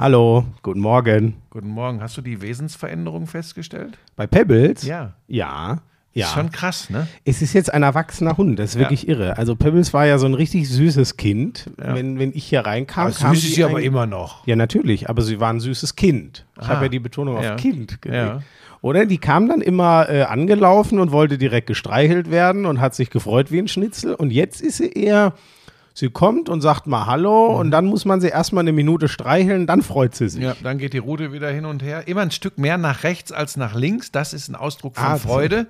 Hallo, guten Morgen. Guten Morgen. Hast du die Wesensveränderung festgestellt? Bei Pebbles? Ja. Ja. Ja. Ist schon krass, ne? Es ist jetzt ein erwachsener Hund, das ist Ja. wirklich irre. Also Pebbles war ja so ein richtig süßes Kind. Wenn, wenn ich hier reinkam, Aber kam süß ist sie aber immer noch. Ja, natürlich, aber sie war ein süßes Kind. Ich Ah. habe ja die Betonung auf Ja. Kind gelegt. Ja. Oder die kam dann immer äh, angelaufen und wollte direkt gestreichelt werden und hat sich gefreut wie ein Schnitzel. Und jetzt ist sie eher, sie kommt und sagt mal Hallo und dann muss man sie erstmal eine Minute streicheln, dann freut sie sich. Ja, dann geht die Rute wieder hin und her. Immer ein Stück mehr nach rechts als nach links. Das ist ein Ausdruck von Ah, Freude.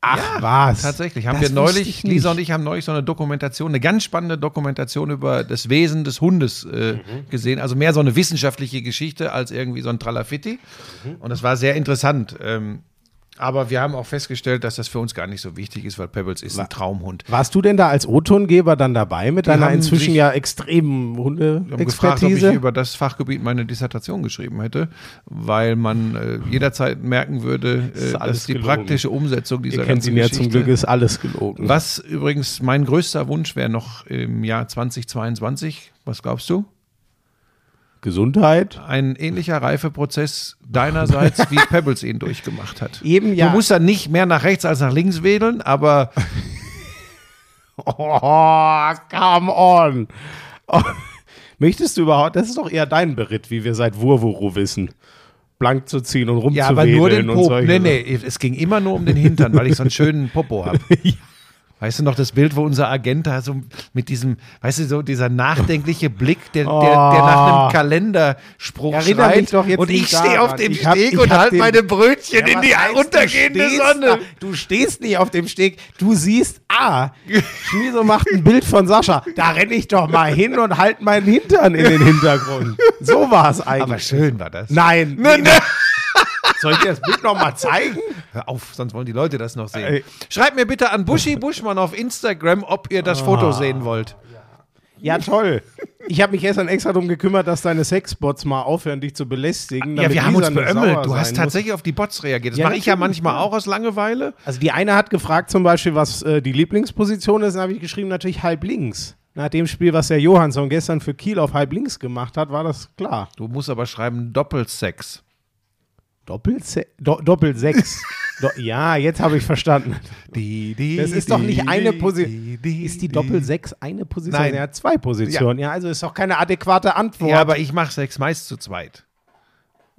Ach was. Tatsächlich. Haben Das wir neulich. Lisa und ich haben neulich so eine Dokumentation, eine ganz spannende Dokumentation über das Wesen des Hundes äh, Mhm. gesehen. Also mehr so eine wissenschaftliche Geschichte als irgendwie so ein Tralafitti. Mhm. Und das war sehr interessant. Ähm, aber wir haben auch festgestellt, dass das für uns gar nicht so wichtig ist, weil Pebbles ist ein Traumhund. Warst du denn da als O-Tongeber dann dabei mit deiner haben inzwischen sich- ja extremen haben gefragt, ob ich Hunde-Expertise? über das Fachgebiet meine Dissertation geschrieben hätte, weil man äh, jederzeit merken würde, ist äh, alles dass die gelogen. praktische Umsetzung dieser Ihr kennt ganzen ihn ja Geschichte, zum Glück, ist alles gelogen. Was übrigens mein größter Wunsch wäre noch im Jahr 2022, was glaubst du? Gesundheit? Ein ähnlicher Reifeprozess deinerseits, wie Pebbles ihn durchgemacht hat. Eben ja. Du musst dann nicht mehr nach rechts als nach links wedeln, aber Oh, come on. Oh. Möchtest du überhaupt, das ist doch eher dein Beritt, wie wir seit Wurwuru wissen. Blank zu ziehen und ja, aber nur den rumzuwedeln Popo. Nee, nee, es ging immer nur um den Hintern, weil ich so einen schönen Popo habe. Weißt du noch das Bild, wo unser Agent da so mit diesem, weißt du, so dieser nachdenkliche Blick, der, der, der nach einem Kalenderspruch Erinnere schreit. mich doch jetzt und ich stehe auf dem hab- Steg und hab halt den- meine Brötchen Ja, in die heißt, untergehende Sonne. Da, du stehst nicht auf dem Steg, du siehst, ah, Schmieso macht ein Bild von Sascha. Da renne ich doch mal hin und halt meinen Hintern in den Hintergrund. So war es eigentlich. Aber schön war das. Nein. Ne, ne. Soll ich dir das Bild noch mal zeigen? Hör auf, sonst wollen die Leute das noch sehen. Schreibt mir bitte an Buschi Buschmann auf Instagram, ob ihr das Foto sehen wollt. Ja, toll. Ich habe mich gestern extra darum gekümmert, dass deine Sexbots mal aufhören, dich zu belästigen. Ja, wir haben uns beömmelt. Du hast tatsächlich auf die Bots reagiert. Das Ja, mache ich ja manchmal auch aus Langeweile. Muss. Also die eine hat gefragt zum Beispiel, was äh, die Lieblingsposition ist, dann habe ich geschrieben, natürlich halb links. Nach dem Spiel, was der Johansson gestern für Kiel auf halb links gemacht hat, war das klar. Du musst aber schreiben Doppelsex. Doppelse Do Doppelsechs. Do ja, jetzt habe ich verstanden. Die, die, Das ist doch nicht eine Position. die, Ist die Doppelsechs eine Position? Nein. Er hat zwei Positionen. Ja. also ist doch keine adäquate Antwort. Ja, aber ich mache Sex meist zu zweit.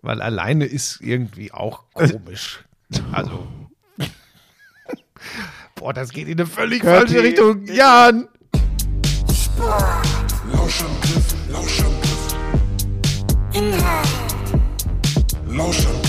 Weil alleine ist irgendwie auch komisch. Also. Boah, das geht in eine völlig Curti. falsche Richtung. Jan! Lauschangriff, Lauschangriff. Inhalt, Lauschangriff,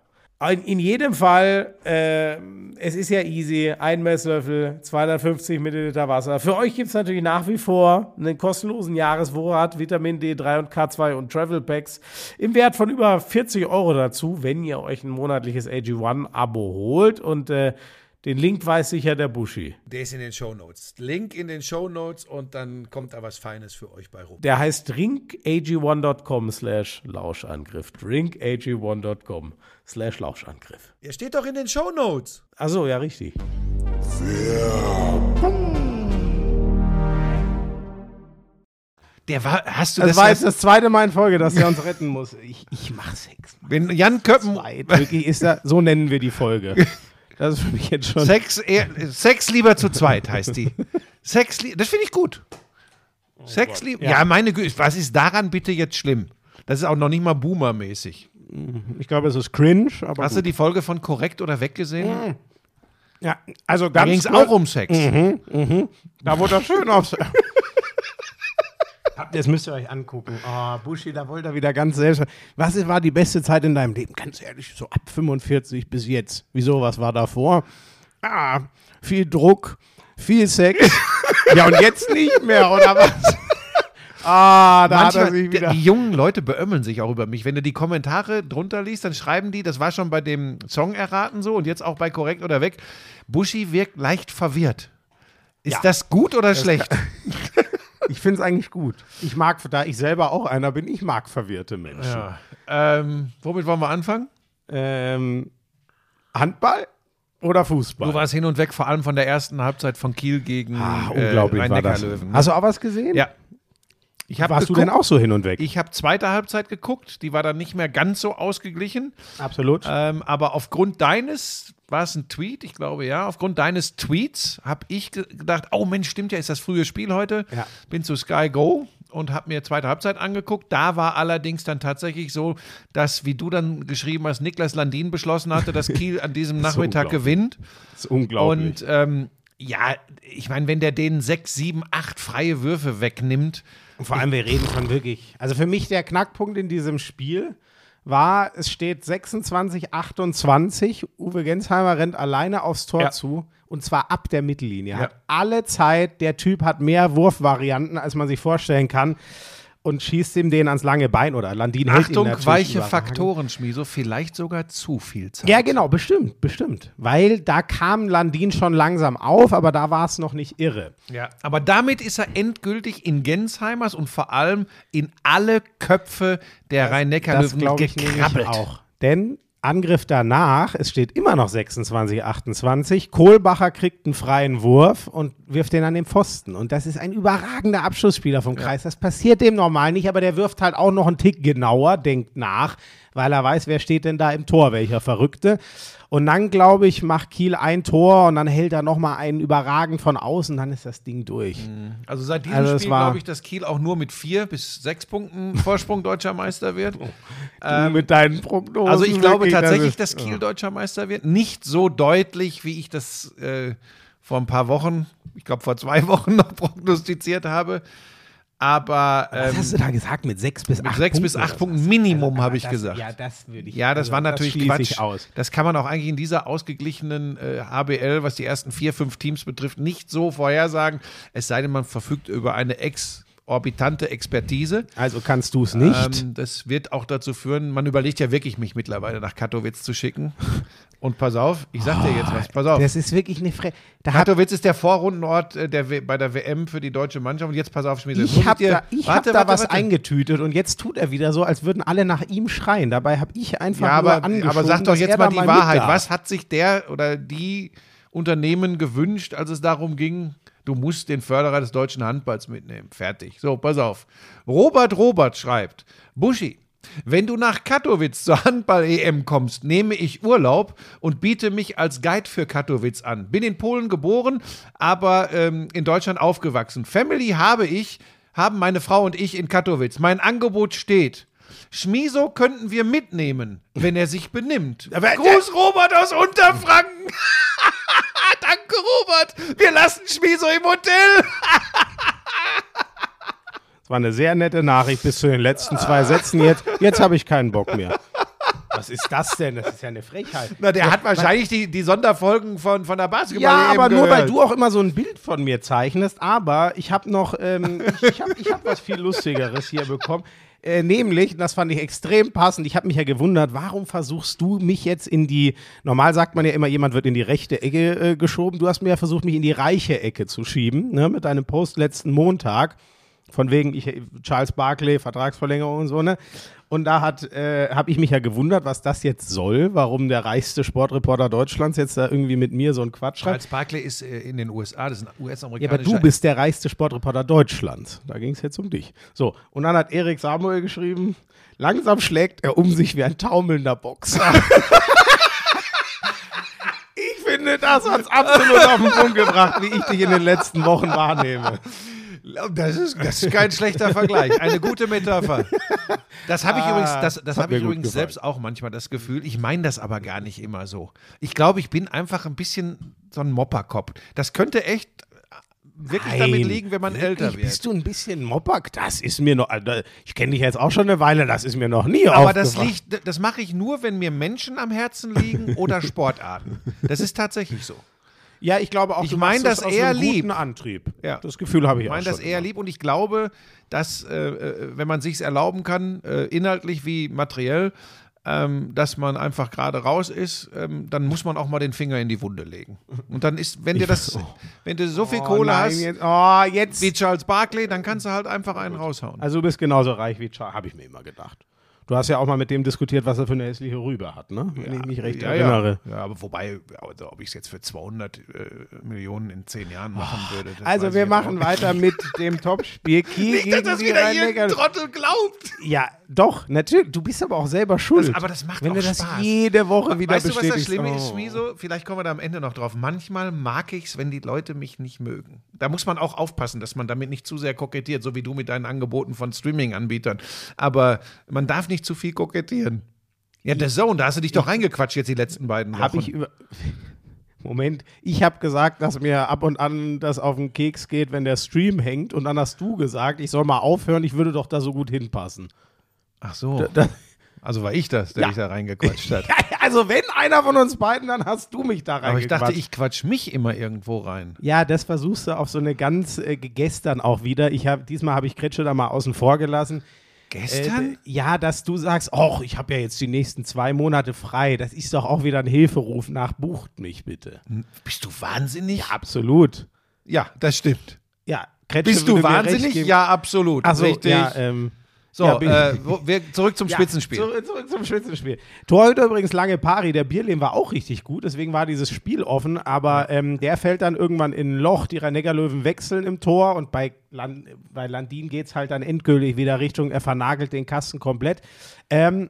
In, jedem Fall, äh, es ist ja easy, ein Messlöffel, 250 Milliliter Wasser. Für euch gibt es natürlich nach wie vor einen kostenlosen Jahresvorrat Vitamin D3 und K2 und Travel Packs im Wert von über 40 Euro dazu, wenn ihr euch ein monatliches AG1-Abo holt. Und äh, den Link weiß sicher der Buschi. Der ist in den Shownotes. Link in den Shownotes und dann kommt da was Feines für euch bei rum. Der heißt drinkag1.com slash Lauschangriff. drinkag1.com slash Lauschangriff. Er steht doch in den Shownotes. Achso, ja, richtig. Der war, hast du Das das, war ja- jetzt das zweite Mal in Folge, dass er uns retten muss. Ich, ich mach Sex. Mann. wenn Jan Köppen. Wirklich ist da, so nennen wir die Folge. Das ist für mich jetzt schon. Sex, eher, Sex lieber zu zweit heißt die. Sex, das finde ich gut. Sex lieber. Ja. meine Güte, was ist daran bitte jetzt schlimm? Das ist auch noch nicht mal Boomer-mäßig. Ich glaube, es ist cringe, aber. Hast du die Folge von Korrekt oder Weggesehen? ja, also Da ganz ging es auch um Sex. Da wurde er schön aufs. Das müsst ihr euch angucken. Oh, Buschi, da wollte er wieder ganz selbst. Was war die beste Zeit in deinem Leben? Ganz ehrlich, so ab 45 bis jetzt. Wieso, was war davor? Ah, viel Druck, viel Sex. ja, und jetzt nicht mehr, oder was? Ah, da hat er Manchmal, sich wieder. die jungen Leute beömmeln sich auch über mich. Wenn du die Kommentare drunter liest, dann schreiben die, das war schon bei dem Song erraten so und jetzt auch bei Korrekt oder Weg. Buschi wirkt leicht verwirrt. Ist Ja. das gut oder schlecht? Ich finde es eigentlich gut. Ich mag, da ich selber auch einer bin, ich mag verwirrte Menschen. Ja. Ähm, womit wollen wir anfangen? Ähm, Handball oder Fußball? Du warst hin und weg, vor allem von der ersten Halbzeit von Kiel gegen ah, unglaublich äh, war das. Rhein-Neckar-Löwen. Hast du auch was gesehen? Ja. Ich Warst du geguckt- denn auch so hin und weg? Ich habe zweite Halbzeit geguckt, die war dann nicht mehr ganz so ausgeglichen. Absolut. Ähm, aber aufgrund deines, war es ein Tweet? Ich glaube ja. Aufgrund deines Tweets habe ich ge gedacht, oh Mensch, stimmt ja, ist das frühe Spiel heute. Ja. Bin zu Sky Go und habe mir zweite Halbzeit angeguckt. Da war allerdings dann tatsächlich so, dass, wie du dann geschrieben hast, Niklas Landin beschlossen hatte, dass Kiel an diesem Nachmittag gewinnt. das ist unglaublich. Und ähm, ja, ich meine, wenn der denen sechs, sieben, acht freie Würfe wegnimmt, Und vor allem, wir reden von wirklich. Also für mich der Knackpunkt in diesem Spiel war, es steht 26, 28. Uwe Gensheimer rennt alleine aufs Tor Ja. zu. Und zwar ab der Mittellinie. Ja. Hat alle Zeit, der Typ hat mehr Wurfvarianten, als man sich vorstellen kann. Und schießt ihm den ans lange Bein oder Landin hält ihn Achtung, natürlich weiche überragend. Faktoren, Schmieso, vielleicht sogar zu viel Zeit. Ja, genau, bestimmt, bestimmt. Weil da kam Landin schon langsam auf, aber da war es noch nicht irre. Ja, aber damit ist er endgültig in Gensheimers und vor allem in alle Köpfe der Das Rhein-Neckar-Löwen glaube ich nämlich gekrabbelt. auch. Denn Angriff danach, es steht immer noch 26, 28. Kohlbacher kriegt einen freien Wurf und wirft den an den Pfosten. Und das ist ein überragender Abschlussspieler vom Kreis. Das passiert dem normal nicht, aber der wirft halt auch noch einen Tick genauer, denkt nach, weil er weiß, wer steht denn da im Tor, welcher Verrückte. Und dann, glaube ich, macht Kiel ein Tor und dann hält er nochmal einen überragend von außen, dann ist das Ding durch. Also seit diesem Also Spiel glaube ich, dass Kiel auch nur mit vier bis sechs Punkten Vorsprung deutscher Meister wird. du mit deinen Prognosen. Also ich glaube tatsächlich, dass Kiel deutscher Meister wird. Nicht so deutlich, wie ich das äh, vor ein paar Wochen, ich glaube vor zwei Wochen noch prognostiziert habe. Aber Was ähm, hast du da gesagt? Mit sechs bis acht sechs Punkten bis acht Punkten was? Minimum, Also, habe ich das, gesagt. Ja, das würde ich. Ja, das also, war natürlich schließe Quatsch. Aus. Das kann man auch eigentlich in dieser ausgeglichenen äh, HBL, was die ersten vier, fünf Teams betrifft, nicht so vorhersagen. Es sei denn, man verfügt über eine exorbitante Expertise. Also kannst du es nicht. Ähm, das wird auch dazu führen, man überlegt ja wirklich, mich mittlerweile nach Katowice zu schicken. Und pass auf, ich sag dir jetzt was, pass auf. das ist wirklich eine Fre da Katowice ist der Vorrundenort äh, der, W- bei der WM für die deutsche Mannschaft. Und jetzt pass auf, Schmiede. Ich habe da, ich hab Warte, da warte, was warte. eingetütet und jetzt tut er wieder so, als würden alle nach ihm schreien. Dabei habe ich einfach Ja, nur aber, angeschoben, aber sag doch jetzt mal die mit Wahrheit. Was hat sich der oder die Unternehmen gewünscht, als es darum ging, du musst den Förderer des deutschen Handballs mitnehmen? Fertig. So, pass auf. Robert Robert schreibt, Buschi, wenn du nach Katowice zur Handball-EM kommst, nehme ich Urlaub und biete mich als Guide für Katowice an. Bin in Polen geboren, aber ähm, in Deutschland aufgewachsen. Family habe ich, haben meine Frau und ich in Katowice. Mein Angebot steht. Schmiso könnten wir mitnehmen, wenn er sich benimmt. Gruß Robert aus Unterfranken. Danke, Robert. Wir lassen Schmiso im Hotel. Das war eine sehr nette Nachricht bis zu den letzten zwei Sätzen. Jetzt, jetzt habe ich keinen Bock mehr. Was ist das denn? Das ist ja eine Frechheit. Na, der hat wahrscheinlich die, die Sonderfolgen von, von der Basketball Ja, aber nur weil du auch immer so ein Bild von mir zeichnest. Aber ich habe noch, ähm, ich, ich habe ich hab was viel Lustigeres hier bekommen. Äh, nämlich, das fand ich extrem passend, ich habe mich ja gewundert, warum versuchst du mich jetzt in die, normal sagt man ja immer, jemand wird in die rechte Ecke äh, geschoben, du hast mir ja versucht, mich in die reiche Ecke zu schieben, ne, mit deinem Post letzten Montag, von wegen ich, Charles Barkley, Vertragsverlängerung und so, ne? Und da hat, äh, habe ich mich ja gewundert, was das jetzt soll, warum der reichste Sportreporter Deutschlands jetzt da irgendwie mit mir so einen Quatsch schreibt. Charles Barkley ist äh, in den USA, das ist ein Ja, US-amerikanischer. aber du bist der reichste Sportreporter Deutschlands. Da ging es jetzt um dich. So, und dann hat Erik Samuel geschrieben, langsam schlägt er um sich wie ein taumelnder Boxer. ich finde, das hat es absolut auf den Punkt gebracht, wie ich dich in den letzten Wochen wahrnehme. Das ist, das ist kein schlechter Vergleich. Eine gute Metapher. Das habe ich Ah, übrigens, das, das das habe ich übrigens gefallen. selbst auch manchmal das Gefühl. Ich meine das aber gar nicht immer so. Ich glaube, ich bin einfach ein bisschen so ein Mopperkopf. Das könnte echt wirklich damit Nein, liegen, wenn man älter wird. Bist du ein bisschen Moppak? Das ist mir noch, Alter, ich kenne dich jetzt auch schon eine Weile, das ist mir noch nie aber das aufgefallen. liegt, das mache ich nur, wenn mir Menschen am Herzen liegen oder Sportarten. Das ist tatsächlich so. Ja, ich glaube auch, Ich mein machst das aus eher lieb. Antrieb. Ja. Das Gefühl habe ich Ich auch meine schon. das eher lieb und ich glaube, dass, äh, äh, wenn man sich erlauben kann, äh, inhaltlich wie materiell, ähm, dass man einfach gerade raus ist, ähm, dann muss man auch mal den Finger in die Wunde legen. Und dann ist, wenn dir das, wenn du so viel Oh Kohle nein, hast Jetzt, oh, jetzt. wie Charles Barkley, dann kannst du halt einfach einen raushauen. Also du bist genauso reich wie Charles, habe ich mir immer gedacht. Du hast ja auch mal mit dem diskutiert, was er für eine hässliche Rübe hat, ne? Wenn ich mich recht ja, erinnere. Ja. ja, aber wobei, also, ob ich es jetzt für 200 äh, Millionen in zehn Jahren machen würde. das weiß Also wir machen weiter mit dem Topspiel Kiel Nicht, dass gegen das die wieder irgendein Trottel glaubt. Ja, doch, natürlich. Du bist aber auch selber schuld. Das- aber das macht Wenn auch du das Spaß. jede Woche wieder Weißt du, was das. Schlimme oh. ist, Schmiso? Vielleicht kommen wir da am Ende noch drauf. Manchmal mag ich es, wenn die Leute mich nicht mögen. Da muss man auch aufpassen, dass man damit nicht zu sehr kokettiert, so wie du mit deinen Angeboten von Streaming-Anbietern. Aber man darf nicht zu viel kokettieren. Ja, der Zone, da hast du dich doch reingequatscht jetzt die letzten beiden Wochen. Habe ich über. Moment, ich habe gesagt, dass mir ab und an das auf den Keks geht, wenn der Stream hängt. Und dann hast du gesagt, ich soll mal aufhören, ich würde doch da so gut hinpassen. Ach so. Da, Also war ich das, der Ja. dich da reingequatscht hat. also wenn einer von uns beiden, dann hast du mich da Aber ich dachte, reingequatscht. ich quatsch mich immer irgendwo rein. Ja, das versuchst du auf so eine ganz äh, gestern auch wieder. Ich hab, diesmal habe ich Kretsche da mal außen vor gelassen. Gestern? Äh, ja, dass du sagst, ach, ich habe ja jetzt die nächsten zwei Monate frei. Das ist doch auch wieder ein Hilferuf nach, bucht mich bitte. Bist du wahnsinnig? Ja, absolut. Ja, das stimmt. Ja, Kretsche Bist du wahnsinnig? Ja, absolut. Ach so, Richtig. ja, ähm, so, ja, äh, wo, wir, zurück zum Ja, Spitzenspiel. Zurück, zurück zum Spitzenspiel. Torhüter übrigens lange Pari, der Bierlehm war auch richtig gut, deswegen war dieses Spiel offen, aber ähm, der fällt dann irgendwann in ein Loch, die Rhein-Neckar-Löwen wechseln im Tor und bei, Lan bei Landin geht es halt dann endgültig wieder Richtung, er vernagelt den Kasten komplett. Ähm,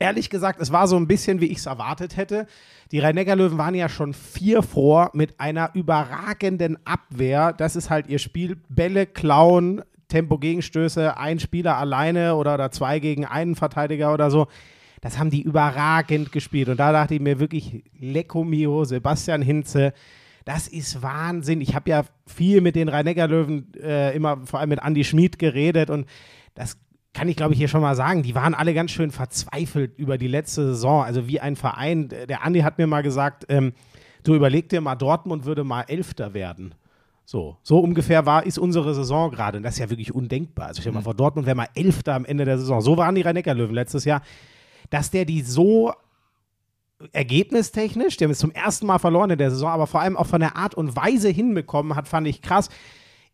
ehrlich gesagt, es war so ein bisschen, wie ich es erwartet hätte. Die Rhein-Neckar-Löwen waren ja schon vier vor mit einer überragenden Abwehr. Das ist halt ihr Spiel. Bälle klauen, Tempo-Gegenstöße, ein Spieler alleine oder, oder zwei gegen einen Verteidiger oder so. Das haben die überragend gespielt. Und da dachte ich mir wirklich, Lecco mio, Sebastian Hinze, das ist Wahnsinn. Ich habe ja viel mit den Rhein-Neckar-Löwen äh, immer, vor allem mit Andy Schmid geredet und das kann ich, glaube ich, hier schon mal sagen, die waren alle ganz schön verzweifelt über die letzte Saison. Also wie ein Verein. Der Andi hat mir mal gesagt, ähm, du überleg dir mal, Dortmund würde mal Elfter werden. So, so ungefähr war, ist unsere Saison gerade. Und das ist ja wirklich undenkbar. Also stell dir mal vor, Dortmund wäre mal Elfter am Ende der Saison. So waren die Rhein-Neckar-Löwen letztes Jahr. Dass der die so ergebnistechnisch, die haben es zum ersten Mal verloren in der Saison, aber vor allem auch von der Art und Weise hinbekommen hat, fand ich krass.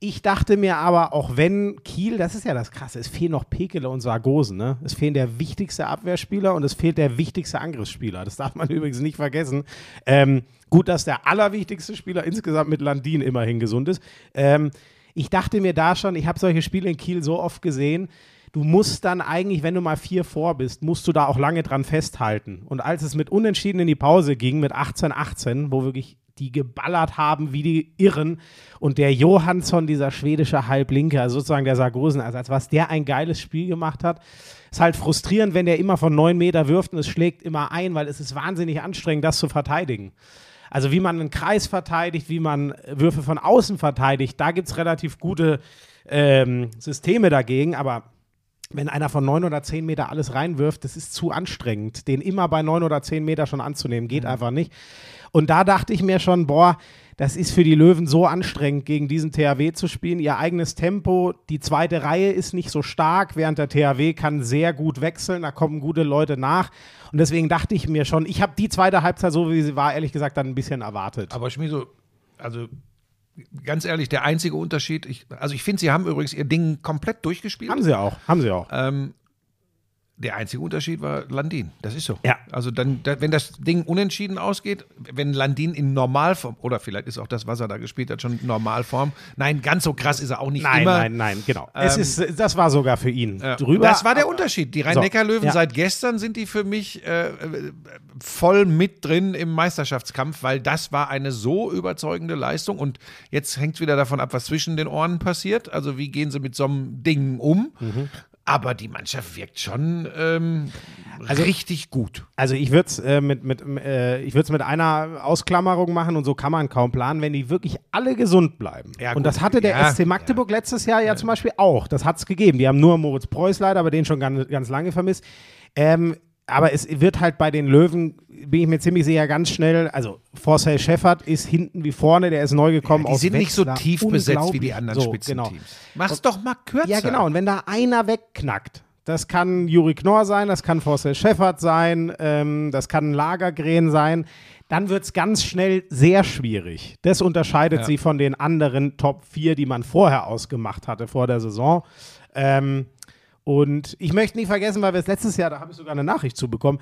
Ich dachte mir aber, auch wenn Kiel, das ist ja das Krasse, es fehlen noch Pekele und Sargosen, ne? Es fehlen der wichtigste Abwehrspieler und es fehlt der wichtigste Angriffsspieler. Das darf man übrigens nicht vergessen. Ähm, gut, dass der allerwichtigste Spieler insgesamt mit Landin immerhin gesund ist. Ähm, ich dachte mir da schon, ich habe solche Spiele in Kiel so oft gesehen, du musst dann eigentlich, wenn du mal vier vor bist, musst du da auch lange dran festhalten. Und als es mit Unentschieden in die Pause ging, mit 18-18, wo wirklich die geballert haben wie die Irren und der Johansson, dieser schwedische Halblinke, also sozusagen der Sargosen-Ersatz, was der ein geiles Spiel gemacht hat, ist halt frustrierend, wenn der immer von neun Meter wirft und es schlägt immer ein, weil es ist wahnsinnig anstrengend, das zu verteidigen. Also wie man einen Kreis verteidigt, wie man Würfe von außen verteidigt, da gibt es relativ gute ähm, Systeme dagegen, aber wenn einer von neun oder zehn Meter alles reinwirft, das ist zu anstrengend. Den immer bei neun oder zehn Meter schon anzunehmen, geht einfach nicht. Und da dachte ich mir schon, boah, das ist für die Löwen so anstrengend, gegen diesen THW zu spielen. Ihr eigenes Tempo, die zweite Reihe ist nicht so stark, während der THW kann sehr gut wechseln, da kommen gute Leute nach. Und deswegen dachte ich mir schon, ich habe die zweite Halbzeit, so wie sie war, ehrlich gesagt, dann ein bisschen erwartet. Aber Schmieso, also ganz ehrlich, der einzige Unterschied, ich, also ich finde, sie haben übrigens ihr Ding komplett durchgespielt. haben sie auch, haben sie auch. Ähm, der einzige Unterschied war Landin. Das ist so. Ja. Also dann, da, wenn das Ding unentschieden ausgeht, wenn Landin in Normalform, oder vielleicht ist auch das, was er da gespielt hat, schon Normalform. Nein, ganz so krass ist er auch nicht Nein, immer. nein, nein, genau. es Ähm, ist, das war sogar für ihn Ja, drüber. das war der Unterschied. Die So, Rhein-Neckar-Löwen ja. seit gestern sind die für mich äh, äh, voll mit drin im Meisterschaftskampf, weil das war eine so überzeugende Leistung. Und jetzt hängt es wieder davon ab, was zwischen den Ohren passiert. Also wie gehen sie mit so einem Ding um? Mhm. Aber die Mannschaft wirkt schon ähm, Also richtig gut. Also ich würde es äh, mit, mit, äh, ich mit einer Ausklammerung machen und so kann man kaum planen, wenn die wirklich alle gesund bleiben. Ja, und das hatte der Ja, SC Magdeburg letztes Jahr ja, zum Beispiel auch. Das hat es gegeben. Die haben nur Moritz Preuß leider, aber den schon ganz, ganz lange vermisst. Ähm, aber es wird halt bei den Löwen, bin ich mir ziemlich sicher, ganz schnell, also Forsell Shepard ist hinten wie vorne, der ist neu gekommen Die aus sind nicht so tief besetzt wie die anderen so, Spitzenteams. Genau. Mach's doch mal kürzer. Ja, genau. Und wenn da einer wegknackt, das kann Juri Knorr sein, das kann Forster Scheffert sein, ähm, das kann Lagergren sein, dann wird es ganz schnell sehr schwierig. Das unterscheidet Ja. sie von den anderen Top 4, die man vorher ausgemacht hatte vor der Saison. Ähm, und ich möchte nicht vergessen, weil wir es letztes Jahr, da habe ich sogar eine Nachricht zu bekommen,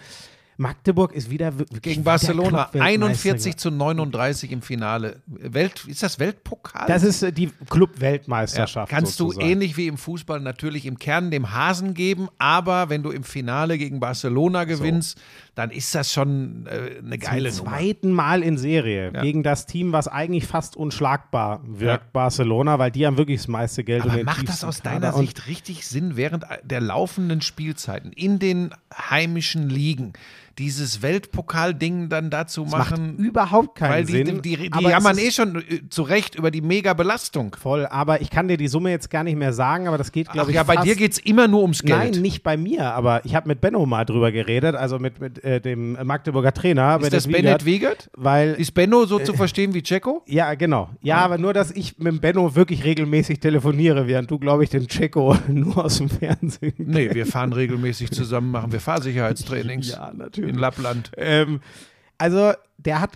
Magdeburg ist wieder wirklich Gegen Barcelona Clubweltmeister 41 zu 39 im Finale. Welt, ist das Weltpokal? Das ist äh, die Club-Weltmeisterschaft. Kannst du sozusagen. ähnlich wie im Fußball natürlich im Kern dem Hasen geben, aber wenn du im Finale gegen Barcelona gewinnst, dann ist das schon äh, eine geile Zum Nummer. zweiten Mal in Serie Ja. gegen das Team, was eigentlich fast unschlagbar wirkt, Ja. Barcelona, weil die haben wirklich das meiste Geld und Aber den macht das aus deiner Sicht richtig Sinn, während der laufenden Spielzeiten in den heimischen Ligen dieses Weltpokal-Ding dann dazu macht machen? überhaupt keinen Weil die, Sinn. die, die, die jammern eh schon äh, zu Recht über die Mega-Belastung. voll. Aber ich kann dir die Summe jetzt gar nicht mehr sagen, aber das geht, glaube ich, ja, bei dir geht es immer nur ums Geld. Nein, nicht bei mir, aber ich habe mit Benno mal drüber geredet, also mit, mit äh, dem Magdeburger Trainer. ist das Bennett Wiegert? Weil Ist Benno so zu verstehen wie Checo? Ja, genau. Ja, aber nur, dass ich mit Benno wirklich regelmäßig telefoniere, während du, glaube ich, den Checo nur aus dem Fernsehen. Nee, wir fahren regelmäßig zusammen, machen wir Fahrsicherheitstrainings Ja, natürlich. In Lappland. Ähm, also, der hat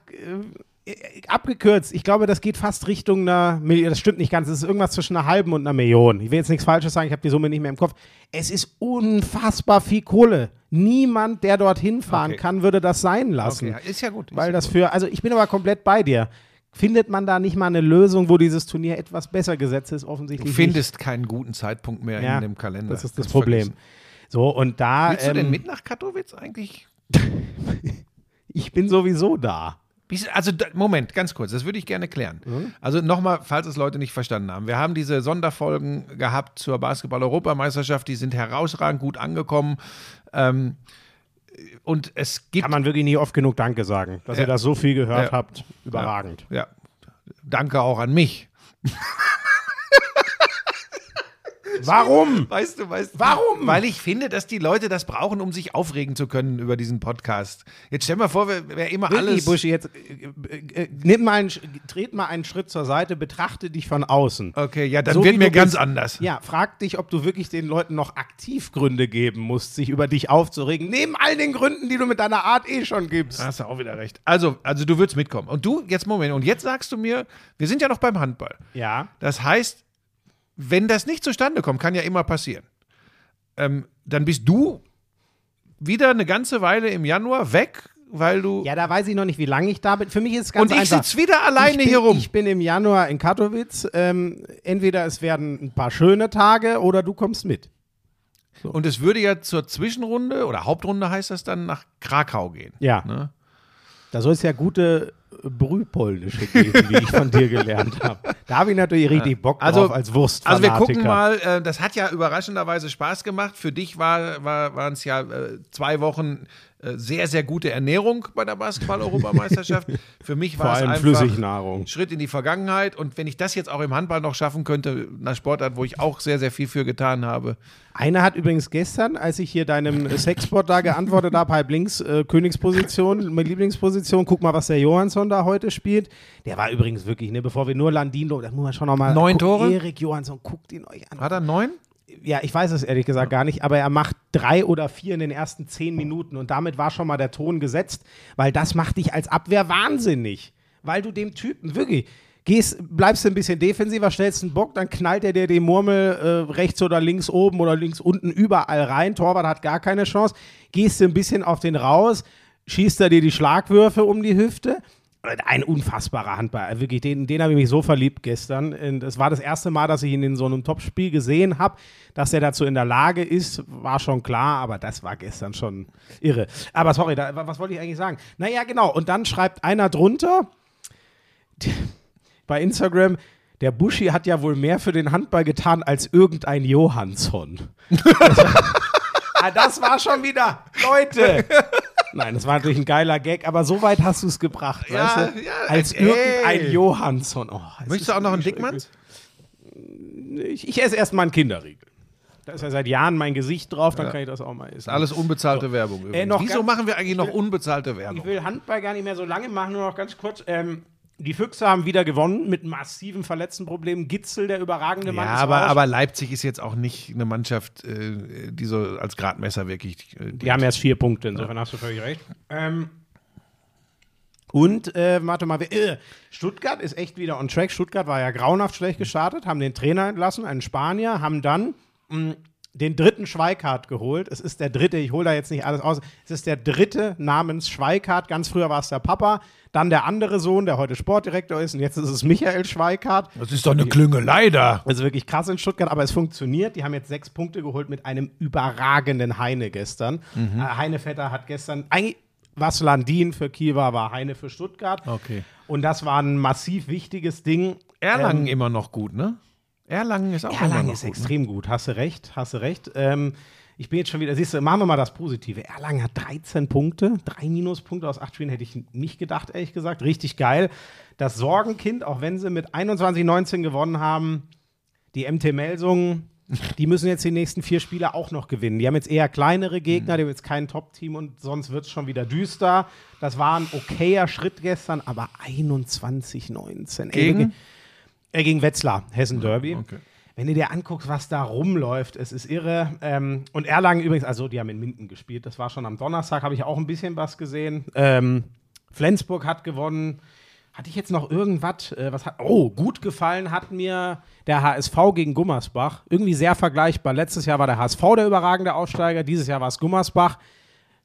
äh, abgekürzt. Ich glaube, das geht fast Richtung einer Million. Das stimmt nicht ganz. Es ist irgendwas zwischen einer halben und einer Million. Ich will jetzt nichts Falsches sagen. Ich habe die Summe nicht mehr im Kopf. Es ist unfassbar viel Kohle. Niemand, der dorthin fahren Okay. kann, würde das sein lassen. Okay, ist ja gut. Ist Weil ja das für, also ich bin aber komplett bei dir. Findet man da nicht mal eine Lösung, wo dieses Turnier etwas besser gesetzt ist? Du Offensichtlich findest keinen guten Zeitpunkt mehr Ja, in dem Kalender. nicht. Das ist das Kannst Problem. vergessen. So, und da. Willst du denn ähm, mit nach Katowice eigentlich? Ich bin sowieso da. Also, Moment, ganz kurz, das würde ich gerne klären. Mhm. Also nochmal, falls es Leute nicht verstanden haben. Wir haben diese Sonderfolgen gehabt zur Basketball-Europameisterschaft, die sind herausragend gut angekommen. Ähm, und es gibt Kann man wirklich nie oft genug Danke sagen, dass Ja. ihr das so viel gehört Ja. habt. Überragend. Ja. Danke auch an mich. Warum? Weißt du, weißt du. Warum? Weil ich finde, dass die Leute das brauchen, um sich aufregen zu können über diesen Podcast. Jetzt stell mal vor, wer, wer immer Wirklich, alles. Buschi, jetzt äh, äh, äh, nimm mal einen, tret mal einen Schritt zur Seite, betrachte dich von außen. Okay, ja, dann So wird mir ganz bist. anders. Ja, frag dich, ob du wirklich den Leuten noch aktiv Gründe geben musst, sich über dich aufzuregen, neben all den Gründen, die du mit deiner Art eh schon gibst. Da hast du auch wieder recht. Also, also du würdest mitkommen. Und du, jetzt Moment, und jetzt sagst du mir, wir sind ja noch beim Handball. Ja. Das heißt, wenn das nicht zustande kommt, kann ja immer passieren. Ähm, dann bist du wieder eine ganze Weile im Januar weg, weil du. Ja, da weiß ich noch nicht, wie lange ich da bin. Für mich ist es ganz und ich einfach. sitze wieder alleine bin, hier rum. Ich bin im Januar in Katowice. Ähm, entweder es werden ein paar schöne Tage oder du kommst mit. Und es würde ja zur Zwischenrunde oder Hauptrunde heißt das dann nach Krakau gehen. Ja. Ne? Da soll es ja gute Brühpolnische geben, wie ich von dir gelernt habe. Da habe ich natürlich richtig Bock drauf Also- als Wurst. Also wir gucken mal, äh, das hat ja überraschenderweise Spaß gemacht. Für dich war, war, waren es ja äh, zwei Wochen sehr, sehr gute Ernährung bei der Basketball-Europameisterschaft. Für mich Vor war es allem einfach Flüssignahrung. ein Schritt in die Vergangenheit. Und wenn ich das jetzt auch im Handball noch schaffen könnte, einer Sportart, wo ich auch sehr, sehr viel für getan habe. Einer hat übrigens gestern, als ich hier deinem Sexbot da geantwortet habe, halb links äh, Königsposition, meine Lieblingsposition, guck mal, was der Johansson da heute spielt. Der war übrigens wirklich, ne, bevor wir nur Landino, da muss man schon nochmal. Neun Tore? Erik Johansson, guckt ihn euch an. Hat er neun? Ja, ich weiß es ehrlich gesagt gar nicht, aber er macht drei oder vier in den ersten zehn Minuten und damit war schon mal der Ton gesetzt, weil das macht dich als Abwehr wahnsinnig. Weil du dem Typen wirklich gehst, bleibst du ein bisschen defensiver, stellst einen Bock, dann knallt er dir die Murmel äh, rechts oder links oben oder links unten überall rein. Torwart hat gar keine Chance. Gehst du ein bisschen auf den raus, schießt er dir die Schlagwürfe um die Hüfte. Ein unfassbarer Handball. Wirklich, den, den habe ich mich so verliebt gestern. Es war das erste Mal, dass ich ihn in so einem Topspiel gesehen habe. Dass er dazu in der Lage ist, war schon klar, aber das war gestern schon irre. Aber sorry, da, was wollte ich eigentlich sagen? Naja, genau. Und dann schreibt einer drunter bei Instagram, der Buschi hat ja wohl mehr für den Handball getan als irgendein Johansson. Das war, ah, das war schon wieder, Leute. Nein, das war natürlich ein geiler Gag, aber so weit hast du es gebracht, Ja, weißt du? ja, als ey. irgendein Johansson. Oh, es Möchtest du auch noch einen Dickmanns? Ich, ich esse erstmal einen Kinderriegel. Da ist ja seit Jahren mein Gesicht drauf, dann kann ich das auch mal essen. Alles unbezahlte Werbung. Übrigens. noch Wieso machen wir eigentlich noch unbezahlte Ich Werbung? will Handball gar nicht mehr so lange machen, nur noch ganz kurz. Ähm, die Füchse haben wieder gewonnen mit massiven Verletztenproblemen. Gitzel, der überragende Mann, Ja, aber, aber Leipzig ist jetzt auch nicht eine Mannschaft, äh, die so als Gradmesser wirklich. Äh, Die haben erst vier Punkte, insofern hast du völlig recht. Ähm, und, äh, warte mal, äh, Stuttgart ist echt wieder on track. Stuttgart war ja grauenhaft schlecht gestartet, haben den Trainer entlassen, einen Spanier, haben dann mh, den dritten Schweikart geholt. Es ist der dritte, ich hole da jetzt nicht alles aus. Es ist der dritte namens Schweikart. Ganz früher war es der Papa, dann der andere Sohn, der heute Sportdirektor ist, und jetzt ist es Michael Schweikart. das ist doch eine Klüngelei da. Also wirklich krass in Stuttgart, aber es funktioniert. Die haben jetzt sechs Punkte geholt mit einem überragenden Heine gestern. Mhm. Äh, Heinevetter hat gestern, eigentlich was Landin für Kiel war, war Heine für Stuttgart. Okay. Und das war ein massiv wichtiges Ding. Erlangen Ähm, immer noch gut, ne? Erlangen ist auch Erlangen ist ne? extrem gut. Hast du recht, hast du recht. Ähm, ich bin jetzt schon wieder, siehst du, machen wir mal das Positive. Erlangen hat 13 Punkte, drei Minuspunkte aus acht Spielen hätte ich nicht gedacht, ehrlich gesagt. Richtig geil. Das Sorgenkind, auch wenn sie mit 21-19 gewonnen haben, die MT Melsungen, die müssen jetzt die nächsten vier Spiele auch noch gewinnen. Die haben jetzt eher kleinere Gegner, die haben jetzt kein Top-Team und sonst wird es schon wieder düster. Das war ein okayer Schritt gestern, aber 21-19. Ey, Gegen? wirklich- äh, gegen Wetzlar, Hessen Derby. okay. Wenn du dir anguckst, was da rumläuft, es ist irre. Ähm, und Erlangen übrigens, also die haben in Minden gespielt, das war schon am Donnerstag, habe ich auch ein bisschen was gesehen. Ähm, Flensburg hat gewonnen. Hatte ich jetzt noch irgendwas? Äh, was hat, oh, gut gefallen hat mir der HSV gegen Gummersbach. Irgendwie sehr vergleichbar. Letztes Jahr war der HSV der überragende Aussteiger, dieses Jahr war es Gummersbach.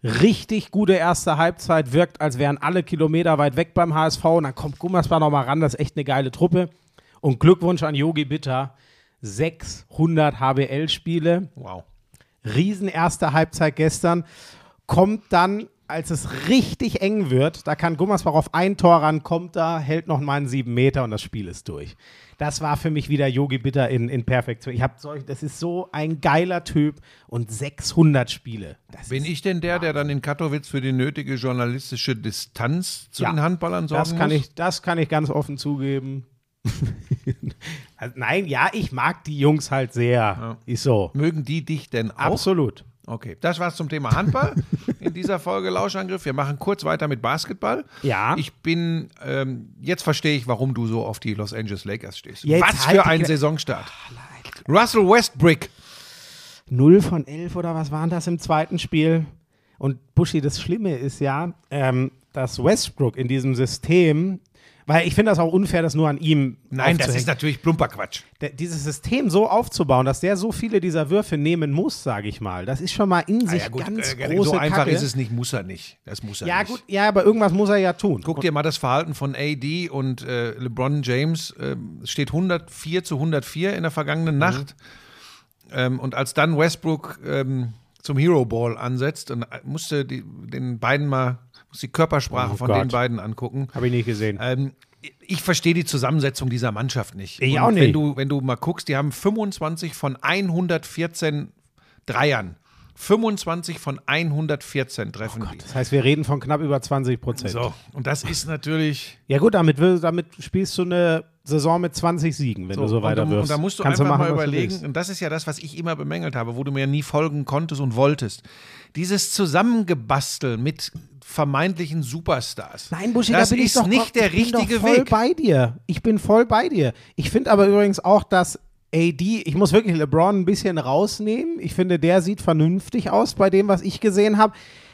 Richtig gute erste Halbzeit, wirkt, als wären alle Kilometer weit weg beim HSV. Und dann kommt Gummersbach nochmal ran, das ist echt eine geile Truppe. Und Glückwunsch an Yogi Bitter. 600 HBL-Spiele. Wow. Riesen erste Halbzeit gestern. Kommt dann, als es richtig eng wird, da kann Gummersbach auf ein Tor ran, kommt da, hält noch mal einen sieben Meter und das Spiel ist durch. Das war für mich wieder Yogi Bitter in, in Perfektion. Ich hab solch, das ist so ein geiler Typ und 600 Spiele. Das Bin ich denn der, der dann in Katowice für die nötige journalistische Distanz zu Ja, den Handballern sorgen das kann muss? ich, das kann ich ganz offen zugeben. also, nein, ja, ich mag die Jungs halt sehr. Ist so. Mögen die dich denn auch? Absolut. Okay, das war's zum Thema Handball in dieser Folge Lauschangriff. Wir machen kurz weiter mit Basketball. Ja. Ich bin, ähm, jetzt verstehe ich, warum du so auf die Los Angeles Lakers stehst. Jetzt Was halt für ein Saisonstart. Russell Westbrook. 0 von 11 oder was waren das im zweiten Spiel? Und Buschi, das Schlimme ist ja, ähm, dass Westbrook in diesem System, weil ich finde das auch unfair, das nur an ihm Nein, das ist natürlich plumper Quatsch. Der- dieses System so aufzubauen, dass der so viele dieser Würfe nehmen muss, sage ich mal. Das ist schon mal in sich ganz äh, große so einfach Kacke. ist es nicht, muss er nicht. Das muss er Ja nicht. gut, ja, aber irgendwas muss er ja tun. Guck dir mal das Verhalten von AD und äh, LeBron James. Es steht 104 zu 104 in der vergangenen Nacht. Ähm, und als dann Westbrook ähm, zum Hero Ball ansetzt und musste die, den beiden mal muss die Körpersprache Oh von Gott. den beiden angucken. Habe ich nicht gesehen. Ähm, ich verstehe die Zusammensetzung dieser Mannschaft nicht. Ich Und auch Wenn nicht. du, wenn du mal guckst, die haben 25 von 114 Dreiern. 25 von 114 treffen die. Das heißt, wir reden von knapp über 20 Prozent. So, und das ist natürlich. Ja gut, damit, damit spielst du eine Saison mit 20 Siegen, wenn du so weiter wirst. und da musst du Kannst einfach machen, mal du überlegen, und das ist ja das, was ich immer bemängelt habe, wo du mir nie folgen konntest und wolltest. Dieses Zusammengebastel mit vermeintlichen Superstars. Nein, Buschi, das da bin ich ist doch nicht der ich bin richtige doch voll Weg. bei dir. Ich bin voll bei dir. Ich finde aber übrigens auch, dass AD, ich muss wirklich LeBron ein bisschen rausnehmen. Ich finde, der sieht vernünftig aus bei dem, was ich gesehen habe.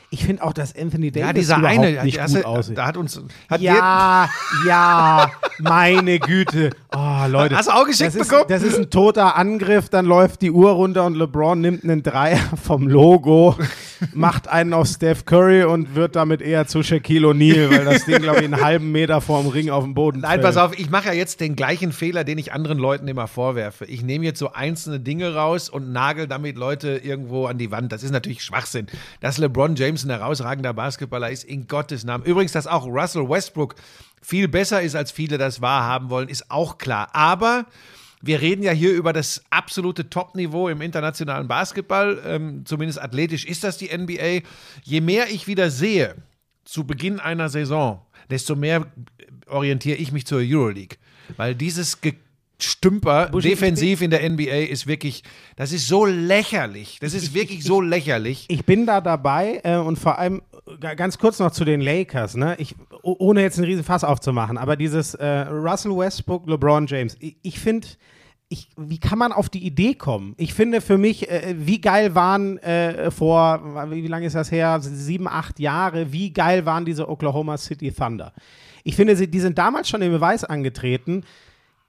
Ich finde auch, dass Anthony Davis Ja, dieser überhaupt eine, nicht der, gut aussieht. da hat uns. Hat ja, ja, meine Güte. Oh, Leute. Hast du auch geschickt das ist, bekommen? Das ist ein toter Angriff, dann läuft die Uhr runter und LeBron nimmt einen Dreier vom Logo, macht einen auf Steph Curry und wird damit eher zu Shaquille O'Neal, weil das Ding, glaube ich, einen halben Meter vorm Ring auf dem Boden Nein, fällt. pass auf, ich mache ja jetzt den gleichen Fehler, den ich anderen Leuten immer vorwerfe. Ich nehme jetzt so einzelne Dinge raus und nagel damit Leute irgendwo an die Wand. Das ist natürlich Schwachsinn. Dass LeBron James ein herausragender Basketballer ist, in Gottes Namen. Übrigens, dass auch Russell Westbrook viel besser ist, als viele das wahrhaben wollen, ist auch klar. Aber wir reden ja hier über das absolute Top-Niveau im internationalen Basketball. Ähm, zumindest athletisch ist das die NBA. Je mehr ich wieder sehe, zu Beginn einer Saison, desto mehr orientiere ich mich zur Euroleague. Weil dieses Gestümper Buschi, ich defensiv in der NBA ist wirklich, das ist so lächerlich. Das ist wirklich so lächerlich. Ich bin da dabei äh, und vor allem äh, ganz kurz noch zu den Lakers, ne? Ich, ohne jetzt einen riesen Fass aufzumachen, aber dieses äh, Russell Westbrook, LeBron James, ich, ich finde, ich, wie kann man auf die Idee kommen? Ich finde für mich, äh, wie geil waren äh, vor, wie, lange ist das her? Sieben, acht Jahre, wie geil waren diese Oklahoma City Thunder? Ich finde, sie, die sind damals schon den Beweis angetreten,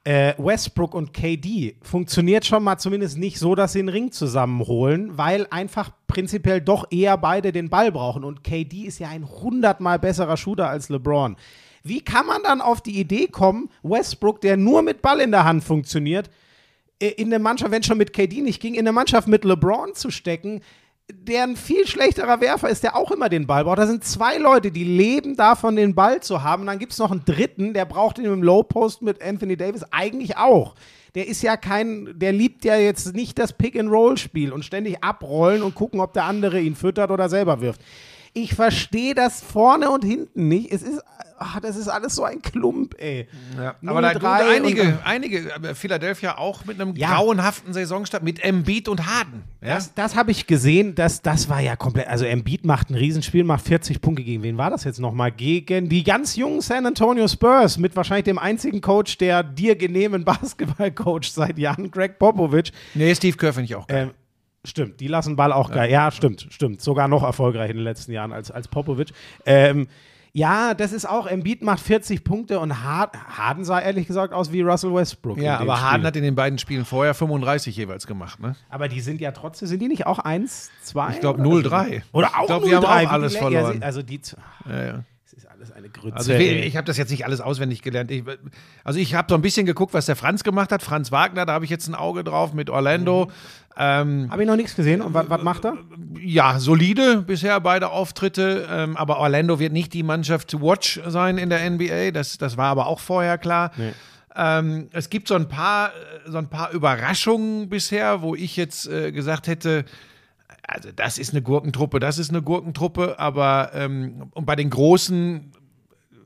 äh, Westbrook und KD funktioniert schon mal zumindest nicht so, dass sie einen Ring zusammenholen, weil einfach prinzipiell doch eher beide den Ball brauchen. Und KD ist ja ein hundertmal besserer Shooter als LeBron. Wie kann man dann auf die Idee kommen, Westbrook, der nur mit Ball in der Hand funktioniert, äh, in eine Mannschaft, wenn schon mit KD nicht ging, in eine Mannschaft mit LeBron zu stecken, der ein viel schlechterer Werfer ist, der auch immer den Ball braucht. Da sind zwei Leute, die leben davon, den Ball zu haben. Dann gibt es noch einen dritten, der braucht ihn im Low Post mit Anthony Davis eigentlich auch. Der ist ja kein, der liebt ja jetzt nicht das Pick-and-Roll-Spiel und ständig abrollen und gucken, ob der andere ihn füttert oder selber wirft. Ich verstehe das vorne und hinten nicht. Es ist, ach, das ist alles so ein Klump, ey. Ja, aber da 0-3 gut, einige, einige, Philadelphia auch mit einem Ja. grauenhaften Saisonstart mit Embiid und Harden. Ja? Das, das habe ich gesehen, das, das war ja komplett, also Embiid macht ein Riesenspiel, macht 40 Punkte. Gegen wen war das jetzt nochmal? Gegen die ganz jungen San Antonio Spurs mit wahrscheinlich dem einzigen Coach, der dir genehmen Basketball-Coach seit Jahren, Greg Popovich. Nee, Steve Kerr finde ich auch geil. Ähm, stimmt, die lassen Ball auch geil. Ja, stimmt, stimmt. Sogar noch erfolgreich in den letzten Jahren als, als Popovic. Ähm, ja, das ist auch, Embiid macht 40 Punkte und Hard- Harden sah ehrlich gesagt aus wie Russell Westbrook. ja, aber Harden Spiel. hat in den beiden Spielen vorher 35 jeweils gemacht. Ne? Aber die sind ja trotzdem, sind die nicht auch 1, 2? Ich glaube oder so? 0-3. Oder auch Ich glaube, 0-3. die haben auch alles verloren. Ja, also die, Ja, ja. Es ist alles eine Grütze. Also ich, ich habe das jetzt nicht alles auswendig gelernt. Ich, also ich habe so ein bisschen geguckt, was der Franz gemacht hat. Franz Wagner, da habe ich jetzt ein Auge drauf mit Orlando. Ähm, Habe ich noch nichts gesehen. Und was, was macht er? ja, solide bisher beide Auftritte, ähm, aber Orlando wird nicht die Mannschaft to watch sein in der NBA. Das, das war aber auch vorher klar. Ähm, es gibt so ein paar, äh, so ein paar Überraschungen bisher, wo ich jetzt äh, gesagt hätte, also das ist eine Gurkentruppe, das ist eine Gurkentruppe, aber ähm, und bei den Großen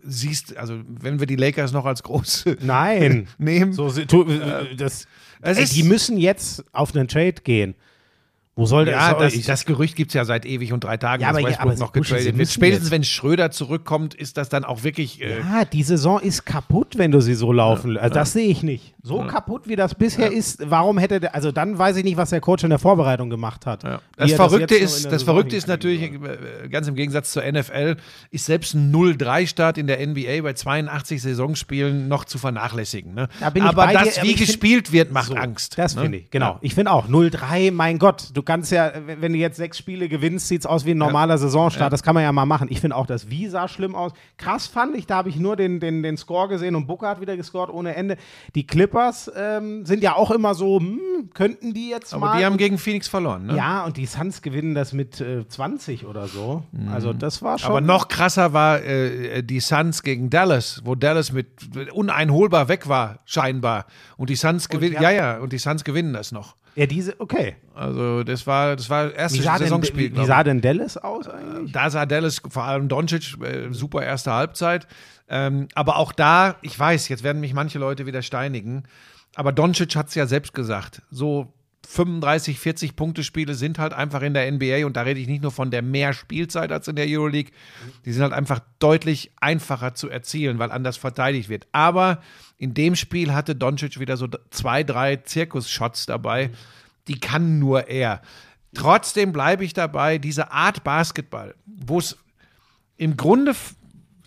siehst, also wenn wir die Lakers noch als große Nein. nehmen, So, sie- tu, äh, das, es ey, ist- die müssen jetzt auf einen Trade gehen. Wo soll der Ja, das, das Gerücht gibt es ja seit ewig und drei Tagen, Ja, aber dass ja, Westbrook aber noch getradet wird. Spätestens jetzt. wenn Schröder zurückkommt, ist das dann auch wirklich. Äh, Ja, die Saison ist kaputt, wenn du sie so laufen lässt. Also das sehe ich nicht. So kaputt, wie das bisher ist, warum hätte der, also dann weiß ich nicht, was der Coach in der Vorbereitung gemacht hat. Ja. Das er Verrückte in ist, das Verrückte ist natürlich, soll. äh, ganz im Gegensatz zur NFL, ist selbst ein 0-3-Start in der NBA bei 82 Saisonspielen noch zu vernachlässigen. Ne? Da aber das, dir, aber wie find- gespielt wird, macht So, Angst. Das ne? finde ich, genau. Ja. Ich finde auch 0-3, mein Gott, du kannst ja, wenn du jetzt sechs Spiele gewinnst, sieht es aus wie ein normaler Saisonstart. Das kann man ja mal machen. Ich finde auch, das Wie sah schlimm aus. Krass fand ich, da habe ich nur den, den, den Score gesehen und Booker hat wieder gescored ohne Ende. Die Clippers Clippers ähm, sind ja auch immer so, hm, könnten die jetzt Aber mal. die haben gegen Phoenix verloren, ne? ja, und die Suns gewinnen das mit äh, 20 oder so. Also das war schon. Aber noch krasser war äh, die Suns gegen Dallas, wo Dallas mit uneinholbar weg war, scheinbar. Und die Suns gewinnen, ja, ja, und die Suns gewinnen das noch. Ja, diese, okay. Also das war das war erstes sah, denn, Saisonspiel. wie, wie sah denn Dallas aus eigentlich? da sah Dallas, vor allem Doncic, äh, super erste Halbzeit. Ähm, aber auch da, ich weiß, jetzt werden mich manche Leute wieder steinigen, aber Doncic hat es ja selbst gesagt, so 35, 40 Punkte Spiele sind halt einfach in der NBA und da rede ich nicht nur von der mehr Spielzeit als in der Euroleague, die sind halt einfach deutlich einfacher zu erzielen, weil anders verteidigt wird. Aber in dem Spiel hatte Doncic wieder so zwei, drei Zirkus-Shots dabei, die kann nur er. Trotzdem bleibe ich dabei, diese Art Basketball, wo es im Grunde,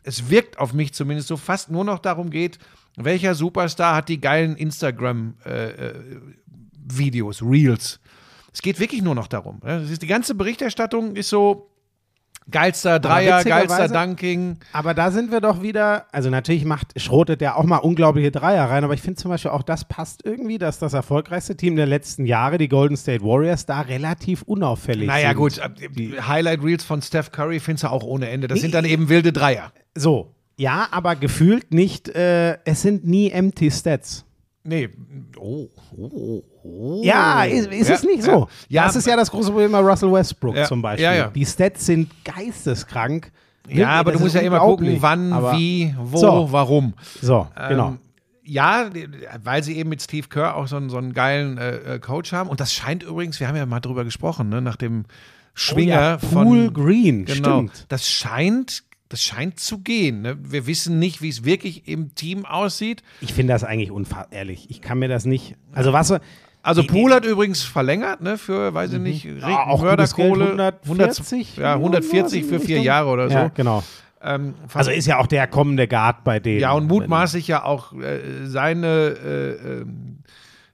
es wirkt auf mich zumindest so fast nur noch darum geht, welcher Superstar hat die geilen Instagram-Videos, Reels. Es geht wirklich nur noch darum. ne? Die ganze Berichterstattung ist so geilster Dreier, geilster Dunking. Aber da sind wir doch wieder, also natürlich macht, schrotet der auch mal unglaubliche Dreier rein, aber ich finde zum Beispiel auch, das passt irgendwie, dass das erfolgreichste Team der letzten Jahre, die Golden State Warriors, da relativ unauffällig Naja, sind. gut, die Highlight Reels von Steph Curry findest du auch ohne Ende. Das sind dann eben wilde Dreier. So, ja, aber gefühlt nicht, äh, es sind nie empty Stats. Nee. Oh, oh, oh. Ja, ist, ist Ja, es nicht ja. so? Ja, das ist ja das große Problem bei Russell Westbrook Ja, zum Beispiel. ja, ja. Die Stats sind geisteskrank. Ja, aber du musst ja immer gucken, wann, Aber- wie, wo, So. warum. So, genau. Ähm, ja, weil sie eben mit Steve Kerr auch so einen, so einen geilen äh, äh, Coach haben. Und das scheint übrigens, wir haben ja mal drüber gesprochen, ne, nach dem Schwinger oh ja, Pool von. Green, Genau. stimmt. Das scheint, das scheint zu gehen. Ne? Wir wissen nicht, wie es wirklich im Team aussieht. Ich finde das eigentlich unfassbar, ehrlich. Ich kann mir das nicht. Also was Also Pool hat übrigens verlängert, ne, für, weiß ich nicht, Mhm. Ja, auch Mörderkohle. Geld, 140 ja, 140 für vier? Jahre oder so. Ja, genau. Ähm, Also ist ja auch der kommende Guard bei denen. Ja, und mutmaßlich ja auch äh, seine, äh, ähm,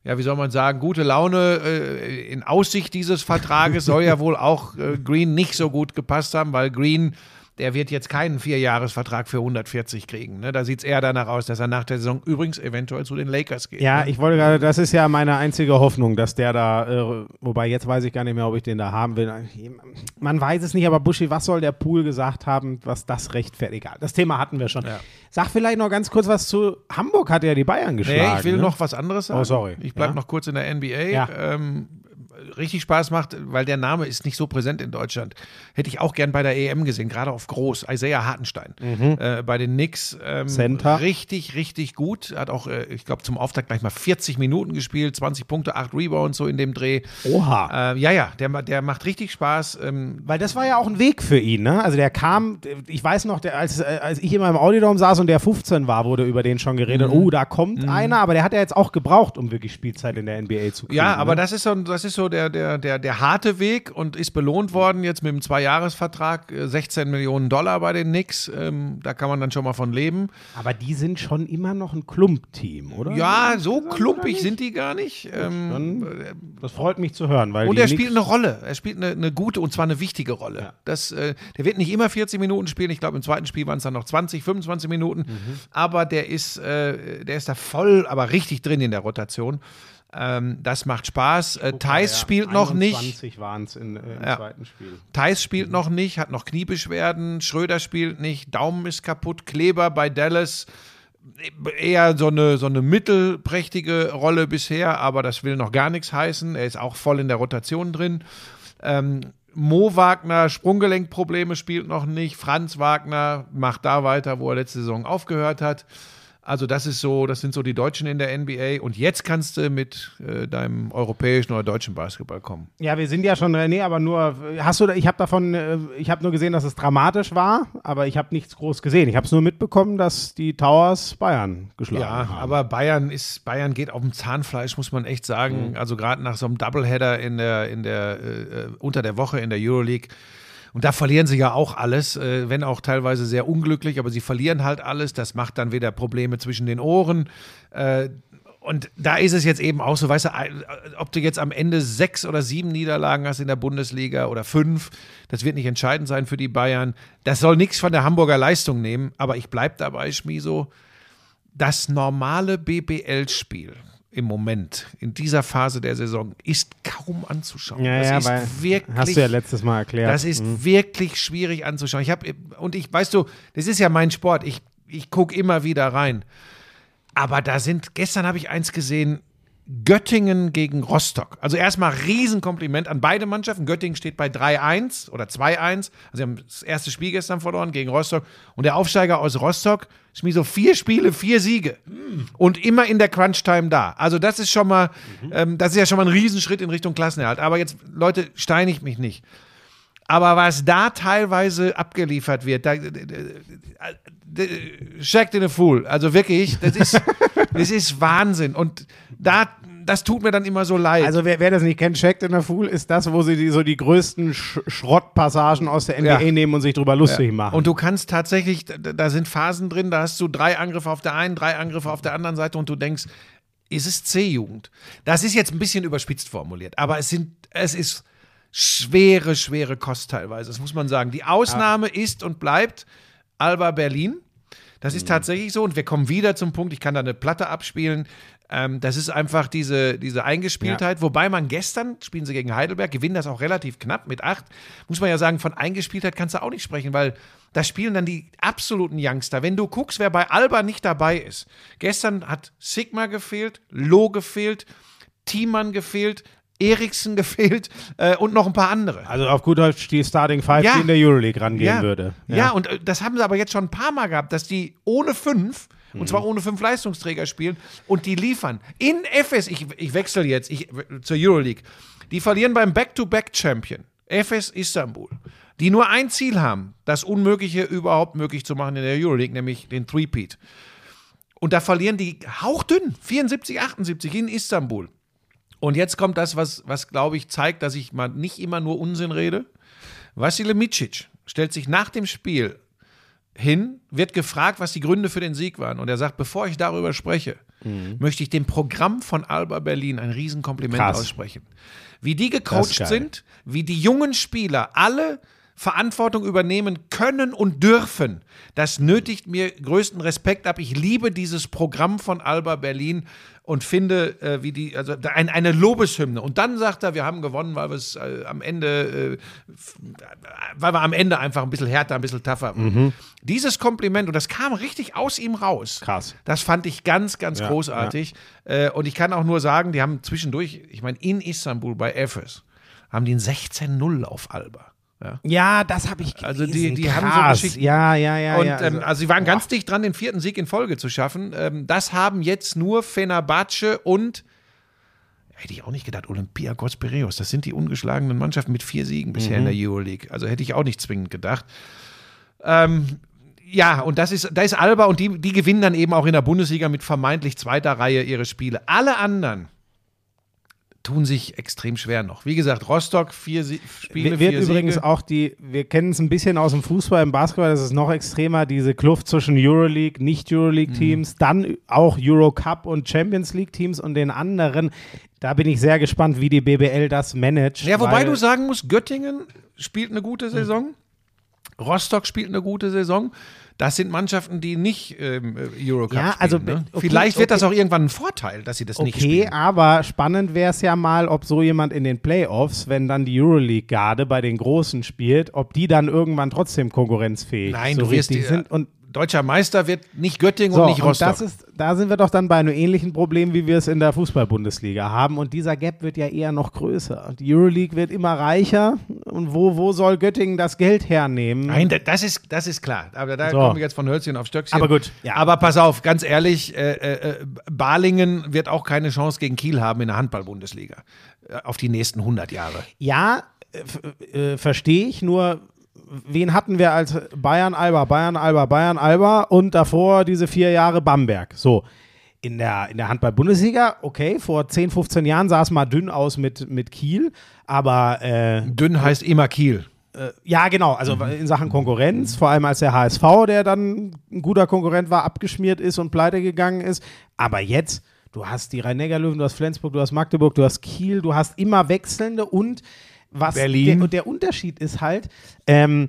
ja, wie soll man sagen, gute Laune äh, in Aussicht dieses Vertrages soll ja wohl auch äh, Green nicht so gut gepasst haben, weil Green, der wird jetzt keinen Vierjahresvertrag für 140 kriegen. Ne? Da sieht es eher danach aus, dass er nach der Saison übrigens eventuell zu den Lakers geht. Ja, ne? ich wollte gerade, das ist ja meine einzige Hoffnung, dass der da, äh, wobei jetzt weiß ich gar nicht mehr, ob ich den da haben will. Man weiß es nicht, aber Buschi, was soll der Pool gesagt haben, was das rechtfertigt? Egal, das Thema hatten wir schon. Ja. Sag vielleicht noch ganz kurz was zu Hamburg, hat ja die Bayern geschlagen. Nee, ich will ne? noch was anderes sagen. Oh, sorry. Ich bleibe Ja. noch kurz in der NBA. Ja. Ähm, richtig Spaß macht, weil der Name ist nicht so präsent in Deutschland. Hätte ich auch gern bei der EM gesehen, gerade auf groß. Isaiah Hartenstein äh, bei den Knicks. Ähm, Mhm. Center. Richtig, richtig gut. Hat auch, äh, ich glaube, zum Auftakt gleich mal 40 Minuten gespielt, 20 Punkte, 8 Rebounds so in dem Dreh. Oha. Äh, ja, ja, der, der macht richtig Spaß. Ähm, Weil das war ja auch ein Weg für ihn, ne? Also der kam, ich weiß noch, der, als, äh, als ich immer im Audiodom saß und der 15 war, wurde über den schon geredet. Mhm. Oh, da kommt einer, aber der hat ja jetzt auch gebraucht, um wirklich Spielzeit in der NBA zu kriegen. Ja, aber ne? das ist so, das ist so der, der, der, der harte Weg und ist belohnt worden jetzt mit einem Zweijahresvertrag, äh, 16 Millionen Dollar bei den Knicks. Ähm, da kann man dann schon mal von leben. Aber die sind schon immer noch ein Klump-Team, oder? Ja, so klumpig sind die gar nicht. Ähm, Dann, das freut mich zu hören, weil und er spielt eine Rolle. Er spielt eine, eine gute und zwar eine wichtige Rolle. Das, äh, der wird nicht immer 40 Minuten spielen. Ich glaube, im zweiten Spiel waren es dann noch 20, 25 Minuten. Aber der ist, äh, der ist da voll, aber richtig drin in der Rotation. Ähm, das macht Spaß. Äh, Thais Ja, spielt noch nicht. 21 waren es im Ja. zweiten Spiel. Thais spielt noch nicht, hat noch Kniebeschwerden. Schröder spielt nicht. Daumen ist kaputt. Kleber bei Dallas. Eher so eine, so eine mittelprächtige Rolle bisher, aber das will noch gar nichts heißen. Er ist auch voll in der Rotation drin. Ähm, Mo Wagner, Sprunggelenkprobleme, spielt noch nicht. Franz Wagner macht da weiter, wo er letzte Saison aufgehört hat. Also das ist so, das sind so die Deutschen in der NBA. Und jetzt kannst du mit äh, deinem europäischen oder deutschen Basketball kommen. Ja, wir sind ja schon, äh, nee, aber nur, hast du, ich habe davon, äh, ich habe nur gesehen, dass es dramatisch war, aber ich habe nichts groß gesehen. Ich habe es nur mitbekommen, dass die Towers Bayern geschlagen Ja, haben. aber Bayern ist, Bayern geht auf dem Zahnfleisch, muss man echt sagen. Also gerade nach so einem Doubleheader in der, in der, äh, äh, unter der Woche in der Euroleague. Und da verlieren sie ja auch alles, äh, wenn auch teilweise sehr unglücklich, aber sie verlieren halt alles. Das macht dann wieder Probleme zwischen den Ohren. Äh, und da ist es jetzt eben auch so, weißt du, äh, ob du jetzt am Ende sechs oder sieben Niederlagen hast in der Bundesliga oder fünf, das wird nicht entscheidend sein für die Bayern. Das soll nichts von der Hamburger Leistung nehmen, aber ich bleibe dabei, Schmiso das normale BBL-Spiel im Moment, in dieser Phase der Saison, ist kaum anzuschauen. Ja, das ja, ist weil, wirklich, hast du ja letztes Mal erklärt. das ist Mhm. wirklich schwierig anzuschauen. Ich habe und ich weißt du, das ist ja mein Sport. Ich ich gucke immer wieder rein. Aber da sind gestern habe ich eins gesehen. Göttingen gegen Rostock. Also erstmal Riesenkompliment an beide Mannschaften. Göttingen steht bei 3-1 oder 2-1. Also sie haben das erste Spiel gestern verloren gegen Rostock. Und der Aufsteiger aus Rostock schmied so vier Spiele, vier Siege. Und immer in der Crunch-Time da. Also das ist schon mal, ähm, das ist ja schon mal ein Riesenschritt in Richtung Klassenerhalt. Aber jetzt, Leute, steinigt mich nicht. Aber was da teilweise abgeliefert wird, da, Shacked in a Fool. Also wirklich, das ist, das ist Wahnsinn. Und da, das tut mir dann immer so leid. Also wer, wer das nicht kennt, Checked in der Fool ist das, wo sie die, so die größten Sch Schrottpassagen aus der NBA Ja. nehmen und sich drüber lustig machen. Und du kannst tatsächlich, da, da sind Phasen drin, da hast du drei Angriffe auf der einen, drei Angriffe auf der anderen Seite und du denkst, ist es C-Jugend? Das ist jetzt ein bisschen überspitzt formuliert, aber es sind, es ist schwere, schwere Kost teilweise, das muss man sagen. Die Ausnahme ist und bleibt Alba Berlin. Das ist tatsächlich so und wir kommen wieder zum Punkt, ich kann da eine Platte abspielen. Ähm, das ist einfach diese, diese Eingespieltheit. Wobei man gestern, spielen sie gegen Heidelberg, gewinnen das auch relativ knapp mit acht. Muss man ja sagen, von Eingespieltheit kannst du auch nicht sprechen, weil da spielen dann die absoluten Youngster. Wenn du guckst, wer bei Alba nicht dabei ist. Gestern hat Sigma gefehlt, Lo gefehlt, Thiemann gefehlt, Eriksen gefehlt äh, und noch ein paar andere. also auf gut Deutsch die Starting Five, Ja. die in der Euroleague rangehen ja. würde. Ja. und äh, das haben sie aber jetzt schon ein paar Mal gehabt, dass die ohne fünf, und zwar ohne fünf Leistungsträger spielen und die liefern. In FS, ich, ich wechsle jetzt ich, zur Euroleague, die verlieren beim Back-to-Back-Champion, FS Istanbul, die nur ein Ziel haben, das Unmögliche überhaupt möglich zu machen in der Euroleague, nämlich den Three-Peat. Und da verlieren die hauchdünn, 74, 78 in Istanbul. Und jetzt kommt das, was, was glaube ich, zeigt, dass ich mal nicht immer nur Unsinn rede. Vassile Micic stellt sich nach dem Spiel hin, wird gefragt, was die Gründe für den Sieg waren. Und er sagt, bevor ich darüber spreche, möchte ich dem Programm von Alba Berlin ein Riesenkompliment Krass. aussprechen. Wie die gecoacht sind, wie die jungen Spieler alle Verantwortung übernehmen können und dürfen. Das nötigt mir größten Respekt ab. Ich liebe dieses Programm von Alba Berlin und finde, äh, wie die, also ein, eine Lobeshymne. Und dann sagt er, wir haben gewonnen, weil wir es äh, am Ende, äh, weil wir am Ende einfach ein bisschen härter, ein bisschen tougher waren. Dieses Kompliment, und das kam richtig aus ihm raus. Krass. Das fand ich ganz, ganz Ja, großartig. Äh, und ich kann auch nur sagen, die haben zwischendurch, ich meine, in Istanbul bei Efes, haben die ein 16-0 auf Alba. Ja. Ja, das habe ich gelesen. Also die- die haben so Krass. Geschichten. Ja, ja, ja. Und ja, ähm, also sie waren ganz dicht dran, den vierten Sieg in Folge zu schaffen. Ähm, das haben jetzt nur Fenerbahce und hätte ich auch nicht gedacht, Olympiakos Piraeus. Das sind die ungeschlagenen Mannschaften mit vier Siegen bisher in der Euroleague. Also hätte ich auch nicht zwingend gedacht. Ähm, ja, und das ist, da ist Alba und die, die gewinnen dann eben auch in der Bundesliga mit vermeintlich zweiter Reihe ihre Spiele. Alle anderen tun sich extrem schwer noch. Wie gesagt, Rostock vier Sie Spiele, wird vier übrigens Siege. auch die, wir kennen es ein bisschen aus dem Fußball, im Basketball, das ist noch extremer, diese Kluft zwischen Euroleague, Nicht-Euroleague-Teams, Mhm. dann auch Eurocup und Champions League-Teams und den anderen. Da bin ich sehr gespannt, wie die BBL das managt. Ja, wobei du sagen musst, Göttingen spielt eine gute Saison, Rostock spielt eine gute Saison. Das sind Mannschaften, die nicht ähm, Eurocup Ja, spielen. also, ne? okay, Vielleicht wird das okay. auch irgendwann ein Vorteil, dass sie das nicht Okay, spielen. aber spannend wäre es ja mal, ob so jemand in den Playoffs, wenn dann die Euroleague-Garde bei den Großen spielt, ob die dann irgendwann trotzdem konkurrenzfähig Nein, so du wirst richtig die- sind. Und Deutscher Meister wird nicht Göttingen So, und nicht und Rostock. das ist, da sind wir doch dann bei einem ähnlichen Problem, wie wir es in der Fußball-Bundesliga haben. Und dieser Gap wird ja eher noch größer. Die Euroleague wird immer reicher. Und wo, wo soll Göttingen das Geld hernehmen? Nein, da- das ist, das ist klar. Aber da So. kommen wir jetzt von Hölzchen auf Stöckchen. Aber gut, ja. Aber pass auf, ganz ehrlich, äh, äh, äh, Balingen wird auch keine Chance gegen Kiel haben in der Handball-Bundesliga. Äh, auf die nächsten 100 Jahre. Ja, äh, äh, verstehe ich. Nur, wen hatten wir als Bayern Alba, Bayern Alba, Bayern Alba und davor diese vier Jahre Bamberg? So. In der, in der Handball-Bundesliga, okay, vor 10, 15 Jahren sah es mal dünn aus mit, mit Kiel, aber äh, Dünn heißt immer Kiel. Ja, genau. Also in Sachen Konkurrenz, vor allem als der HSV, der dann ein guter Konkurrent war, abgeschmiert ist und pleite gegangen ist. Aber jetzt, du hast die Rhein-Neckar-Löwen, du hast Flensburg, du hast Magdeburg, du hast Kiel, du hast immer wechselnde und was Berlin. Der, und der Unterschied ist halt, ähm,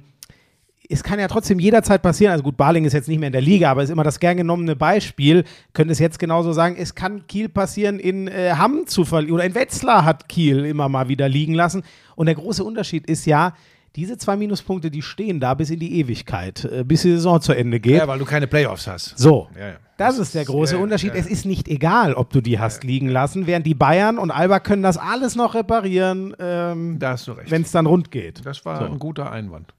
es kann ja trotzdem jederzeit passieren. Also gut, Barling ist jetzt nicht mehr in der Liga, aber ist immer das gern genommene Beispiel. Könnte es jetzt genauso sagen, es kann Kiel passieren, in äh, Hamm zu verlieren. Oder in Wetzlar hat Kiel immer mal wieder liegen lassen. Und der große Unterschied ist ja, diese zwei Minuspunkte, die stehen da bis in die Ewigkeit, äh, bis die Saison zu Ende geht. Ja, weil du keine Playoffs hast. So, Ja, ja. das ist der große ja, Unterschied. ja, ja. Es ist nicht egal, ob du die hast liegen lassen, während die Bayern und Alba können das alles noch reparieren, ähm, Da hast du recht. wenn es dann rund geht. Das war ein guter Einwand.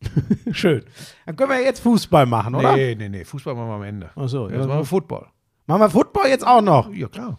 Schön. Dann können wir jetzt Fußball machen, oder? Nee, nee, nee. Fußball machen wir am Ende. Ach so, Jetzt ja. machen wir Football. Machen wir Football jetzt auch noch? Ja, klar.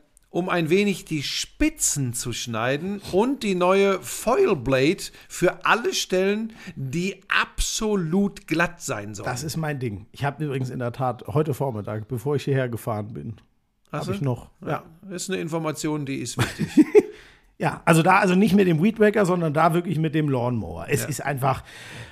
um ein wenig die Spitzen zu schneiden und die neue Foil Blade für alle Stellen, die absolut glatt sein sollen. Das ist mein Ding. Ich habe übrigens in der Tat heute Vormittag, bevor ich hierher gefahren bin, habe ich noch. Ja. ist eine Information, die ist wichtig. Ja, also da, also nicht mit dem Weed Wacker, sondern da wirklich mit dem Lawnmower. Es ist einfach,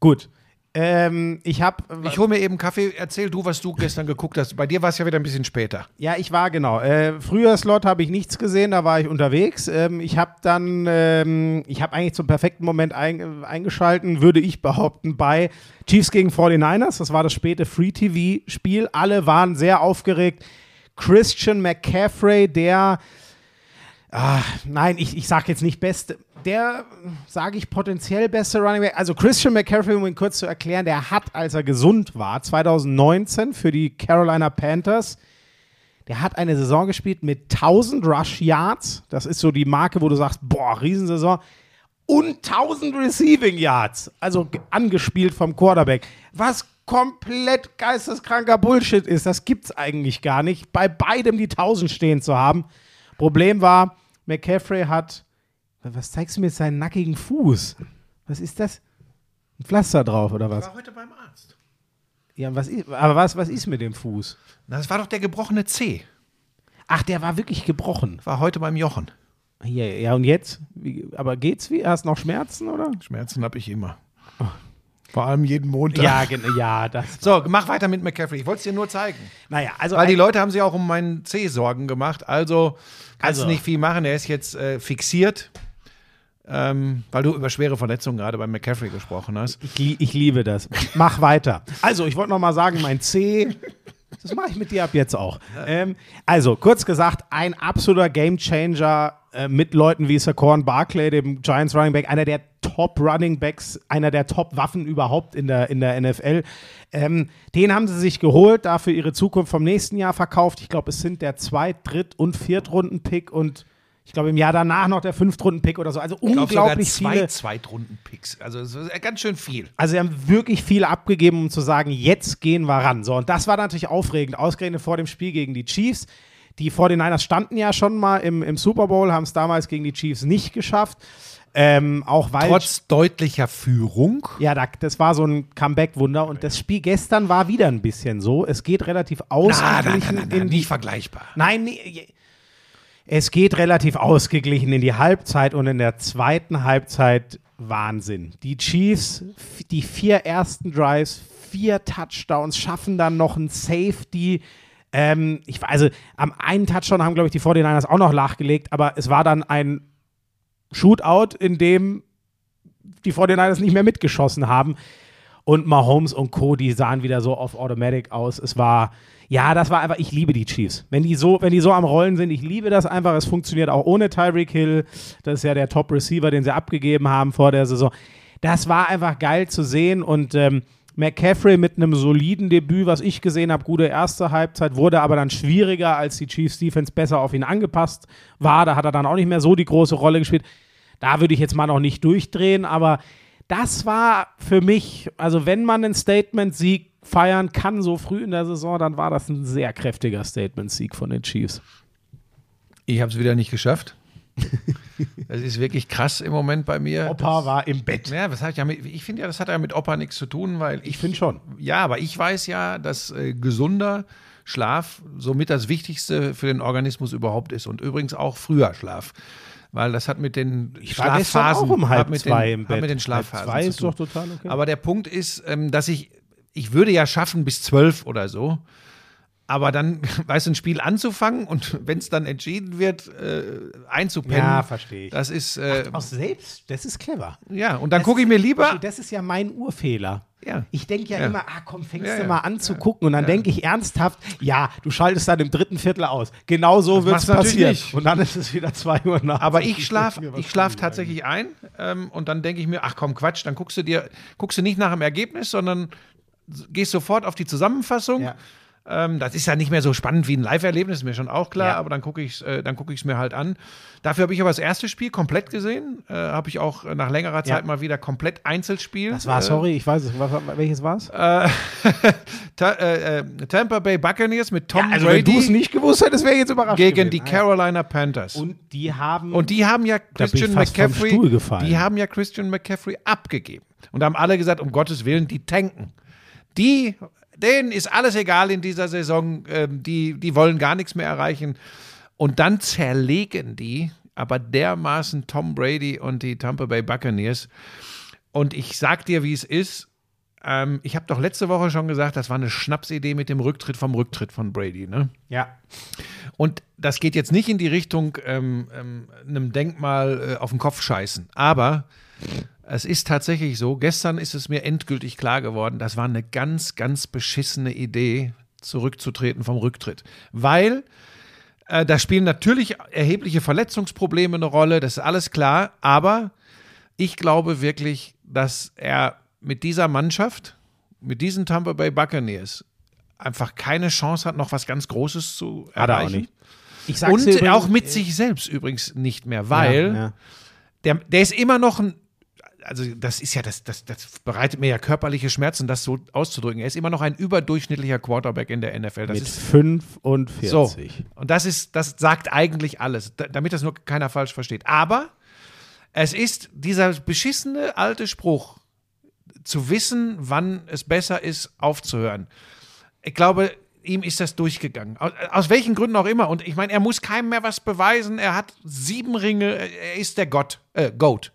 Gut. Ähm, ich habe Ich hole mir eben Kaffee. Erzähl du, was du gestern geguckt hast. Bei dir war es ja wieder ein bisschen später. Ja, ich war genau. Äh, früher Slot habe ich nichts gesehen, da war ich unterwegs. Ähm, ich habe dann, ähm, ich habe eigentlich zum perfekten Moment ein, eingeschalten, würde ich behaupten, bei Chiefs gegen 49ers. Das war das späte Free-TV-Spiel. Alle waren sehr aufgeregt. Christian McCaffrey, der, ah, nein, ich, ich sage jetzt nicht beste, der, sage ich, potenziell beste Running Back. Also Christian McCaffrey, um ihn kurz zu erklären, der hat, als er gesund war, 2019 für die Carolina Panthers, der hat eine Saison gespielt mit 1000 Rush Yards. Das ist so die Marke, wo du sagst, boah, Riesensaison. Und 1000 Receiving Yards. Also ge- angespielt vom Quarterback. Was komplett geisteskranker Bullshit ist. Das gibt's eigentlich gar nicht. Bei beidem die 1000 stehen zu haben. Problem war, McCaffrey hat. Was zeigst du mir jetzt seinen nackigen Fuß? Was ist das? Ein Pflaster drauf oder was? war heute beim Arzt. Ja, was ist, aber was, was ist mit dem Fuß? Na, das war doch der gebrochene C. Ach, der war wirklich gebrochen. War heute beim Jochen. Ja, ja und jetzt? Wie, aber geht's wie? Hast du noch Schmerzen, oder? Schmerzen habe ich immer. Vor allem jeden Montag. Ja, gen- ja, das. So, mach weiter mit McCaffrey. Ich wollte es dir nur zeigen. Naja, also. Weil die Leute haben sich auch um meinen C Sorgen gemacht. Also kannst Also- du nicht viel machen. Er ist jetzt äh, fixiert. Ähm, weil du über schwere Verletzungen gerade bei McCaffrey gesprochen hast. ich, lie- ich liebe das. Mach weiter. Also, ich wollte noch mal sagen, mein C. Das mache ich mit dir ab jetzt auch. Ähm, also, kurz gesagt, ein absoluter Gamechanger äh, mit Leuten wie Saquon Barkley, dem Giants Running Back, einer der Top Running Backs, einer der Top Waffen überhaupt in der, in der NFL. Ähm, den haben sie sich geholt, dafür ihre Zukunft vom nächsten Jahr verkauft. Ich glaube, es sind der Zweit-, Dritt- und Viertrunden-Pick und Ich glaube, im Jahr danach noch der Fünftrunden-Pick oder so. Also Ich glaub, sogar unglaublich zwei viele. Zweitrunden-Picks. Also es ist ganz schön viel. Also sie haben wirklich viel abgegeben, um zu sagen, jetzt gehen wir ran. So, und das war natürlich aufregend, ausgerechnet vor dem Spiel gegen die Chiefs. Die 49ers standen ja schon mal im, im Super Bowl, haben es damals gegen die Chiefs nicht geschafft. Ähm, auch weil. Trotz deutlicher Führung. ja, da, das war so ein Comeback-Wunder. Und das Spiel gestern war wieder ein bisschen so. Es geht relativ Na, na, na, na, na, die nicht vergleichbar. Nein, nee, es geht relativ ausgeglichen in die Halbzeit und in der zweiten Halbzeit Wahnsinn. Die Chiefs, die vier ersten Drives, vier Touchdowns, schaffen dann noch ein Safety. Ähm, ich, also am einen Touchdown haben, glaube ich, die 49ers auch noch nachgelegt, aber es war dann ein Shootout, in dem die 49ers nicht mehr mitgeschossen haben. Und Mahomes und Co., die sahen wieder so off automatic aus. Es war, ja, das war einfach, ich liebe die Chiefs. Wenn die so, wenn die so am Rollen sind, ich liebe das einfach. Es funktioniert auch ohne Tyreek Hill. Das ist ja der Top-Receiver, den sie abgegeben haben vor der Saison. Das war einfach geil zu sehen und ähm, McCaffrey mit einem soliden Debüt, was ich gesehen habe, gute erste Halbzeit, wurde aber dann schwieriger, als die Chiefs Defense besser auf ihn angepasst war. Da hat er dann auch nicht mehr so die große Rolle gespielt. Da würde ich jetzt mal noch nicht durchdrehen, aber das war für mich, also wenn man einen Statement-Sieg feiern kann, so früh in der Saison, dann war das ein sehr kräftiger Statement-Sieg von den Chiefs. Ich habe es wieder nicht geschafft. Das ist wirklich krass im Moment bei mir. Opa war im Bett. Ja, das hat ja mit, ich finde ja, das hat ja mit Opa nichts zu tun, weil ich, Ich finde schon. Ja, aber ich weiß ja, dass äh, gesunder Schlaf somit das Wichtigste für den Organismus überhaupt ist und übrigens auch früher Schlaf. Weil das hat mit den Ich war Schlafphasen auch um halb zwei den, im Bett. Mit den Halb Schlafphasen zwei zu ist doch total okay. Aber der Punkt ist, ähm, dass ich, ich würde ja schaffen bis zwölf oder so. Aber dann, weißt du, ein Spiel anzufangen und wenn es dann entschieden wird, äh, einzupennen. Ja, verstehe ich. Das ist, äh, Aus selbst, das ist clever. ja, und dann gucke ich mir lieber. Das ist ja mein Urfehler. Ja. Ich denke ja, Ja. immer, ah komm, fängst Ja, du mal an zu gucken und dann denke ich ernsthaft, ja, du schaltest dann im dritten Viertel aus. Genau so wird es passieren. nicht. Und dann ist es wieder zwei Uhr nachts. Aber ich schlafe ich schlaf tatsächlich ein ähm, und dann denke ich mir, ach komm, Quatsch, dann guckst du dir, guckst du nicht nach dem Ergebnis, sondern gehst sofort auf die Zusammenfassung. Ja. Ähm, das ist ja nicht mehr so spannend wie ein Live-Erlebnis, ist mir schon auch klar, Ja. aber dann gucke ich es äh, dann guck mir halt an. Dafür habe ich aber das erste Spiel komplett gesehen. Äh, habe ich auch äh, nach längerer Zeit Ja. mal wieder komplett Einzelspiel. Das war, äh, sorry, ich weiß es. Was, welches war es? Ta äh, äh, Tampa Bay Buccaneers mit Tom also, wenn du es Brady nicht gewusst hättest, wäre ich jetzt überrascht. gegen gewesen. die ja. Carolina Panthers. Und die haben. Und die haben ja Christian McCaffrey, die haben ja Christian McCaffrey abgegeben. Und da haben alle gesagt, um Gottes Willen, die tanken. Die, denen ist alles egal in dieser Saison, ähm, die, die wollen gar nichts mehr erreichen. Und dann zerlegen die aber dermaßen Tom Brady und die Tampa Bay Buccaneers. Und ich sag dir, wie es ist. Ähm, ich habe doch letzte Woche schon gesagt, das war eine Schnapsidee mit dem Rücktritt vom Rücktritt von Brady. Ne? ja. Und das geht jetzt nicht in die Richtung ähm, ähm, einem Denkmal äh, auf den Kopf scheißen. Aber es ist tatsächlich so, gestern ist es mir endgültig klar geworden, das war eine ganz, ganz beschissene Idee, zurückzutreten vom Rücktritt. Weil äh, da spielen natürlich erhebliche Verletzungsprobleme eine Rolle, das ist alles klar. Aber ich glaube wirklich, dass er mit dieser Mannschaft, mit diesen Tampa Bay Buccaneers, einfach keine Chance hat, noch was ganz Großes zu Hat er auch erreichen. Und übrigens- auch mit sich selbst übrigens nicht mehr, weil Ja, ja. Der, der ist immer noch ein, also das ist ja, das, das, das bereitet mir ja körperliche Schmerzen, das so auszudrücken. Er ist immer noch ein überdurchschnittlicher Quarterback in der NFL. Das Mit ist 45. so. Und das ist, das sagt eigentlich alles, da, damit das nur keiner falsch versteht. Aber es ist dieser beschissene alte Spruch, zu wissen, wann es besser ist, aufzuhören. Ich glaube, ihm ist das durchgegangen. Aus, aus welchen Gründen auch immer. Und ich meine, er muss keinem mehr was beweisen. Er hat sieben Ringe. Er ist der Gott, äh, Goat.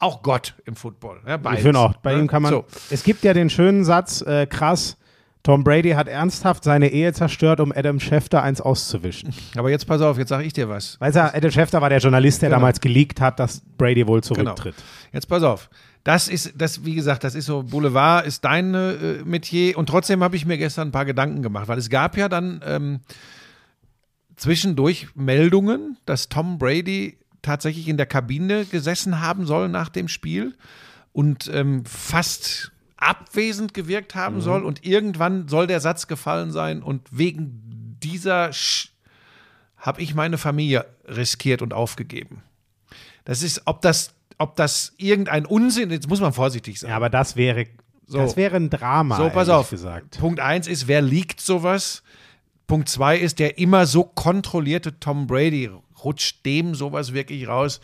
Auch Gott im Football. Ja, Ich finde auch, bei Ne? ihm kann man. So. Es gibt ja den schönen Satz, äh, krass, Tom Brady hat ernsthaft seine Ehe zerstört, um Adam Schefter eins auszuwischen. Aber jetzt pass auf, jetzt sage ich dir was. Weißt du, Adam Schefter war der Journalist, der Genau. damals geleakt hat, dass Brady wohl Genau. zurücktritt. Jetzt pass auf. Das ist, das, wie gesagt, das ist so, Boulevard ist dein äh, Metier. Und trotzdem habe ich mir gestern ein paar Gedanken gemacht, weil es gab ja dann ähm, zwischendurch Meldungen, dass Tom Brady tatsächlich in der Kabine gesessen haben soll nach dem Spiel und ähm, fast abwesend gewirkt haben soll. Und irgendwann soll der Satz gefallen sein und wegen dieser Sch habe ich meine Familie riskiert und aufgegeben. Das ist, ob das, ob das irgendein Unsinn, jetzt muss man vorsichtig sein. Ja, aber das wäre, das wäre ein Drama. So, pass auf. Gesagt. Punkt eins ist, wer liegt sowas? Punkt zwei ist, der immer so kontrollierte Tom Brady rutscht dem sowas wirklich raus.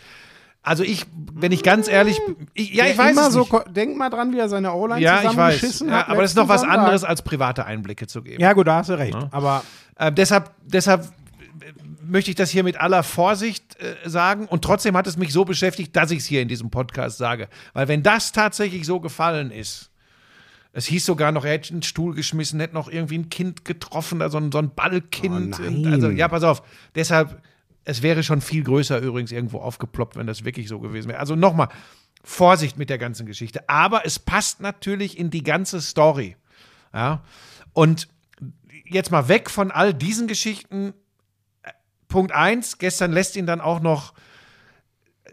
Also ich, wenn ich ganz ehrlich, ich, ja, ich Der weiß immer es so, nicht. denk mal dran, wie er seine O-Line Ja, ich weiß. zusammengeschissen Ja, hat. aber das ist noch was Sonntag. anderes, als private Einblicke zu geben. Ja, gut, da hast du recht. Aber Äh, deshalb, deshalb äh, möchte ich das hier mit aller Vorsicht äh, sagen und trotzdem hat es mich so beschäftigt, dass ich es hier in diesem Podcast sage. Weil wenn das tatsächlich so gefallen ist, es hieß sogar noch, er hätte einen Stuhl geschmissen, hätte noch irgendwie ein Kind getroffen, also so ein Ballkind. Oh also, ja, pass auf. Deshalb, es wäre schon viel größer übrigens irgendwo aufgeploppt, wenn das wirklich so gewesen wäre. Also nochmal, Vorsicht mit der ganzen Geschichte. Aber es passt natürlich in die ganze Story. Ja. Und jetzt mal weg von all diesen Geschichten. Punkt eins, gestern lässt ihn dann auch noch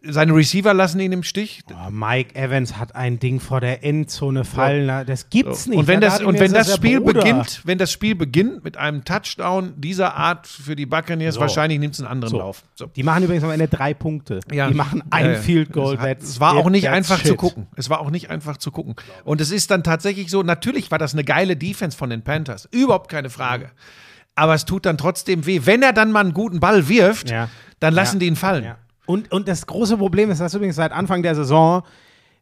seine Receiver lassen ihn im Stich. oh, Mike Evans hat ein Ding vor der Endzone fallen. lassen. Das gibt's nicht. Und wenn Da das, und wenn das Spiel Bruder. beginnt, wenn das Spiel beginnt mit einem Touchdown dieser Art für die Buccaneers, So. wahrscheinlich nimmt es einen anderen So. Lauf. So. Die machen übrigens am Ende drei Punkte. Ja. Die machen ein Ja, ja. Field Goal. Es, hat, es war auch nicht einfach zu shit. gucken. Es war auch nicht einfach zu gucken. Und es ist dann tatsächlich so, natürlich war das eine geile Defense von den Panthers. Überhaupt keine Frage. Aber es tut dann trotzdem weh. Wenn er dann mal einen guten Ball wirft, Ja. dann lassen Ja. die ihn fallen. Ja. Und, und das große Problem ist, dass übrigens seit Anfang der Saison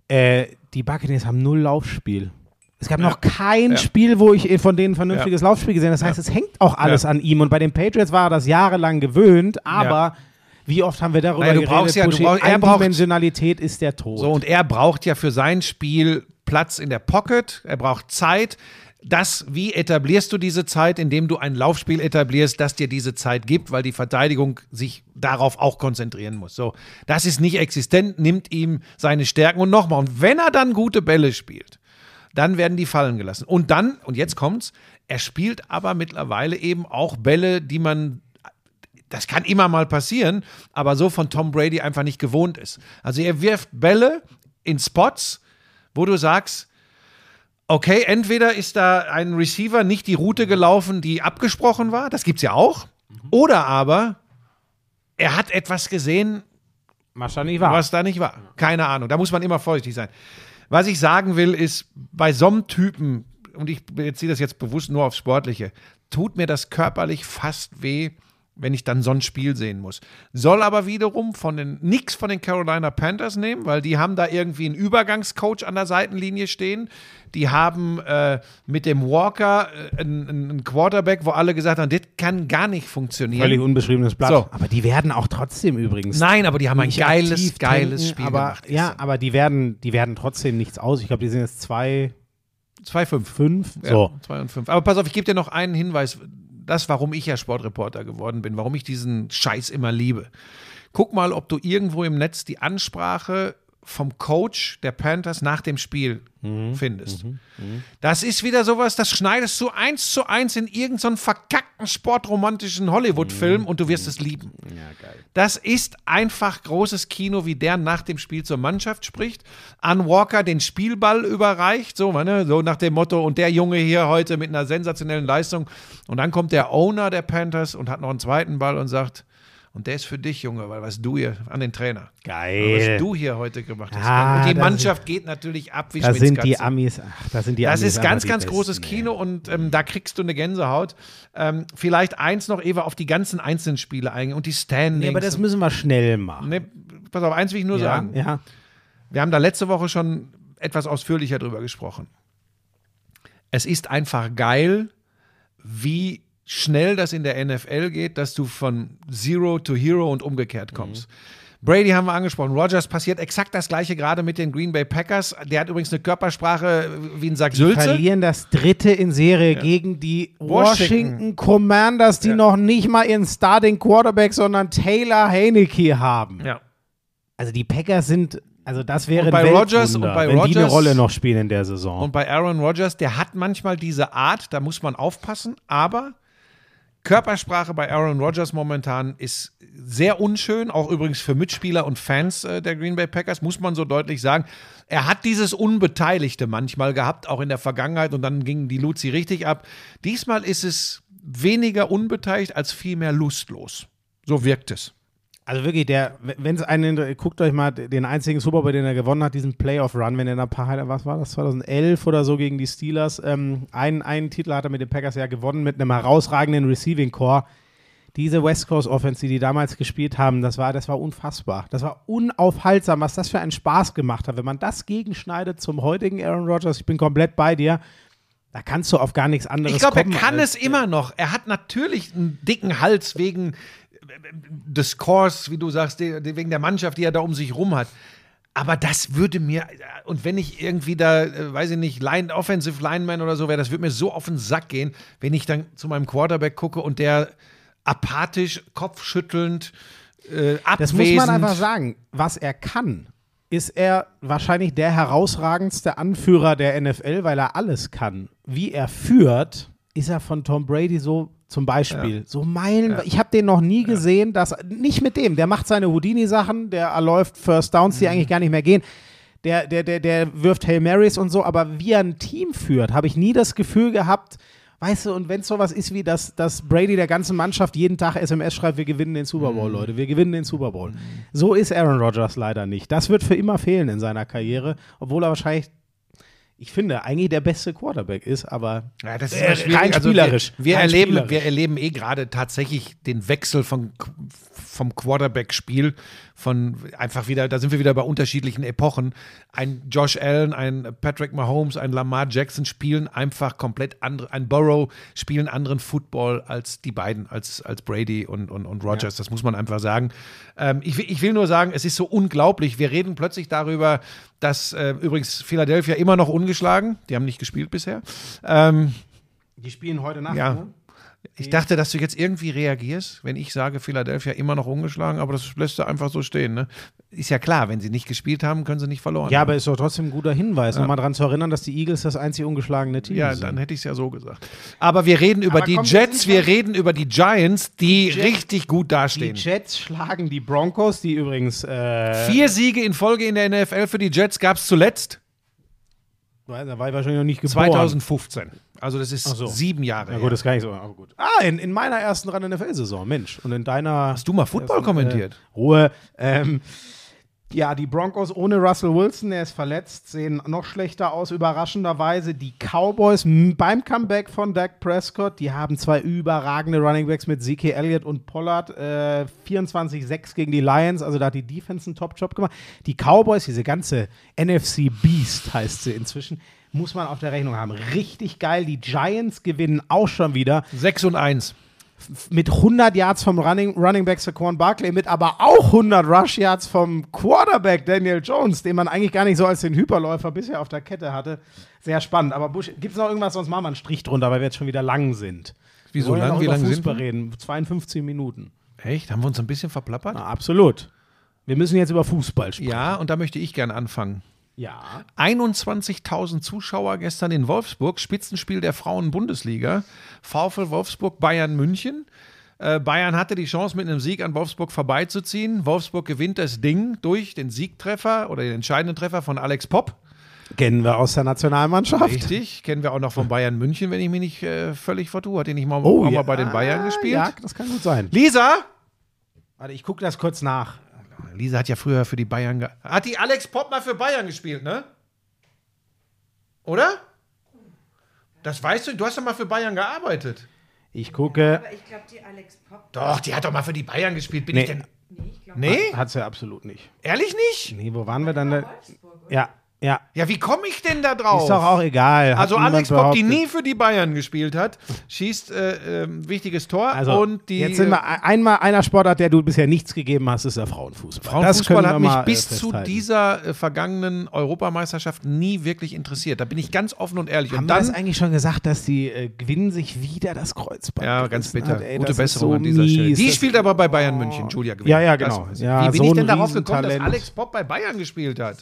äh, die Buccaneers haben null Laufspiel. Es gab noch kein Ja. Spiel, wo ich von denen ein vernünftiges Laufspiel gesehen habe. Das heißt, es hängt auch alles Ja. an ihm. Und bei den Patriots war er das jahrelang gewöhnt, aber wie oft haben wir darüber du geredet, brauchst ja- du Buschi, brauchst- er braucht- Eindimensionalität ist der Tod. So, und er braucht ja für sein Spiel Platz in der Pocket, er braucht Zeit. Das, wie etablierst du diese Zeit, indem du ein Laufspiel etablierst, das dir diese Zeit gibt, weil die Verteidigung sich darauf auch konzentrieren muss. So, das ist nicht existent, nimmt ihm seine Stärken und nochmal. Und wenn er dann gute Bälle spielt, dann werden die fallen gelassen. Und dann, und jetzt kommt's, er spielt aber mittlerweile eben auch Bälle, die man das kann immer mal passieren, aber so von Tom Brady einfach nicht gewohnt ist. Also er wirft Bälle in Spots, wo du sagst, okay, entweder ist da ein Receiver nicht die Route gelaufen, die abgesprochen war, das gibt's ja auch, oder aber er hat etwas gesehen, Wahrscheinlich war. was da nicht war. Keine Ahnung. Da muss man immer vorsichtig sein. Was ich sagen will, ist, bei so einem Typen, und ich beziehe das jetzt bewusst nur aufs Sportliche, tut mir das körperlich fast weh, wenn ich dann so ein Spiel sehen muss. Soll aber wiederum von den nix von den Carolina Panthers nehmen, weil die haben da irgendwie einen Übergangscoach an der Seitenlinie stehen. Die haben äh, mit dem Walker äh, einen, einen Quarterback, wo alle gesagt haben, das kann gar nicht funktionieren. Völlig unbeschriebenes Blatt. So. Aber die werden auch trotzdem übrigens Nein, aber die haben ein geiles, geiles Spiel aber, gemacht. Ja, aber die werden, die werden trotzdem nichts aus. Ich glaube, die sind jetzt 2, 2-5. 5. Ja, So. zwei und fünf. Aber pass auf, ich gebe dir noch einen Hinweis. Das, warum ich ja Sportreporter geworden bin, warum ich diesen Scheiß immer liebe. Guck mal, ob du irgendwo im Netz die Ansprache vom Coach der Panthers nach dem Spiel findest. Das ist wieder sowas, das schneidest du eins zu eins in irgendeinen verkackten sportromantischen Hollywood-Film und du wirst es lieben. Das ist einfach großes Kino, wie der nach dem Spiel zur Mannschaft spricht, an Walker den Spielball überreicht, so, ne, so nach dem Motto, und der Junge hier heute mit einer sensationellen Leistung. Und dann kommt der Owner der Panthers und hat noch einen zweiten Ball und sagt, und der ist für dich, Junge, weil was du hier an den Trainer. Geil. Was du hier heute gemacht hast. Ah, und die Mannschaft geht natürlich ab wie Da sind die. Amis, ach, da sind die Das Amis ist ganz, ganz Besten, großes ey. Kino und ähm, da kriegst du eine Gänsehaut. Ähm, vielleicht eins noch, Eva, auf die ganzen einzelnen Spiele eingehen und die Standings. Nee, aber das müssen wir schnell machen. Nee, pass auf, eins will ich nur ja, sagen. ja. Wir haben da letzte Woche schon etwas ausführlicher drüber gesprochen. Es ist einfach geil, wie schnell das in der NFL geht, dass du von Zero to Hero und umgekehrt kommst. Brady haben wir angesprochen. Rogers passiert exakt das gleiche gerade mit den Green Bay Packers. Der hat übrigens eine Körpersprache wie ein Sack Sülze. Verlieren das dritte in Serie gegen die Washington. Washington, Commanders, die Ja. noch nicht mal ihren Starting Quarterback, sondern Taylor Heineke haben. Ja. Also die Packers sind, also das wäre Und bei ein Rodgers und bei wenn die eine Rolle noch spielen in der Saison. Und bei Aaron Rodgers, der hat manchmal diese Art, da muss man aufpassen, aber Körpersprache bei Aaron Rodgers momentan ist sehr unschön, auch übrigens für Mitspieler und Fans äh, der Green Bay Packers, muss man so deutlich sagen. Er hat dieses Unbeteiligte manchmal gehabt, auch in der Vergangenheit, und dann ging die Luzi richtig ab. Diesmal ist es weniger unbeteiligt als vielmehr lustlos. So wirkt es. Also wirklich, der, wenn es einen, guckt euch mal den einzigen Super Bowl, den er gewonnen hat, diesen Playoff-Run, wenn er da ein paar, Highlights- was war das, 2011 oder so gegen die Steelers. Ähm, einen, einen Titel hat er mit den Packers ja gewonnen, mit einem herausragenden Receiving Core. Diese West Coast Offense, die die damals gespielt haben, das war, das war unfassbar. Das war unaufhaltsam, was das für einen Spaß gemacht hat. Wenn man das gegenschneidet zum heutigen Aaron Rodgers, ich bin komplett bei dir, da kannst du auf gar nichts anderes Ich glaube, er kommen kann es immer noch. Er hat natürlich einen dicken Hals wegen des Cores, wie du sagst, wegen der Mannschaft, die er da um sich rum hat. Aber das würde mir, und wenn ich irgendwie da, äh, weiß ich nicht, Line, Offensive Lineman oder so wäre, das würde mir so auf den Sack gehen, wenn ich dann zu meinem Quarterback gucke und der apathisch, kopfschüttelnd, äh, abwesend. Das muss man einfach sagen. Was er kann, ist er wahrscheinlich der herausragendste Anführer der NFL, weil er alles kann. Wie er führt, ist er von Tom Brady so zum Beispiel. So Meilen. Ich habe den noch nie gesehen, dass nicht mit dem. Der macht seine Houdini-Sachen, der erläuft First Downs, die eigentlich gar nicht mehr gehen. Der, der, der, der wirft Hail Marys und so, aber wie er ein Team führt, habe ich nie das Gefühl gehabt, Weißt du, und wenn es sowas ist wie, dass, dass Brady der ganzen Mannschaft jeden Tag SMS schreibt, wir gewinnen den Super Bowl, Leute, wir gewinnen den Super Bowl. So ist Aaron Rodgers leider nicht. Das wird für immer fehlen in seiner Karriere, obwohl er wahrscheinlich, ich finde, eigentlich der beste Quarterback ist, aber Ja, das ist Äh, rein Also spielerisch. Wir, wir, Rein erleben, spielerisch. wir erleben eh gerade tatsächlich den Wechsel von, vom Quarterback-Spiel von einfach wieder, da sind wir wieder bei unterschiedlichen Epochen. Ein Josh Allen, ein Patrick Mahomes, ein Lamar Jackson spielen einfach komplett andere, ein Burrow spielen anderen Football als die beiden, als, als Brady und, und, und Rogers. Das muss man einfach sagen. Ähm, ich, ich will nur sagen, es ist so unglaublich. Wir reden plötzlich darüber, dass äh, übrigens Philadelphia immer noch ungeschlagen, die haben nicht gespielt bisher. Ähm, die spielen heute Nacht. Ja. Ne? Ich dachte, dass du jetzt irgendwie reagierst, wenn ich sage, Philadelphia immer noch ungeschlagen, aber das lässt du einfach so stehen. Ne? Ist ja klar, wenn sie nicht gespielt haben, können sie nicht verloren Ja, haben. aber ist doch trotzdem ein guter Hinweis, nochmal daran zu erinnern, dass die Eagles das einzig ungeschlagene Team Ja, sind. dann hätte ich es ja so gesagt. Aber wir reden über Aber die Jets, wir reden über die Giants, die Jets- richtig gut die dastehen. Jets schlagen die Broncos, die übrigens äh, Vier Siege in Folge in der NFL für die Jets gab es zuletzt da war ich wahrscheinlich noch nicht geboren. 2015. Also das ist so. sieben Jahre Na her. gut, das kann ich so, aber gut. Ah, in, in meiner ersten Run NFL-Saison, Mensch. Und in deiner. Hast du mal Football kommentiert? Ruhe. Ähm, ja, die Broncos ohne Russell Wilson, der ist verletzt, sehen noch schlechter aus, überraschenderweise. Die Cowboys beim Comeback von Dak Prescott, die haben zwei überragende Running Backs mit Zeke Elliott und Pollard. Äh, 24-6 gegen die Lions, also da hat die Defense einen Top-Job gemacht. Die Cowboys, diese ganze NFC Beast heißt sie inzwischen, muss man auf der Rechnung haben. Richtig geil. Die Giants gewinnen auch schon wieder 6 und 1. mit 100 Yards vom Running, Running Back Saquon Barkley, mit aber auch 100 Rush Yards vom Quarterback Daniel Jones, den man eigentlich gar nicht so als den Hyperläufer bisher auf der Kette hatte. Sehr spannend. Aber Busch, gibt es noch irgendwas, sonst machen wir einen Strich drunter, weil wir jetzt schon wieder lang sind. Wie so Wir wollen ja lang? noch Wie über lang sind Fußball wir? reden. 52 Minuten. Echt? Haben wir uns ein bisschen verplappert? Na, absolut. Wir müssen jetzt über Fußball sprechen. Ja, und da möchte ich gerne anfangen. Ja. 21.000 Zuschauer gestern in Wolfsburg, Spitzenspiel der Frauen-Bundesliga. VfL Wolfsburg, Bayern München. Äh, Bayern hatte die Chance, mit einem Sieg an Wolfsburg vorbeizuziehen. Wolfsburg gewinnt das Ding durch den Siegtreffer oder den entscheidenden Treffer von Alex Popp. Kennen wir aus der Nationalmannschaft. Richtig, kennen wir auch noch von Bayern München, wenn ich mich nicht äh, völlig vertue. Hat er nicht mal, Oh, auch ja. mal bei den Bayern gespielt? Ja, das kann gut sein. Lisa? Warte, ich gucke das kurz nach. Lisa hat ja früher für die Bayern. ge- Hat die Alex Popp mal für Bayern gespielt, ne? Oder? Das weißt du, du hast doch mal für Bayern gearbeitet. Ich gucke. Aber ich glaube, die Alex Pop. Doch, die hat doch mal für die Bayern gespielt. Bin Nee. ich denn. Nee, ich glaube. Nee? Hat sie absolut nicht. Ehrlich nicht? Nee, wo waren wir dann? Da? Ja, ja. Ja, wie komme ich denn da drauf? Ist doch auch egal. Hat also Alex Popp, die nie für die Bayern gespielt hat, schießt äh, ähm, wichtiges Tor Also, und die jetzt sind wir äh, ein- einmal einer Sportart, der du bisher nichts gegeben hast, ist der Frauenfußball. Frauenfußball hat mich mal, bis äh, zu festhalten. dieser äh, vergangenen Europameisterschaft nie wirklich interessiert. Da bin ich ganz offen und ehrlich. Haben und wir das dann eigentlich schon gesagt, dass die äh, gewinnen sich wieder das Kreuzband? Ja, ganz bitter. hat? Ey, Gute das Besserung so an dieser Stelle. Die Das- spielt aber bei Bayern München, Julia gewinnt. Ja, ja, genau. Das- Ja, Wie bin so ich denn darauf gekommen, dass. Alex Pop bei Bayern gespielt hat?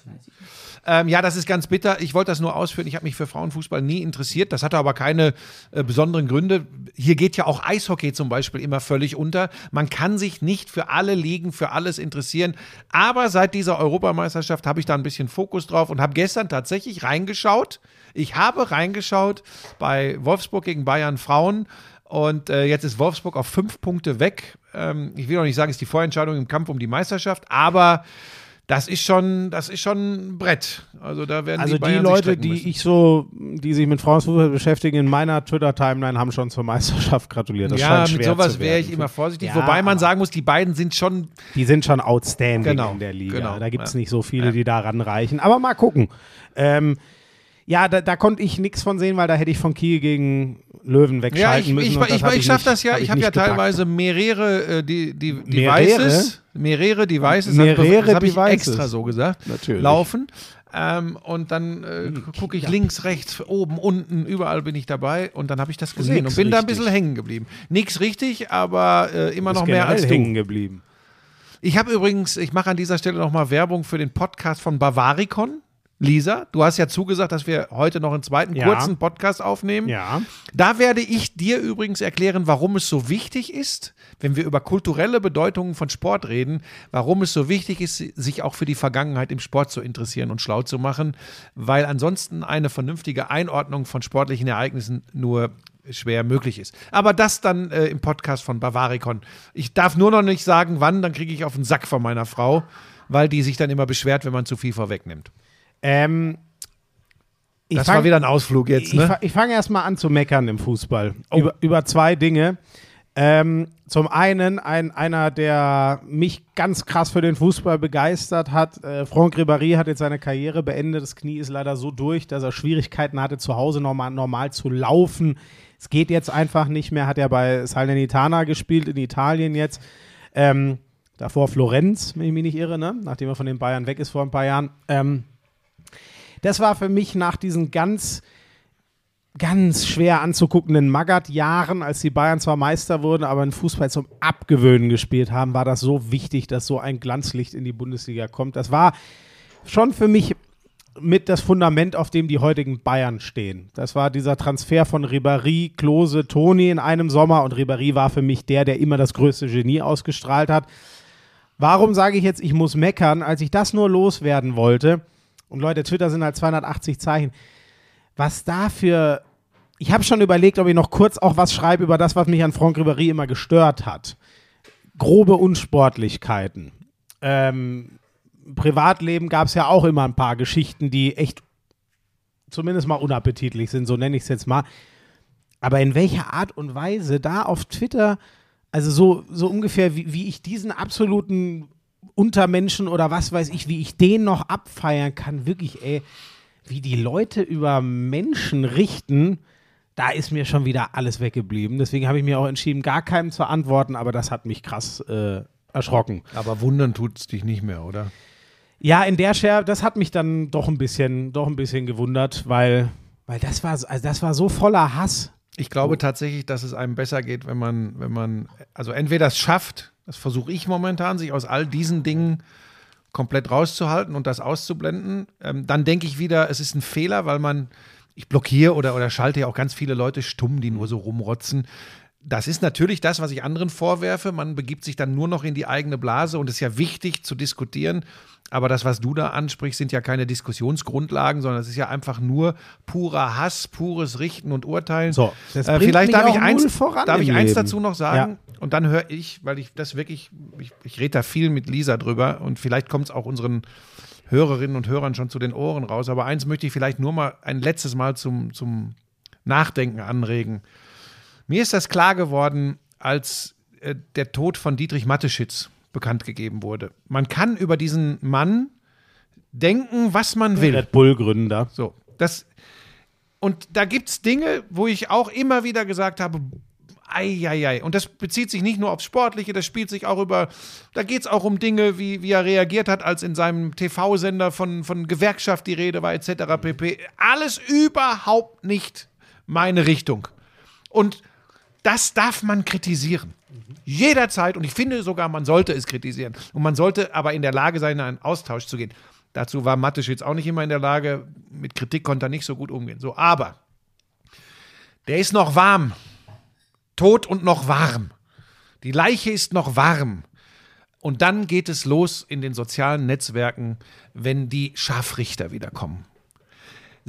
Ähm, ja, das ist ganz bitter. Ich wollte das nur ausführen. Ich habe mich für Frauenfußball nie interessiert. Das hatte aber keine äh, besonderen Gründe. Hier geht ja auch Eishockey zum Beispiel immer völlig unter. Man kann sich nicht für alle Ligen, für alles interessieren. Aber seit dieser Europameisterschaft habe ich da ein bisschen Fokus drauf und habe gestern tatsächlich reingeschaut. Ich habe reingeschaut bei Wolfsburg gegen Bayern Frauen Und äh, jetzt ist Wolfsburg auf fünf Punkte weg. Ähm, ich will noch nicht sagen, es ist die Vorentscheidung im Kampf um die Meisterschaft, aber das ist schon, das ist schon ein Brett. Also da werden Also die, die, Leute, die ich so, die sich mit Frauenfußball beschäftigen, in meiner Twitter-Timeline haben schon zur Meisterschaft gratuliert. Das ja, mit sowas wäre ich immer vorsichtig. Ja, Wobei man sagen muss, die beiden sind schon Die sind schon outstanding Genau, in der Liga. genau, da gibt es ja. nicht so viele, die da ranreichen. Aber mal gucken. Ähm, ja, da, da konnte ich nichts von sehen, weil da hätte ich von Kiel gegen Löwen Ja, wegschalten ich, müssen. ich, ich, das ich, ich schaffe das ja. hab Ich habe ja gepackt. teilweise mehrere, äh, die, die, Mehrere? Devices, mehrere Devices, Mehrere das habe ich extra so gesagt, Natürlich. laufen. Ähm, und dann äh, gucke ich links, rechts, oben, unten, überall bin ich dabei und dann habe ich das gesehen nix und bin da ein richtig. bisschen hängen geblieben. Nix richtig, aber äh, immer noch mehr als du. hängen geblieben. Ich habe übrigens, ich mache an dieser Stelle nochmal Werbung für den Podcast von Bavaricon. Lisa, du hast ja zugesagt, dass wir heute noch einen zweiten Ja. kurzen Podcast aufnehmen. Ja. Da werde ich dir übrigens erklären, warum es so wichtig ist, wenn wir über kulturelle Bedeutungen von Sport reden, warum es so wichtig ist, sich auch für die Vergangenheit im Sport zu interessieren und schlau zu machen, weil ansonsten eine vernünftige Einordnung von sportlichen Ereignissen nur schwer möglich ist. Aber das dann äh, im Podcast von Bavaricon. Ich darf nur noch nicht sagen, wann, dann kriege ich auf den Sack von meiner Frau, weil die sich dann immer beschwert, wenn man zu viel vorwegnimmt. Ähm, ich Das fang- war wieder ein Ausflug jetzt, Ich, ne? fa- ich fange erstmal an zu meckern im Fußball. Über, über zwei Dinge. Ähm, zum einen ein, einer, der mich ganz krass für den Fußball begeistert hat. Äh, Franck Ribéry hat jetzt seine Karriere beendet. Das Knie ist leider so durch, dass er Schwierigkeiten hatte, zu Hause normal, normal zu laufen. Es geht jetzt einfach nicht mehr. Hat er bei Salernitana gespielt in Italien jetzt. Ähm, davor Florenz, wenn ich mich nicht irre, ne? nachdem er von den Bayern weg ist vor ein paar Jahren. Ähm, das war für mich nach diesen ganz, ganz schwer anzuguckenden Magath-Jahren, als die Bayern zwar Meister wurden, aber in Fußball zum Abgewöhnen gespielt haben, war das so wichtig, dass so ein Glanzlicht in die Bundesliga kommt. Das war schon für mich mit das Fundament, auf dem die heutigen Bayern stehen. Das war dieser Transfer von Ribéry, Klose, Toni in einem Sommer und Ribéry war für mich der, der immer das größte Genie ausgestrahlt hat. Warum sage ich jetzt, ich muss meckern, als ich das nur loswerden wollte? Und Leute, Twitter sind halt 280 Zeichen. Was da für. Ich habe schon überlegt, ob ich noch kurz auch was schreibe über das, was mich an Franck Ribéry immer gestört hat. Grobe Unsportlichkeiten. Ähm, Privatleben gab es ja auch immer ein paar Geschichten, die echt zumindest mal unappetitlich sind, so nenne ich es jetzt mal. Aber in welcher Art und Weise da auf Twitter, also so, so ungefähr wie, wie ich diesen absoluten Untermenschen oder was weiß ich, wie ich den noch abfeiern kann, wirklich, ey, wie die Leute über Menschen richten, da ist mir schon wieder alles weggeblieben. Deswegen habe ich mir auch entschieden, gar keinem zu antworten, aber das hat mich krass äh, erschrocken. Aber wundern tut es dich nicht mehr, oder? Ja, in der Share, das hat mich dann doch ein bisschen, doch ein bisschen gewundert, weil, weil das war, also das war so voller Hass. Ich glaube tatsächlich, dass es einem besser geht, wenn man, wenn man, also entweder es schafft, das versuche ich momentan, sich aus all diesen Dingen komplett rauszuhalten und das auszublenden. Ähm, dann denke ich wieder, es ist ein Fehler, weil man, ich blockiere oder, oder schalte ja auch ganz viele Leute stumm, die nur so rumrotzen. Das ist natürlich das, was ich anderen vorwerfe. Man begibt sich dann nur noch in die eigene Blase und es ist ja wichtig zu diskutieren. Aber das, was du da ansprichst, sind ja keine Diskussionsgrundlagen, sondern es ist ja einfach nur purer Hass, pures Richten und Urteilen. So, das äh, vielleicht darf ich eins, darf ich eins dazu noch sagen und dann höre ich, weil ich das wirklich, ich, ich rede da viel mit Lisa drüber und vielleicht kommt es auch unseren Hörerinnen und Hörern schon zu den Ohren raus. Aber eins möchte ich vielleicht nur mal ein letztes Mal zum, zum Nachdenken anregen. Mir ist das klar geworden, als äh, der Tod von Dietrich Mateschitz bekannt gegeben wurde. Man kann über diesen Mann denken, was man will. Red Bull-Gründer. So, das und da gibt es Dinge, wo ich auch immer wieder gesagt habe, Eieiei. Und das bezieht sich nicht nur aufs Sportliche, das spielt sich auch über, da geht es auch um Dinge, wie, wie er reagiert hat, als in seinem TV-Sender von, von Gewerkschaft die Rede war, etc. pp. Alles überhaupt nicht meine Richtung. Und das darf man kritisieren. Jederzeit. Und ich finde sogar, man sollte es kritisieren. Und man sollte aber in der Lage sein, in einen Austausch zu gehen. Dazu war Mattisch jetzt auch nicht immer in der Lage. Mit Kritik konnte er nicht so gut umgehen. So, aber der ist noch warm. Tot und noch warm. Die Leiche ist noch warm. Und dann geht es los in den sozialen Netzwerken, wenn die Scharfrichter wiederkommen.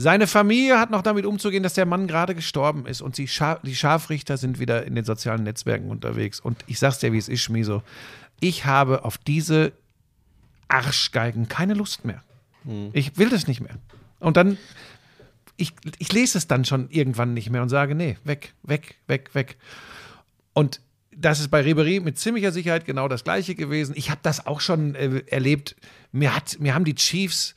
Seine Familie hat noch damit umzugehen, dass der Mann gerade gestorben ist und die, Scha die Scharfrichter sind wieder in den sozialen Netzwerken unterwegs. Und ich sag's dir, wie es ist, Schmiso. Ich habe auf diese Arschgeigen keine Lust mehr. Ich will das nicht mehr. Und dann, ich, ich lese es dann schon irgendwann nicht mehr und sage, nee, weg, weg, weg, weg. Und das ist bei Ribery mit ziemlicher Sicherheit genau das Gleiche gewesen. Ich habe das auch schon äh, erlebt. Mir, hat, mir haben die Chiefs,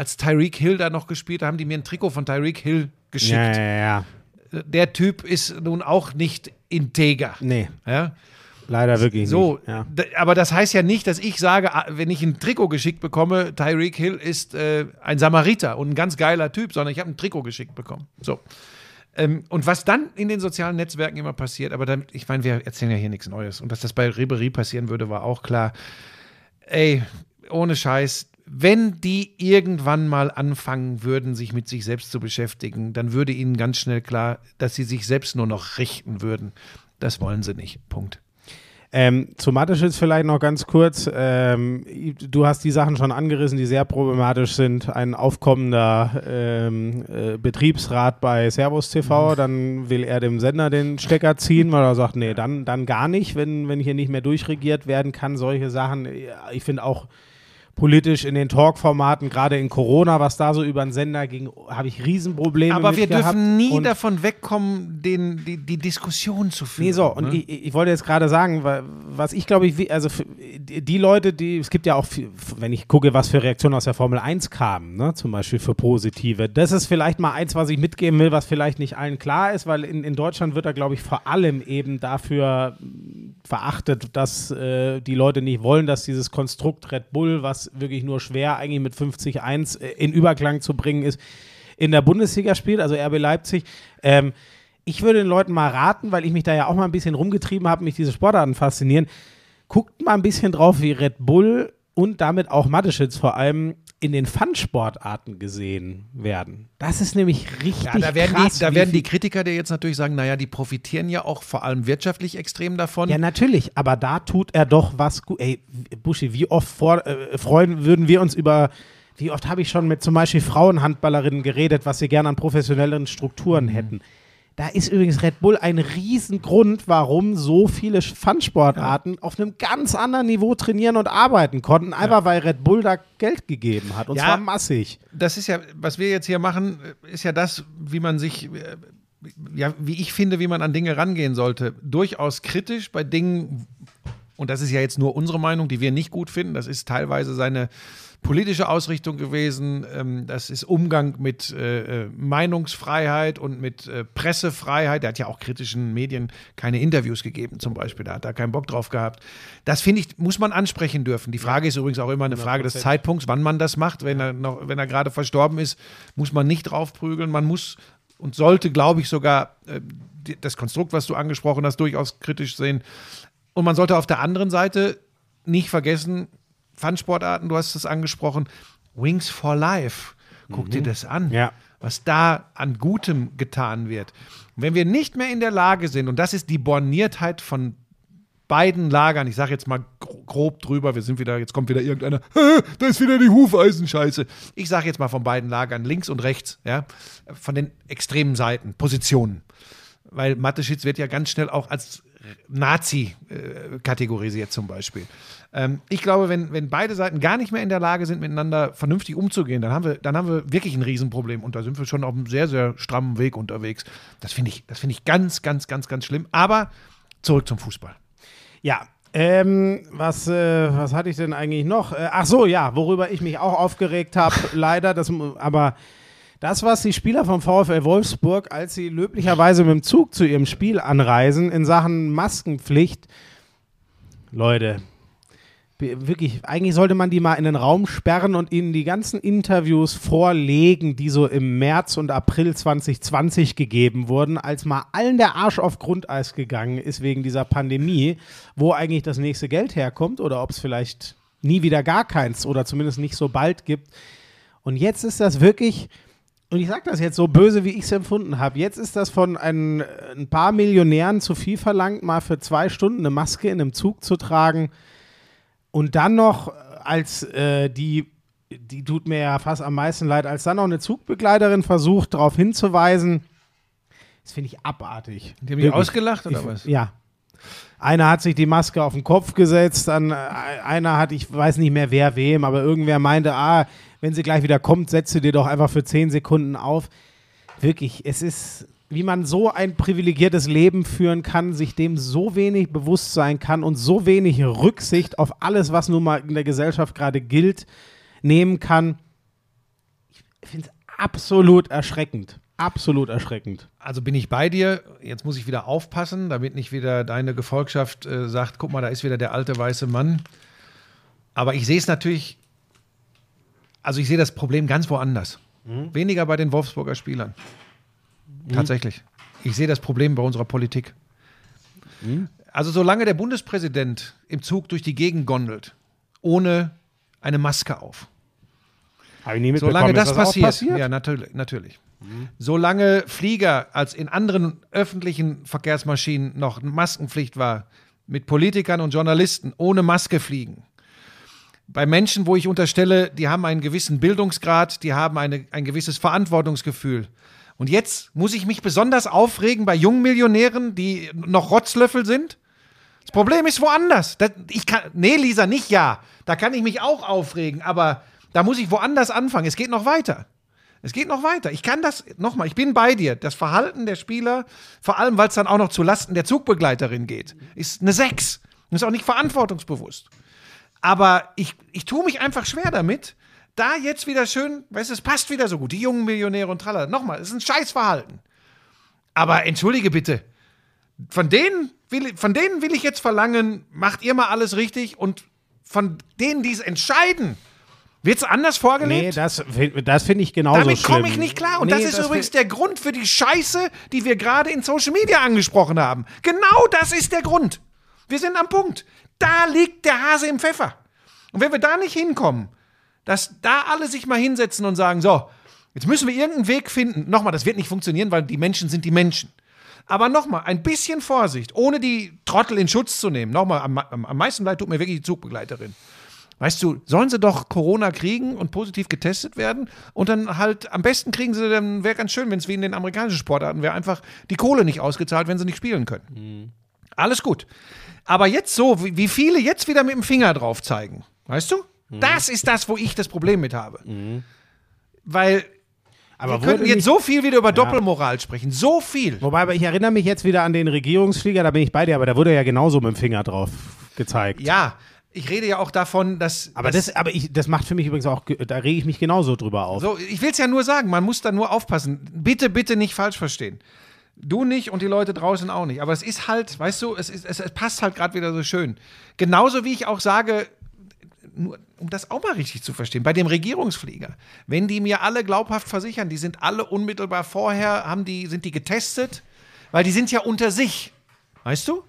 als Tyreek Hill da noch gespielt, da haben die mir ein Trikot von Tyreek Hill geschickt. Ja, ja, ja. Der Typ ist nun auch nicht integer. Nee, Ja? leider wirklich So, nicht. Ja. aber das heißt ja nicht, dass ich sage, ah, wenn ich ein Trikot geschickt bekomme, Tyreek Hill ist äh, ein Samariter und ein ganz geiler Typ, sondern ich habe ein Trikot geschickt bekommen. So. Ähm, und was dann in den sozialen Netzwerken immer passiert, aber dann, ich meine, wir erzählen ja hier nichts Neues. Und dass das bei Ribery passieren würde, war auch klar. Ey, ohne Scheiß, wenn die irgendwann mal anfangen würden, sich mit sich selbst zu beschäftigen, dann würde ihnen ganz schnell klar, dass sie sich selbst nur noch richten würden. Das wollen sie nicht. Punkt. Ähm, zu Mateschitz vielleicht noch ganz kurz. Ähm, du hast die Sachen schon angerissen, die sehr problematisch sind. Ein aufkommender ähm, äh, Betriebsrat bei Servus TV, dann will er dem Sender den Stecker ziehen, weil er sagt, nee, dann, dann gar nicht, wenn, wenn hier nicht mehr durchregiert werden kann. Solche Sachen. Ich finde auch politisch in den Talkformaten, gerade in Corona, was da so über den Sender ging, habe ich Riesenprobleme Aber wir dürfen nie Und- davon wegkommen, den, die, die Diskussion zu führen. Nee, so, und ne? ich, ich wollte jetzt gerade sagen, wa- was ich glaube, ich, also die Leute, die, es gibt ja auch, viel, wenn ich gucke, was für Reaktionen aus der Formel 1 kamen, ne, zum Beispiel für positive, das ist vielleicht mal eins, was ich mitgeben will, was vielleicht nicht allen klar ist, weil in, in Deutschland wird da, glaube ich, vor allem eben dafür verachtet, dass äh, die Leute nicht wollen, dass dieses Konstrukt Red Bull, was wirklich nur schwer eigentlich mit 50-1 äh, in Überklang zu bringen ist, in der Bundesliga spielt, also RB Leipzig. Ähm, ich würde den Leuten mal raten, weil ich mich da ja auch mal ein bisschen rumgetrieben habe, mich diese Sportarten faszinieren. Guckt mal ein bisschen drauf, wie Red Bull und damit auch Mateschitz vor allem in den Fun-Sportarten gesehen werden. Das ist nämlich richtig ja, da werden, krass. die, da werden die Kritiker dir jetzt natürlich sagen, naja, die profitieren ja auch vor allem wirtschaftlich extrem davon. Ja, natürlich, aber da tut er doch was gut. Ey, Buschi, wie oft vor, äh, freuen würden wir uns über, wie oft habe ich schon mit zum Beispiel Frauenhandballerinnen geredet, was sie gerne an professionelleren Strukturen hätten. Da ist übrigens Red Bull ein Riesengrund, warum so viele Fun-Sportarten auf einem ganz anderen Niveau trainieren und arbeiten konnten, einfach weil Red Bull da Geld gegeben hat und Ja. zwar massig. das ist ja, was wir jetzt hier machen, ist ja das, wie man sich, ja, wie ich finde, wie man an Dinge rangehen sollte. Durchaus kritisch bei Dingen, und das ist ja jetzt nur unsere Meinung, die wir nicht gut finden. Das ist teilweise seine politische Ausrichtung gewesen. Ähm, das ist Umgang mit äh, äh, Meinungsfreiheit und mit äh, Pressefreiheit. Er hat ja auch kritischen Medien keine Interviews gegeben, zum Beispiel. Da hat er keinen Bock drauf gehabt. Das finde ich, muss man ansprechen dürfen. Die Frage ist übrigens auch immer eine Frage des Zeitpunkts, wann man das macht. Wenn er noch, wenn er gerade verstorben ist, muss man nicht draufprügeln. Man muss und sollte, glaube ich, sogar äh, das Konstrukt, was du angesprochen hast, durchaus kritisch sehen. Und man sollte auf der anderen Seite nicht vergessen, Fun-Sportarten, du hast es angesprochen, Wings for Life. Guck dir das an, Ja. was da an Gutem getan wird. Und wenn wir nicht mehr in der Lage sind, und das ist die Borniertheit von beiden Lagern, ich sage jetzt mal gro- grob drüber, wir sind wieder, jetzt kommt wieder irgendeiner, "Hä, da ist wieder die Hufeisenscheiße. Ich sage jetzt mal von beiden Lagern, links und rechts, ja, von den extremen Seiten, Positionen. Weil Mateschitz wird ja ganz schnell auch als Nazi äh, kategorisiert zum Beispiel. Ähm, ich glaube, wenn, wenn beide Seiten gar nicht mehr in der Lage sind, miteinander vernünftig umzugehen, dann haben wir, dann haben wir wirklich ein Riesenproblem und da sind wir schon auf einem sehr, sehr strammen Weg unterwegs. Das finde ich, das ich ganz, ganz, ganz, ganz schlimm. Aber zurück zum Fußball. Ja. Ähm, was, äh, was hatte ich denn eigentlich noch? Äh, ach so, ja, worüber ich mich auch aufgeregt habe, leider, das, aber das, was die Spieler vom VfL Wolfsburg, als sie löblicherweise mit dem Zug zu ihrem Spiel anreisen, in Sachen Maskenpflicht, Leute, wirklich, eigentlich sollte man die mal in den Raum sperren und ihnen die ganzen Interviews vorlegen, die so im März und April 2020 gegeben wurden, als mal allen der Arsch auf Grundeis gegangen ist wegen dieser Pandemie, wo eigentlich das nächste Geld herkommt oder ob es vielleicht nie wieder gar keins oder zumindest nicht so bald gibt. Und jetzt ist das wirklich, und ich sage das jetzt so böse, wie ich es empfunden habe, jetzt ist das von ein, ein paar Millionären zu viel verlangt, mal für zwei Stunden eine Maske in einem Zug zu tragen und dann noch als äh, die die tut mir ja fast am meisten leid, als dann noch eine Zugbegleiterin versucht, darauf hinzuweisen. Das finde ich abartig. Die haben mich Wirklich. ausgelacht oder Ich- was? Ja. Einer hat sich die Maske auf den Kopf gesetzt, dann äh, einer hat, ich weiß nicht mehr wer wem, aber irgendwer meinte, ah, wenn sie gleich wieder kommt, setze dir doch einfach für zehn Sekunden auf. Wirklich, es ist, wie man so ein privilegiertes Leben führen kann, sich dem so wenig bewusst sein kann und so wenig Rücksicht auf alles, was nun mal in der Gesellschaft gerade gilt, nehmen kann. Ich finde es absolut erschreckend. Absolut erschreckend. Also bin ich bei dir. Jetzt muss ich wieder aufpassen, damit nicht wieder deine Gefolgschaft äh, sagt, guck mal, da ist wieder der alte weiße Mann. Aber ich sehe es natürlich, also ich sehe das Problem ganz woanders. Weniger bei den Wolfsburger Spielern. Tatsächlich. Ich sehe das Problem bei unserer Politik. Also solange der Bundespräsident im Zug durch die Gegend gondelt, ohne eine Maske auf, Habe ich nie mitbekommen. Solange Ist das, auch passiert, passiert? ja, natürlich, natürlich. Solange Flieger als in anderen öffentlichen Verkehrsmaschinen noch Maskenpflicht war, mit Politikern und Journalisten ohne Maske fliegen. Bei Menschen, wo ich unterstelle, die haben einen gewissen Bildungsgrad, die haben eine, ein gewisses Verantwortungsgefühl. Und jetzt muss ich mich besonders aufregen bei jungen Millionären, die noch Rotzlöffel sind? Das Problem ist woanders. Das, ich kann, nee, Lisa, nicht ja. Da kann ich mich auch aufregen, aber da muss ich woanders anfangen. Es geht noch weiter. Es geht noch weiter. Ich kann das, nochmal, ich bin bei dir. Das Verhalten der Spieler, vor allem weil es dann auch noch zu Lasten der Zugbegleiterin geht, ist eine 6. Und ist auch nicht verantwortungsbewusst. Aber ich, ich tue mich einfach schwer damit, da jetzt wieder schön, weißt du, es passt wieder so gut. Die jungen Millionäre und tralala. Nochmal, es ist ein Scheißverhalten. Aber entschuldige bitte, von denen, will, von denen will ich jetzt verlangen, macht ihr mal alles richtig und von denen, die es entscheiden, wird es anders vorgelebt? Nee, das, das finde ich genauso Damit komme ich nicht klar. Und Nee, das ist übrigens der Grund für die Scheiße, die wir gerade in Social Media angesprochen haben. Genau das ist der Grund. Wir sind am Punkt. Da liegt der Hase im Pfeffer. Und wenn wir da nicht hinkommen, dass da alle sich mal hinsetzen und sagen, so, jetzt müssen wir irgendeinen Weg finden. Nochmal, das wird nicht funktionieren, weil die Menschen sind die Menschen. Aber nochmal, ein bisschen Vorsicht, ohne die Trottel in Schutz zu nehmen. Nochmal, am, am, am meisten leid tut mir wirklich die Zugbegleiterin. Weißt du, sollen sie doch Corona kriegen und positiv getestet werden und dann halt am besten kriegen sie, dann wäre ganz schön, wenn es wie in den amerikanischen Sportarten wäre, einfach die Kohle nicht ausgezahlt, wenn sie nicht spielen können. Alles gut. Aber jetzt so, wie viele jetzt wieder mit dem Finger drauf zeigen, weißt du? Das ist das, wo ich das Problem mit habe. Weil Aber wir könnten jetzt so viel wieder über Doppelmoral sprechen. So viel. Wobei, aber ich erinnere mich jetzt wieder an den Regierungsflieger, da bin ich bei dir, aber da wurde ja genauso mit dem Finger drauf gezeigt. Ja, ich rede ja auch davon, dass. Aber das, aber ich, das macht für mich übrigens auch, da rege ich mich genauso drüber auf. So, ich will es ja nur sagen, man muss da nur aufpassen. Bitte, bitte nicht falsch verstehen. Du nicht und die Leute draußen auch nicht. Aber es ist halt, weißt du, es, ist, es, es passt halt gerade wieder so schön. Genauso wie ich auch sage, nur, um das auch mal richtig zu verstehen, bei dem Regierungsflieger, wenn die mir alle glaubhaft versichern, die sind alle unmittelbar vorher, haben die, sind die getestet, weil die sind ja unter sich. Weißt du?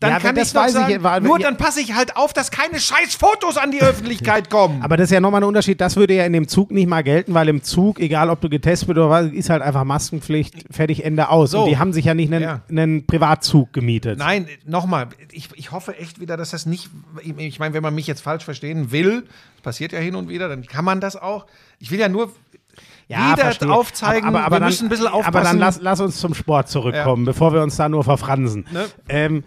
Dann Ja, kann das ich noch weiß ich, sagen, war- nur ja. dann passe ich halt auf, dass keine scheiß Fotos an die Öffentlichkeit kommen. Aber das ist ja nochmal ein Unterschied, das würde ja in dem Zug nicht mal gelten, weil im Zug, egal ob du getestet bist oder was, ist halt einfach Maskenpflicht, fertig, Ende aus. So. Und die haben sich ja nicht einen, Ja. einen Privatzug gemietet. Nein, nochmal, ich, ich hoffe echt wieder, dass das nicht, ich, meine, wenn man mich jetzt falsch verstehen will, das passiert ja hin und wieder, dann kann man das auch. Ich will ja nur wieder verstehe. aufzeigen, aber, aber, aber wir dann, müssen ein bisschen aufpassen. Aber dann lass, lass uns zum Sport zurückkommen, bevor wir uns da nur verfransen. Ne? Ähm,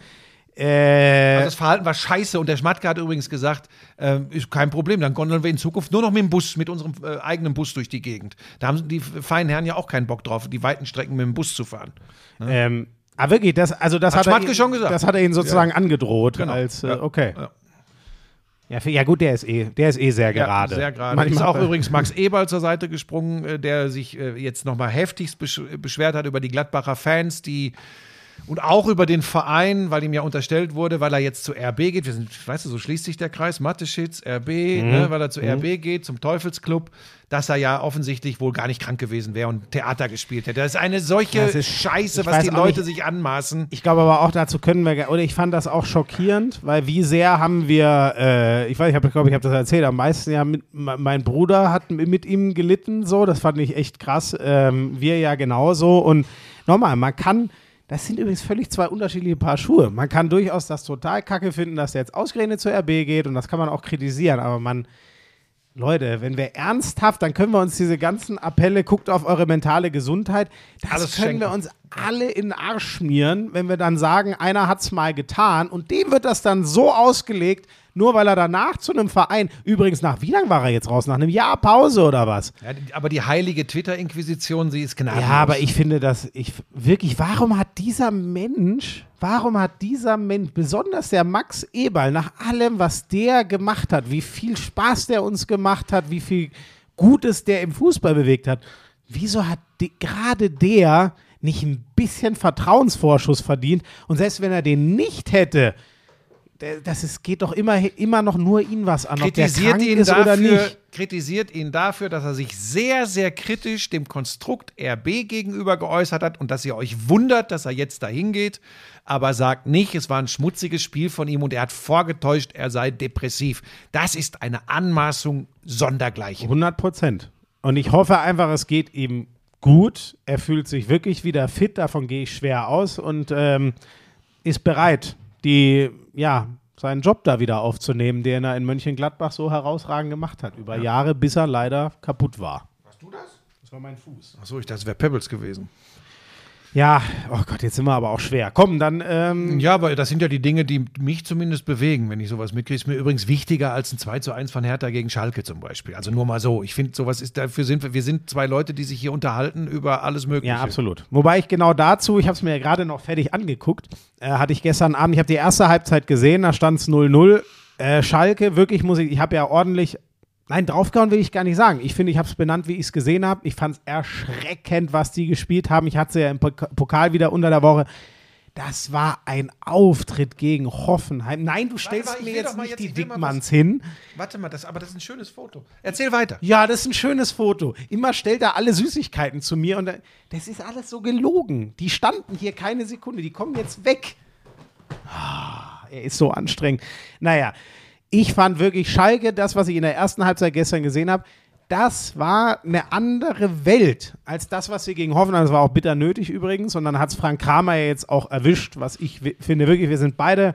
äh, Also das Verhalten war scheiße und der Schmatke hat übrigens gesagt, ähm, ist kein Problem, dann gondeln wir in Zukunft nur noch mit dem Bus, mit unserem äh, eigenen Bus durch die Gegend. Da haben die feinen Herren ja auch keinen Bock drauf, die weiten Strecken mit dem Bus zu fahren. ähm, ah, wirklich, das, also das Hat hat, er, Schmatke ihn- schon gesagt. das hat er ihnen sozusagen angedroht. Genau. Als, äh, Ja. okay. Ja. Ja. ja, gut, der ist eh, der ist eh sehr gerade. Ja, sehr gerade. Manchmal- Ist auch übrigens Max Eberl zur Seite gesprungen, äh, der sich äh, jetzt nochmal heftigst besch beschwert hat über die Gladbacher Fans, die und auch über den Verein, weil ihm ja unterstellt wurde, weil er jetzt zu RB geht. Wir sind, weißt du, so schließt sich der Kreis, Mathe-Schitz, RB, Mhm. ne, weil er zu RB geht, zum Teufelsclub, dass er ja offensichtlich wohl gar nicht krank gewesen wäre und Theater gespielt hätte. Das ist eine solche ist- Scheiße, ich was die Leute nicht- sich anmaßen. Ich glaube aber auch dazu können wir, oder ich fand das auch schockierend, weil wie sehr haben wir, äh, ich weiß, ich habe, glaube ich, habe das erzählt, am meisten ja, mit, me- mein Bruder hat mit ihm gelitten, so, das fand ich echt krass, ähm, wir ja genauso und nochmal, man kann, das sind übrigens völlig zwei unterschiedliche Paar Schuhe. Man kann durchaus das total kacke finden, dass der jetzt ausgerechnet zur RB geht und das kann man auch kritisieren, aber man, Leute, wenn wir ernsthaft, dann können wir uns diese ganzen Appelle, guckt auf eure mentale Gesundheit, das Alles können wir schenken. uns alle in den Arsch schmieren, wenn wir dann sagen, einer hat's mal getan und dem wird das dann so ausgelegt, nur weil er danach zu einem Verein, übrigens nach, wie lang war er jetzt raus? Nach einem Jahr Pause oder was? Ja, die- aber die heilige Twitter-Inquisition, sie ist gnadenlos. Ja, aber ich finde das, ich wirklich, warum hat dieser Mensch, warum hat dieser Mensch, besonders der Max Eberl, nach allem, was der gemacht hat, wie viel Spaß der uns gemacht hat, wie viel Gutes der im Fußball bewegt hat, wieso hat de, gerade der nicht ein bisschen Vertrauensvorschuss verdient? Und selbst wenn er den nicht hätte, das ist, geht doch immer, immer noch nur ihn was an, ob der kritisiert krank ihn, ist oder dafür, nicht. kritisiert ihn dafür, dass er sich sehr, sehr kritisch dem Konstrukt RB gegenüber geäußert hat und dass ihr euch wundert, dass er jetzt dahin geht, aber sagt nicht, es war ein schmutziges Spiel von ihm und er hat vorgetäuscht, er sei depressiv. Das ist eine Anmaßung sondergleichen. 100 Prozent. Und ich hoffe einfach, es geht ihm gut. Er fühlt sich wirklich wieder fit, davon gehe ich schwer aus und ähm, ist bereit, die, ja, seinen Job da wieder aufzunehmen, den er in Mönchengladbach so herausragend gemacht hat. Über Jahre, bis er leider kaputt war. Hast du das? Das war mein Fuß. Achso, ich dachte, es wäre Pebbles gewesen. Ja, oh Gott, jetzt sind wir aber auch schwer. Komm, dann, ähm, Ja, aber das sind ja die Dinge, die mich zumindest bewegen, wenn ich sowas mitkriege. Ist mir übrigens wichtiger als ein 2 zu 1 von Hertha gegen Schalke zum Beispiel. Also nur mal so. Ich finde, sowas ist, dafür sind wir, wir sind zwei Leute, die sich hier unterhalten über alles Mögliche. Ja, absolut. Wobei ich genau dazu, ich habe es mir ja gerade noch fertig angeguckt, äh, hatte ich gestern Abend, ich habe die erste Halbzeit gesehen, da stand es 0-0. Äh, Schalke, wirklich muss ich, ich habe ja ordentlich, nein, draufgehauen will ich gar nicht sagen. Ich finde, ich habe es benannt, wie ich es gesehen habe. Ich fand es erschreckend, was die gespielt haben. Ich hatte sie ja im Pok- Pokal wieder unter der Woche. Das war ein Auftritt gegen Hoffenheim. Nein, du stellst warte, mir jetzt nicht jetzt- die Dickmanns hin. Warte mal, das, aber das ist ein schönes Foto. Erzähl weiter. Ja, das ist ein schönes Foto. Immer stellt er alle Süßigkeiten zu mir und da- das ist alles so gelogen. Die standen hier keine Sekunde, die kommen jetzt weg. Ah, er ist so anstrengend. Naja, ich fand wirklich Schalke, das, was ich in der ersten Halbzeit gestern gesehen habe, das war eine andere Welt als das, was wir gegen Hoffenheim, das war auch bitter nötig übrigens, und dann hat es Frank Kramer jetzt auch erwischt, was ich finde wirklich, wir sind beide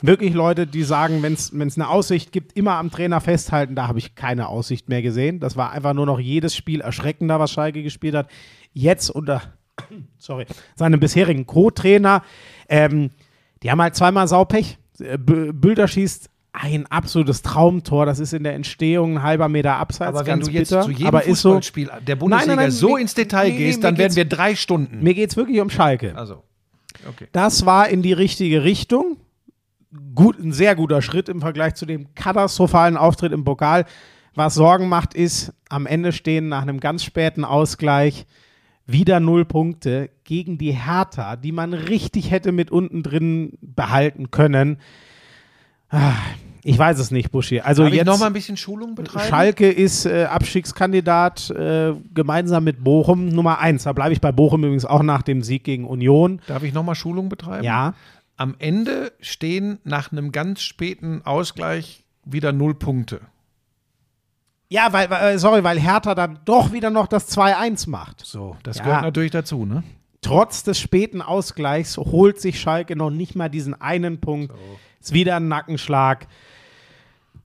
wirklich Leute, die sagen, wenn es eine Aussicht gibt, immer am Trainer festhalten. Da habe ich keine Aussicht mehr gesehen. Das war einfach nur noch jedes Spiel erschreckender, was Schalke gespielt hat. Jetzt unter sorry, seinem bisherigen Co-Trainer. Ähm, die haben halt zweimal Saupech. Äh, Bülter schießt ein absolutes Traumtor. Das ist in der Entstehung ein halber Meter abseits. Aber wenn du jetzt bitter. zu jedem aber ist so, Fußballspiel der Bundesliga Nein, nein, nein, so mir- ins Detail nee, gehst, dann werden wir drei Stunden. mir geht es wirklich um Schalke. also, okay. Das war in die richtige Richtung. Gut, ein sehr guter Schritt im Vergleich zu dem katastrophalen Auftritt im Pokal. Was Sorgen macht, ist, am Ende stehen nach einem ganz späten Ausgleich wieder null Punkte gegen die Hertha, die man richtig hätte mit unten drin behalten können. Ich weiß es nicht, Buschi. Also Darf ich jetzt noch mal ein bisschen Schulung betreiben? Schalke ist äh, Abstiegskandidat äh, gemeinsam mit Bochum Nummer eins. Da bleibe ich bei Bochum übrigens auch nach dem Sieg gegen Union. Darf ich noch mal Schulung betreiben? Ja. Am Ende stehen nach einem ganz späten Ausgleich wieder null Punkte. Ja, weil, weil, sorry, weil Hertha dann doch wieder noch das 2-1 macht. So, das Ja. gehört natürlich dazu, ne? Trotz des späten Ausgleichs holt sich Schalke noch nicht mal diesen einen Punkt. Ist wieder ein Nackenschlag.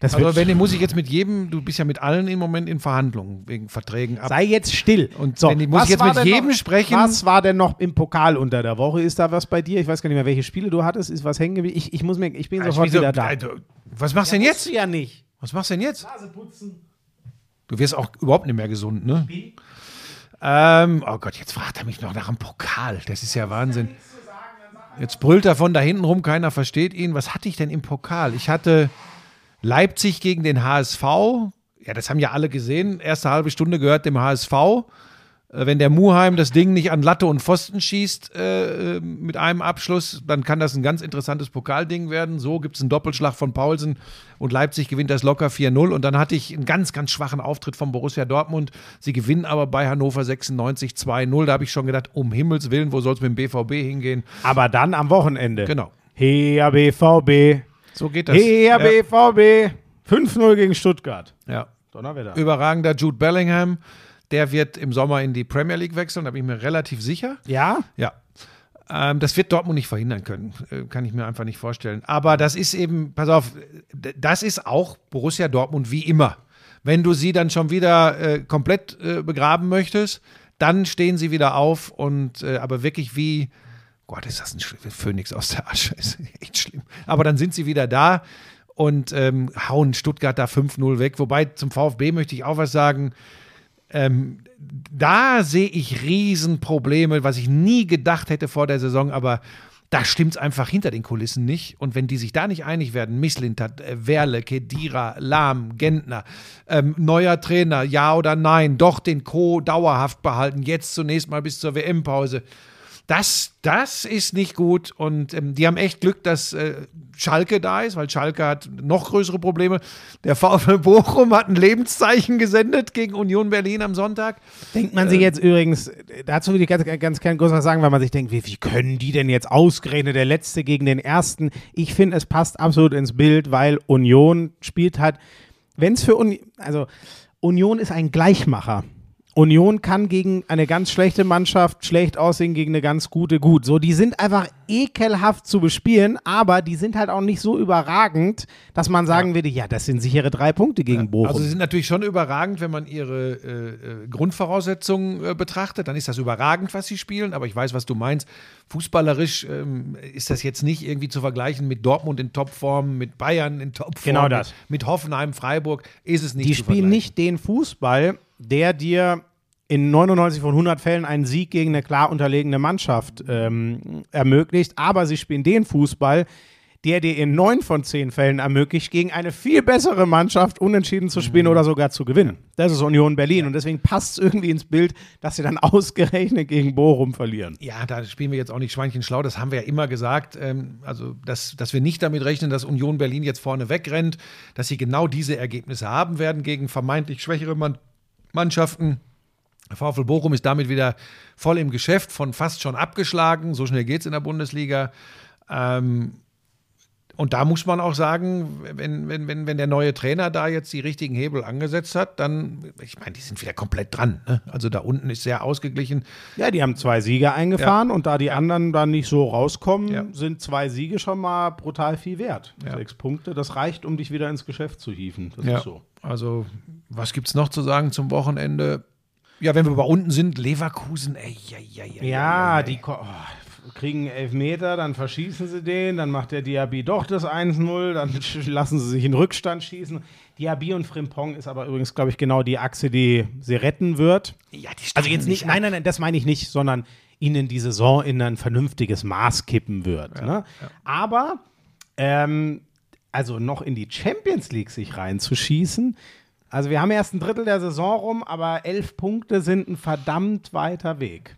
Das Also, wenn muss ich jetzt mit jedem, du bist ja mit allen im Moment in Verhandlungen wegen Verträgen ab. sei jetzt still. Und wenn ich- muss ich jetzt mit jedem noch, sprechen? Was war denn noch im Pokal unter der Woche? Ist da was bei dir? Ich weiß gar nicht mehr, welche Spiele du hattest. Ist was hängen geblieben? Ich, ich muss mir, ich bin sofort Wieso- wieder da. Also, was machst du denn jetzt? Ja nicht. Was machst du denn jetzt? Nase putzen. Du wirst auch überhaupt nicht mehr gesund, ne? Ähm, oh Gott, jetzt fragt er mich noch nach dem Pokal. Das ist ja Wahnsinn. Jetzt brüllt er von da hinten rum, keiner versteht ihn. Was hatte ich denn im Pokal? Ich hatte Leipzig gegen den HSV. Ja, das haben ja alle gesehen. Erste halbe Stunde gehört dem HSV. Äh, Wenn der Muheim das Ding nicht an Latte und Pfosten schießt äh, äh, mit einem Abschluss, dann kann das ein ganz interessantes Pokalding werden. So gibt es einen Doppelschlag von Paulsen und Leipzig gewinnt das locker 4-0. Und dann hatte ich einen ganz, ganz schwachen Auftritt von Borussia Dortmund. Sie gewinnen aber bei Hannover 96 2-0. Da habe ich schon gedacht, um Himmels Willen, wo soll es mit dem BVB hingehen? Aber dann am Wochenende. Genau. Heya BVB. So geht das. Heya ja, BVB. 5-0 gegen Stuttgart. ja. Donnerwetter. Überragender Jude Bellingham. Der wird im Sommer in die Premier League wechseln, da bin ich mir relativ sicher. Ja? Ja. Ähm, das wird Dortmund nicht verhindern können. Äh, kann ich mir einfach nicht vorstellen. Aber das ist eben, pass auf, das ist auch Borussia Dortmund wie immer. Wenn du sie dann schon wieder äh, komplett äh, begraben möchtest, dann stehen sie wieder auf und äh, aber wirklich wie, Gott, ist das ein Phönix aus der Asche, ist echt schlimm. Aber dann sind sie wieder da und ähm, hauen Stuttgart da 5-0 weg. Wobei zum VfB möchte ich auch was sagen. Ähm, da sehe ich Riesenprobleme, was ich nie gedacht hätte vor der Saison, aber da stimmt es einfach hinter den Kulissen nicht. Und wenn die sich da nicht einig werden, Misslintat, äh, Werle, Kedira, Lahm, Gentner, ähm, neuer Trainer, ja oder nein, doch den Co. dauerhaft behalten, jetzt zunächst mal bis zur WM-Pause. Das, das ist nicht gut und ähm, die haben echt Glück, dass äh, Schalke da ist, weil Schalke hat noch größere Probleme. Der VfL Bochum hat ein Lebenszeichen gesendet gegen Union Berlin am Sonntag. Denkt man sich jetzt übrigens, dazu will ich ganz, ganz gerne kurz was sagen, weil man sich denkt, wie, wie können die denn jetzt ausgerechnet der Letzte gegen den Ersten? Ich finde, es passt absolut ins Bild, weil Union spielt halt, wenn es für Union, also Union ist ein Gleichmacher. Union kann gegen eine ganz schlechte Mannschaft schlecht aussehen, gegen eine ganz gute gut. So, die sind einfach ekelhaft zu bespielen, aber die sind halt auch nicht so überragend, dass man sagen würde, ja, das sind sichere drei Punkte gegen Bochum. Also sie sind natürlich schon überragend, wenn man ihre äh, äh, Grundvoraussetzungen äh, betrachtet, dann ist das überragend, was sie spielen, aber ich weiß, was du meinst. Fußballerisch ähm, ist das jetzt nicht irgendwie zu vergleichen mit Dortmund in Topform, mit Bayern in Topform, Genau das. mit, Hoffenheim, Freiburg, ist es nicht die spielen nicht den Fußball, der dir in 99 von 100 Fällen einen Sieg gegen eine klar unterlegene Mannschaft ähm, ermöglicht, aber sie spielen den Fußball, der dir in neun von zehn Fällen ermöglicht, gegen eine viel bessere Mannschaft unentschieden zu spielen oder sogar zu gewinnen. Das ist Union Berlin und deswegen passt es irgendwie ins Bild, dass sie dann ausgerechnet gegen Bochum verlieren. Ja, da spielen wir jetzt auch nicht Schweinchen schlau, das haben wir ja immer gesagt. Ähm, also, dass, dass wir nicht damit rechnen, dass Union Berlin jetzt vorne wegrennt, dass sie genau diese Ergebnisse haben werden gegen vermeintlich schwächere Mann Mannschaften. VfL Bochum ist damit wieder voll im Geschäft, von fast schon abgeschlagen. So schnell geht es in der Bundesliga. Ähm, und da muss man auch sagen, wenn, wenn, wenn, wenn der neue Trainer da jetzt die richtigen Hebel angesetzt hat, dann, ich meine, die sind wieder komplett dran. Ne? Also da unten ist sehr ausgeglichen. Ja, die haben zwei Siege eingefahren und da die anderen dann nicht so rauskommen, Ja. sind zwei Siege schon mal brutal viel wert. Ja. Sechs Punkte, das reicht, um dich wieder ins Geschäft zu hieven. Das ist so. Also, was gibt es noch zu sagen zum Wochenende? Ja, wenn wir bei unten sind, Leverkusen, ey, ja, ja, ja. Ja, die oh, kriegen Elfmeter, dann verschießen sie den, dann macht der Diaby doch das 1-0, dann lassen sie sich in Rückstand schießen. Diaby und Frimpong ist aber übrigens, glaube ich, genau die Achse, die sie retten wird. ja die Also jetzt nicht, nein, nein, nein, das meine ich nicht, sondern ihnen die Saison in ein vernünftiges Maß kippen wird. ne? Aber ähm, also noch in die Champions League sich reinzuschießen. Also wir haben erst ein Drittel der Saison rum, aber elf Punkte sind ein verdammt weiter Weg.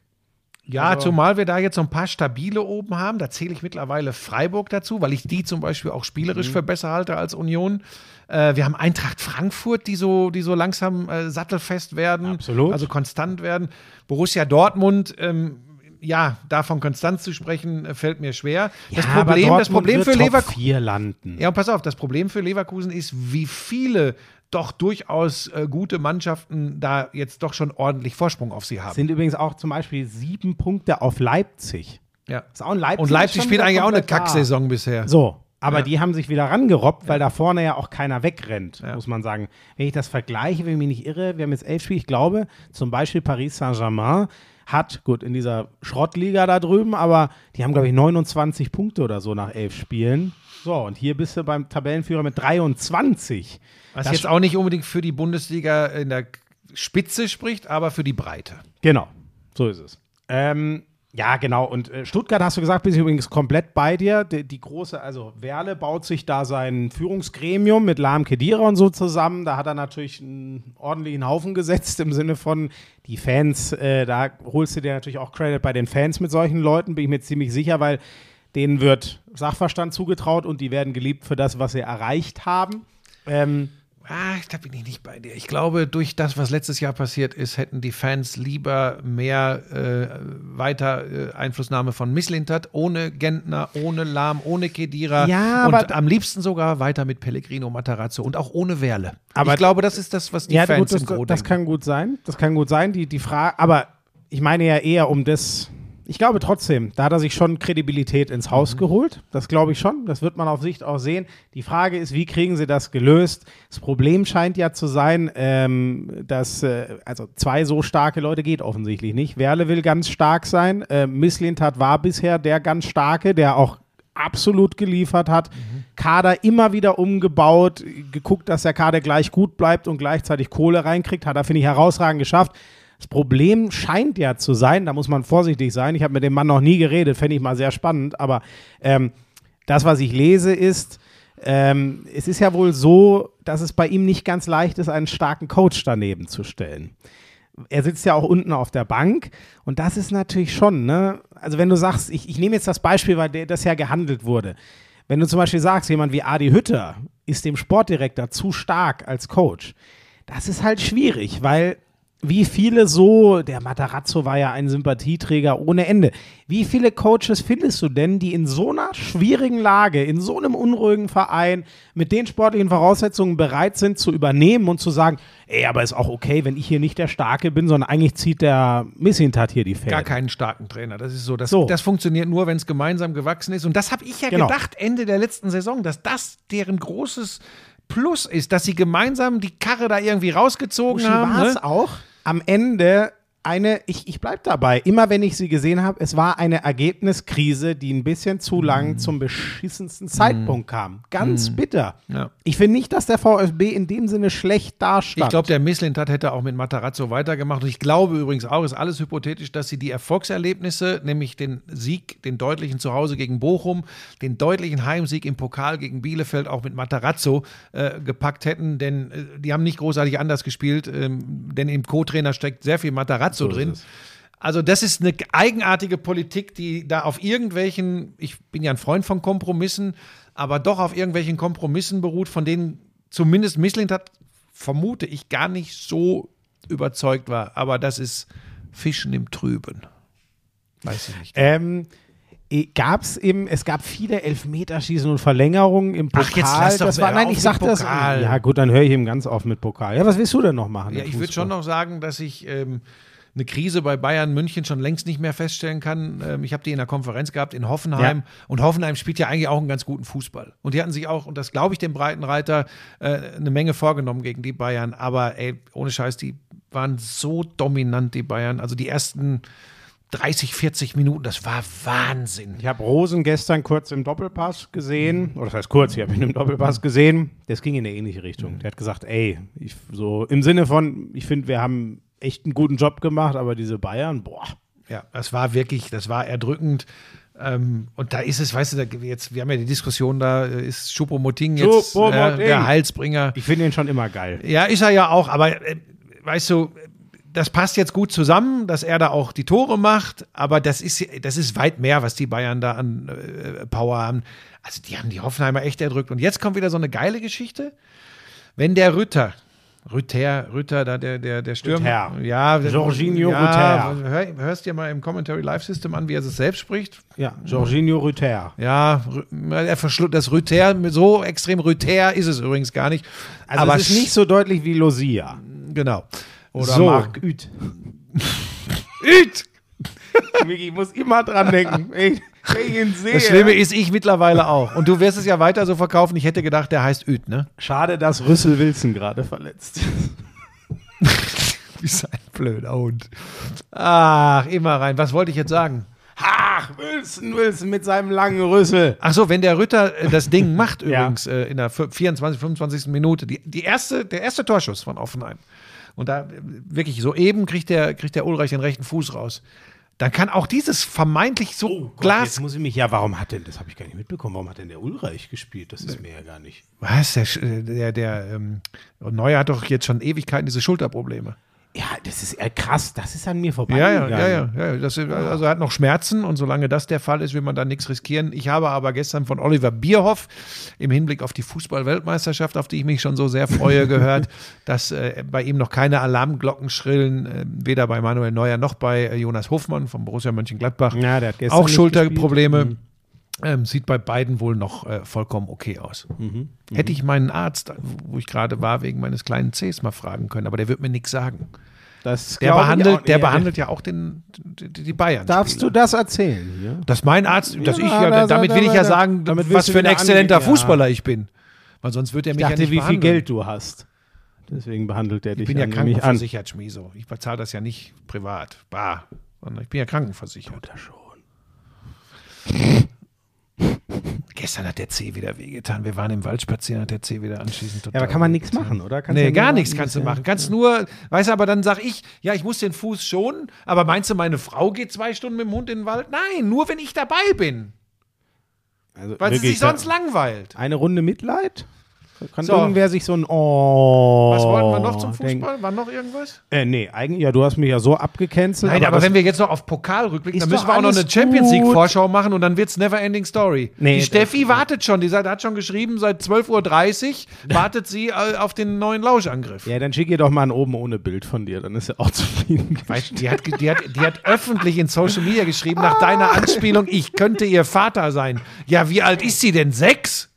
Ja, Also- zumal wir da jetzt so ein paar stabile oben haben. Da zähle ich mittlerweile Freiburg dazu, weil ich die zum Beispiel auch spielerisch Mhm. für besser halte als Union. Äh, wir haben Eintracht Frankfurt, die so, die so langsam äh, sattelfest werden. Absolut. Also konstant werden. Borussia Dortmund, ähm, ja, davon konstant zu sprechen, äh, fällt mir schwer. das Ja, aber Problem, das Problem für Leverkusen. Ja, und pass auf, das Problem für Leverkusen ist, wie viele doch durchaus äh, gute Mannschaften da jetzt doch schon ordentlich Vorsprung auf sie haben. Sind übrigens auch zum Beispiel sieben Punkte auf Leipzig. ja. Ist auch ein Leipzig Und Leipzig spielt eigentlich auch eine. Kacksaison bisher. So, aber Ja. die haben sich wieder rangerobbt, weil da vorne ja auch keiner wegrennt, Ja. muss man sagen. Wenn ich das vergleiche, wenn ich mich nicht irre, wir haben jetzt elf Spiele, ich glaube, zum Beispiel Paris Saint-Germain hat, gut, in dieser Schrottliga da drüben, aber die haben, glaube ich, 29 Punkte oder so nach elf Spielen. So, und hier bist du beim Tabellenführer mit 23. Was Das jetzt auch nicht unbedingt für die Bundesliga in der Spitze spricht, aber für die Breite. Genau, so ist es. Ähm, ja, genau. Und äh, Stuttgart hast du gesagt, bin ich übrigens komplett bei dir. Die, die große, also Werle baut sich da sein Führungsgremium mit Lahm Kedira und so zusammen. Da hat er natürlich einen ordentlichen Haufen gesetzt im Sinne von die Fans. Äh, da holst du dir natürlich auch Credit bei den Fans mit solchen Leuten, bin ich mir ziemlich sicher, weil denen wird Sachverstand zugetraut und die werden geliebt für das, was sie erreicht haben. Ähm, Ah, da bin ich nicht bei dir. Ich glaube, durch das, was letztes Jahr passiert ist, hätten die Fans lieber mehr äh, weiter äh, Einflussnahme von Misslintat, ohne Gentner, ohne Lahm, ohne Kedira Ja, und aber da- am liebsten sogar weiter mit Pellegrino Matarazzo und auch ohne Werle. Aber- ich glaube, das ist das, was die ja, Fans gut, das, im Gro das denken. kann gut sein. Das kann gut sein. Die, die Frage, aber ich meine ja eher um das. Ich glaube trotzdem, da hat er sich schon Kredibilität ins Mhm. Haus geholt. Das glaube ich schon. Das wird man auf Sicht auch sehen. Die Frage ist, wie kriegen sie das gelöst? Das Problem scheint ja zu sein, ähm, dass äh, also zwei so starke Leute geht offensichtlich nicht. Werle will ganz stark sein. Äh, Misslintat war bisher der ganz starke, der auch absolut geliefert hat. Kader immer wieder umgebaut, geguckt, dass der Kader gleich gut bleibt und gleichzeitig Kohle reinkriegt. Hat er, finde ich, herausragend geschafft. Das Problem scheint ja zu sein, da muss man vorsichtig sein. Ich habe mit dem Mann noch nie geredet, fände ich mal sehr spannend, aber ähm, das, was ich lese, ist, ähm, es ist ja wohl so, dass es bei ihm nicht ganz leicht ist, einen starken Coach daneben zu stellen. Er sitzt ja auch unten auf der Bank und das ist natürlich schon, ne? Also wenn du sagst, ich, ich nehme jetzt das Beispiel, weil das ja gehandelt wurde. Wenn du zum Beispiel sagst, jemand wie Adi Hütter ist dem Sportdirektor zu stark als Coach, das ist halt schwierig, weil wie viele so, der Matarazzo war ja ein Sympathieträger ohne Ende. Wie viele Coaches findest du denn, die in so einer schwierigen Lage, in so einem unruhigen Verein, mit den sportlichen Voraussetzungen bereit sind zu übernehmen und zu sagen, ey, aber ist auch okay, wenn ich hier nicht der Starke bin, sondern eigentlich zieht der Missintat hier die Fäden. Gar keinen starken Trainer. Das ist so. Das, So. das funktioniert nur, wenn es gemeinsam gewachsen ist. Und das habe ich ja Genau. gedacht Ende der letzten Saison, dass das deren großes Plus ist, dass sie gemeinsam die Karre da irgendwie rausgezogen haben. war es Ne? auch am Ende eine, ich, ich bleib dabei, immer wenn ich sie gesehen habe, es war eine Ergebniskrise, die ein bisschen zu Mm. lang zum beschissensten Zeitpunkt kam. Ganz bitter. Ja. Ich finde nicht, dass der VfB in dem Sinne schlecht dastand. Ich glaube, der Misslintat hätte auch mit Matarazzo weitergemacht. Und ich glaube übrigens auch, ist alles hypothetisch, dass sie die Erfolgserlebnisse, nämlich den Sieg, den deutlichen Zuhause gegen Bochum, den deutlichen Heimsieg im Pokal gegen Bielefeld auch mit Matarazzo äh, gepackt hätten. Denn äh, die haben nicht großartig anders gespielt, ähm, denn im Co-Trainer steckt sehr viel Matarazzo So ist drin. Also das ist eine eigenartige Politik, die da auf irgendwelchen, ich bin ja ein Freund von Kompromissen, aber doch auf irgendwelchen Kompromissen beruht, von denen zumindest Misslintat, vermute ich, gar nicht so überzeugt war. Aber das ist Fischen im Trüben. Weiß ich nicht. Ähm, gab es eben, es gab viele Elfmeterschießen und Verlängerungen im Pokal. Ach, jetzt lass doch das war, nein, ich sag das. Pokal. Ja, gut, dann höre ich ihm ganz auf mit Pokal. Ja, was willst du denn noch machen? Ja, im ich würde schon noch sagen, dass ich ähm, eine Krise bei Bayern München schon längst nicht mehr feststellen kann. Ähm, ich habe die in der Konferenz gehabt in Hoffenheim Ja. und Hoffenheim spielt ja eigentlich auch einen ganz guten Fußball. Und die hatten sich auch, und das glaube ich dem Breitenreiter, äh, eine Menge vorgenommen gegen die Bayern. Aber ey, ohne Scheiß, die waren so dominant, die Bayern. Also die ersten 30, 40 Minuten, das war Wahnsinn. Ich habe Rosen gestern kurz im Doppelpass gesehen, oder das heißt kurz, ich habe ihn im Doppelpass gesehen. Das ging in eine ähnliche Richtung. Der hat gesagt, ey, ich, so im Sinne von, ich finde, wir haben echt einen guten Job gemacht, aber diese Bayern, boah. Ja, das war wirklich, das war erdrückend. Ähm, und da ist es, weißt du, jetzt, wir haben ja die Diskussion, da äh, ist Choupo-Moting jetzt äh, der Heilsbringer. Ich finde ihn schon immer geil. Ja, ist er ja auch, aber äh, weißt du, das passt jetzt gut zusammen, dass er da auch die Tore macht, aber das ist, das ist weit mehr, was die Bayern da an äh, Power haben. Also die haben die Hoffenheimer echt erdrückt. Und jetzt kommt wieder so eine geile Geschichte. Wenn der Rütter, Rütter, Rütter, da der, der, der Stürmer. Rütter. Ja, Jorginho ja, hör, hörst dir mal im Commentary Live System an, wie er es selbst spricht. Ja, Jorginho Rüther. Ja, er verschluckt das Rütter, so extrem Rütter ist es übrigens gar nicht. Also aber es ist nicht so deutlich wie Losia. genau. Oder so. Marc Uth. Üt! Miki, ich muss immer dran denken. Wenn ich, wenn ich ihn sehe. Das Schlimme ist ich mittlerweile auch. Und du wirst es ja weiter so verkaufen. Ich hätte gedacht, der heißt Üt, ne? Schade, dass Rüssel Wilson gerade verletzt. Wie ein blöder Hund. Ach, immer rein. Was wollte ich jetzt sagen? Ach, Wilson, Wilson mit seinem langen Rüssel. Ach so, wenn der Ritter äh, das Ding macht Ja. übrigens äh, in der 24, 25. Minute, die, die erste, der erste Torschuss von Offenheim. Und da äh, wirklich so eben kriegt der, kriegt der Ulreich den rechten Fuß raus. Dann kann auch dieses vermeintlich so Glas. Glas. Jetzt muss ich mich, ja, warum hat denn, das habe ich gar nicht mitbekommen, warum hat denn der Ulreich gespielt? Das ist mir ja gar nicht. Was? Der, äh, der, der ähm, Neuer hat doch jetzt schon Ewigkeiten diese Schulterprobleme. Ja, das ist ja krass, das ist an mir Ja, vorbeigegangen. ja, ja, ja. ja das, also er hat noch Schmerzen und solange das der Fall ist, will man da nichts riskieren. Ich habe aber gestern von Oliver Bierhoff im Hinblick auf die Fußball-Weltmeisterschaft, auf die ich mich schon so sehr freue, gehört, dass äh, bei ihm noch keine Alarmglocken schrillen, äh, weder bei Manuel Neuer noch bei äh, Jonas Hofmann vom Borussia Mönchengladbach. Ja, der hat gestern Auch Schulterprobleme. gespielt. Ähm, sieht bei beiden wohl noch äh, vollkommen okay aus. Mhm, Hätte ich meinen Arzt, wo ich gerade war, wegen meines kleinen Cs mal fragen können, aber der wird mir nichts sagen. Das Der ich behandelt, nicht. der behandelt ja auch den, die, Bayern. Darfst du das erzählen hier? Das ist mein Arzt, dass Ja, ich ja, da- damit da- will ich da- ja sagen, was für ein exzellenter ja. Fußballer ich bin. Weil sonst wird er Ich mich dachte, ja nicht wie viel behandeln. Geld du hast. Deswegen behandelt er dich Ich bin ja krankenversichert, Schmieso. Ich bezahle das ja nicht privat. Bah. Sondern ich bin ja krankenversichert. Gestern hat der C wieder wehgetan. Wir waren im Wald spazieren, hat der C wieder anschließend total Ja, aber kann man nichts machen, oder? Kannst Nee, ja gar nichts kannst du machen. Kannst nur, weißt du, aber dann sag ich, ja, ich muss den Fuß schonen, aber meinst du, meine Frau geht zwei Stunden mit dem Hund in den Wald? Nein, nur wenn ich dabei bin. Also Weil sie sich sonst langweilt. Eine Runde Mitleid? Kann So. irgendwer sich so ein Oh. Was wollten wir noch zum? Fußball? War noch irgendwas? Äh, nee, eigentlich, ja, du hast mich ja so abgecancelt. Nein, aber, das- wenn wir jetzt noch auf Pokal rückblicken, dann müssen wir auch noch eine Champions. League-Vorschau machen und dann wird's never ending story. Nee, die Steffi wartet schon, die sagt, hat schon geschrieben, seit 12.30 Uhr wartet sie äh, auf den neuen Lauschangriff. Ja, dann schick ihr doch mal ein oben ohne Bild von dir, dann ist er auch zufrieden. Weißt, die, hat, die, hat, die hat öffentlich in Social Media geschrieben, nach deiner Anspielung, ich könnte ihr Vater sein. Ja, wie alt ist sie denn? Sechs?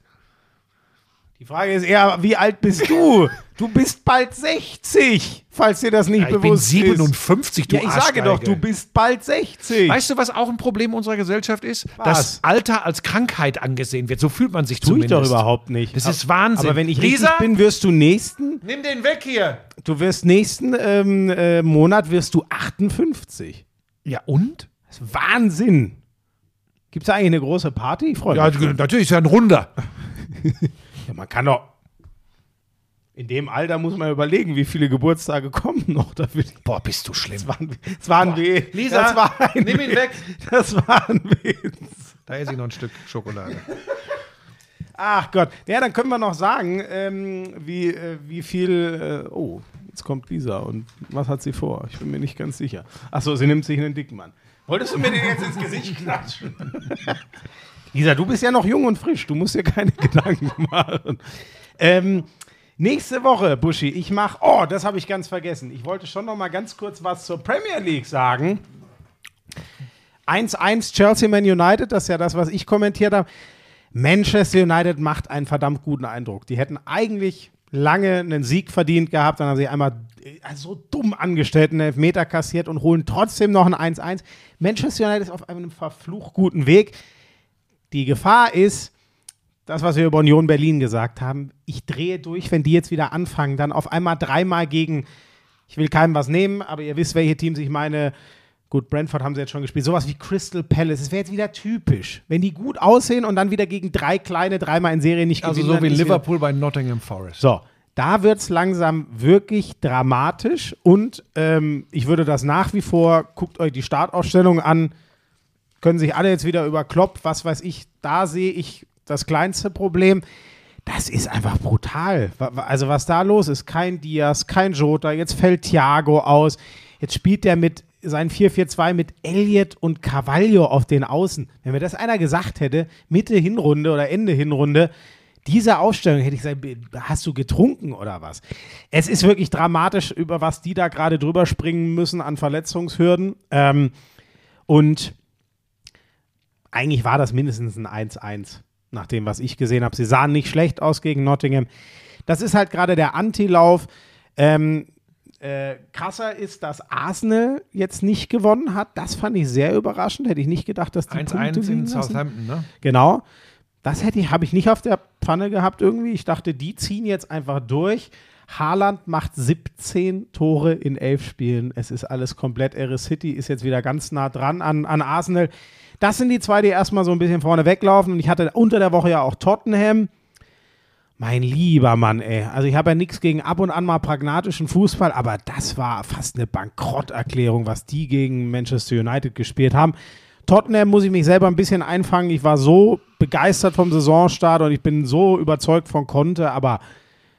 Die Frage ist eher, wie alt bist du? Du bist bald 60, falls dir das nicht Ja, ich bin bewusst ist. 57, du Ja, ich sage doch, du bist bald 60. Weißt du, was auch ein Problem unserer Gesellschaft ist? Was? Dass Alter als Krankheit angesehen wird. So fühlt man sich Tue ich zumindest. doch überhaupt nicht. Das ist Wahnsinn. Aber wenn ich Lisa? richtig bin, wirst du nächsten, Nimm den weg hier. du wirst nächsten ähm, äh, Monat wirst du 58. Ja, und? Das ist Wahnsinn. Gibt es eigentlich eine große Party? Ich freue Ja, mich. schon. natürlich ist ja ein Runder. Ja, man kann doch. In dem Alter muss man überlegen, wie viele Geburtstage kommen noch. Da wird Boah, bist du schlimm. das war ein, das war ein Weh. Lisa, das war ein nimm ihn Weh. weg. Das war ein Witz. Da esse ich noch ein Stück Schokolade. Ach Gott. Ja, dann können wir noch sagen, ähm, wie, äh, wie viel. Äh, oh, jetzt kommt Lisa. Und was hat sie vor? Ich bin mir nicht ganz sicher. Achso, sie nimmt sich einen Dickmann. Wolltest du mir den jetzt ins Gesicht klatschen? Lisa, du bist ja noch jung und frisch. Du musst dir keine Gedanken machen. Ähm, nächste Woche, Buschi, ich mache. Oh, das habe ich ganz vergessen. Ich wollte schon noch mal ganz kurz was zur Premier League sagen. 1-1 Chelsea Man United, das ist ja das, was ich kommentiert habe. Manchester United macht einen verdammt guten Eindruck. Die hätten eigentlich lange einen Sieg verdient gehabt, dann haben sie einmal äh, so dumm angestellt einen Elfmeter kassiert und holen trotzdem noch ein 1-1. Manchester United ist auf einem verflucht guten Weg. Die Gefahr ist, das, was wir über Union Berlin gesagt haben, ich drehe durch, wenn die jetzt wieder anfangen, dann auf einmal dreimal gegen, ich will keinem was nehmen, aber ihr wisst, welche Teams ich meine. Gut, Brentford haben sie jetzt schon gespielt. Sowas wie Crystal Palace. Es wäre jetzt wieder typisch. Wenn die gut aussehen und dann wieder gegen drei kleine, dreimal in Serie nicht Also gewinnen. so dann wie Liverpool bei Nottingham Forest. so, da wird es langsam wirklich dramatisch und ähm, ich würde das nach wie vor, guckt euch die Startausstellung an, können sich alle jetzt wieder über Klopp, was weiß ich, da sehe ich das kleinste Problem. Das ist einfach brutal. Also was da los ist, kein Diaz, kein Jota, jetzt fällt Thiago aus, jetzt spielt der mit sein 4-4-2 mit Elliott und Carvalho auf den Außen. Wenn mir das einer gesagt hätte, Mitte Hinrunde oder Ende Hinrunde, diese Aufstellung hätte ich gesagt, hast du getrunken oder was? Es ist wirklich dramatisch, über was die da gerade drüber springen müssen an Verletzungshürden. Ähm, und eigentlich war das mindestens ein 1-1, nach dem, was ich gesehen habe. Sie sahen nicht schlecht aus gegen Nottingham. Das ist halt gerade der Antilauf. Ähm, äh, krasser ist, dass Arsenal jetzt nicht gewonnen hat. Das fand ich sehr überraschend. Hätte ich nicht gedacht, dass die Punkte 1-1 in liegen lassen. Southampton, ne? Genau. Das hätte ich, habe ich nicht auf der Pfanne gehabt irgendwie. Ich dachte, die ziehen jetzt einfach durch. Haaland macht 17 Tore in elf Spielen. Es ist alles komplett irre. City ist jetzt wieder ganz nah dran an, an Arsenal. Das sind die zwei, die erstmal so ein bisschen vorne weglaufen. Und ich hatte unter der Woche ja auch Tottenham. Mein lieber Mann, ey. Also ich habe ja nichts gegen ab und an mal pragmatischen Fußball, aber das war fast eine Bankrotterklärung, was die gegen Manchester United gespielt haben. Tottenham muss ich mich selber ein bisschen einfangen. Ich war so begeistert vom Saisonstart und ich bin so überzeugt von Conte, aber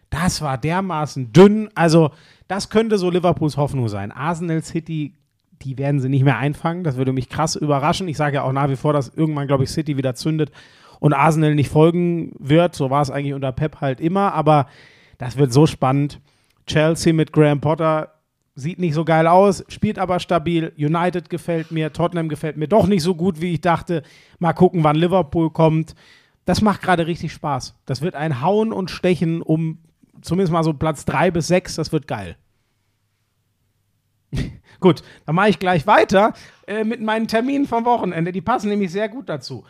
das war dermaßen dünn. Also, das könnte so Liverpools Hoffnung sein. Arsenal City, die werden sie nicht mehr einfangen. Das würde mich krass überraschen. Ich sage ja auch nach wie vor, dass irgendwann, glaube ich, City wieder zündet und Arsenal nicht folgen wird. So war es eigentlich unter Pep halt immer, aber das wird so spannend. Chelsea mit Graham Potter sieht nicht so geil aus, spielt aber stabil. United gefällt mir, Tottenham gefällt mir doch nicht so gut, wie ich dachte. Mal gucken, wann Liverpool kommt. Das macht gerade richtig Spaß. Das wird ein Hauen und Stechen um zumindest mal so Platz 3 bis 6. Das wird geil. Gut, dann mache ich gleich weiter äh, mit meinen Terminen vom Wochenende. Die passen nämlich sehr gut dazu.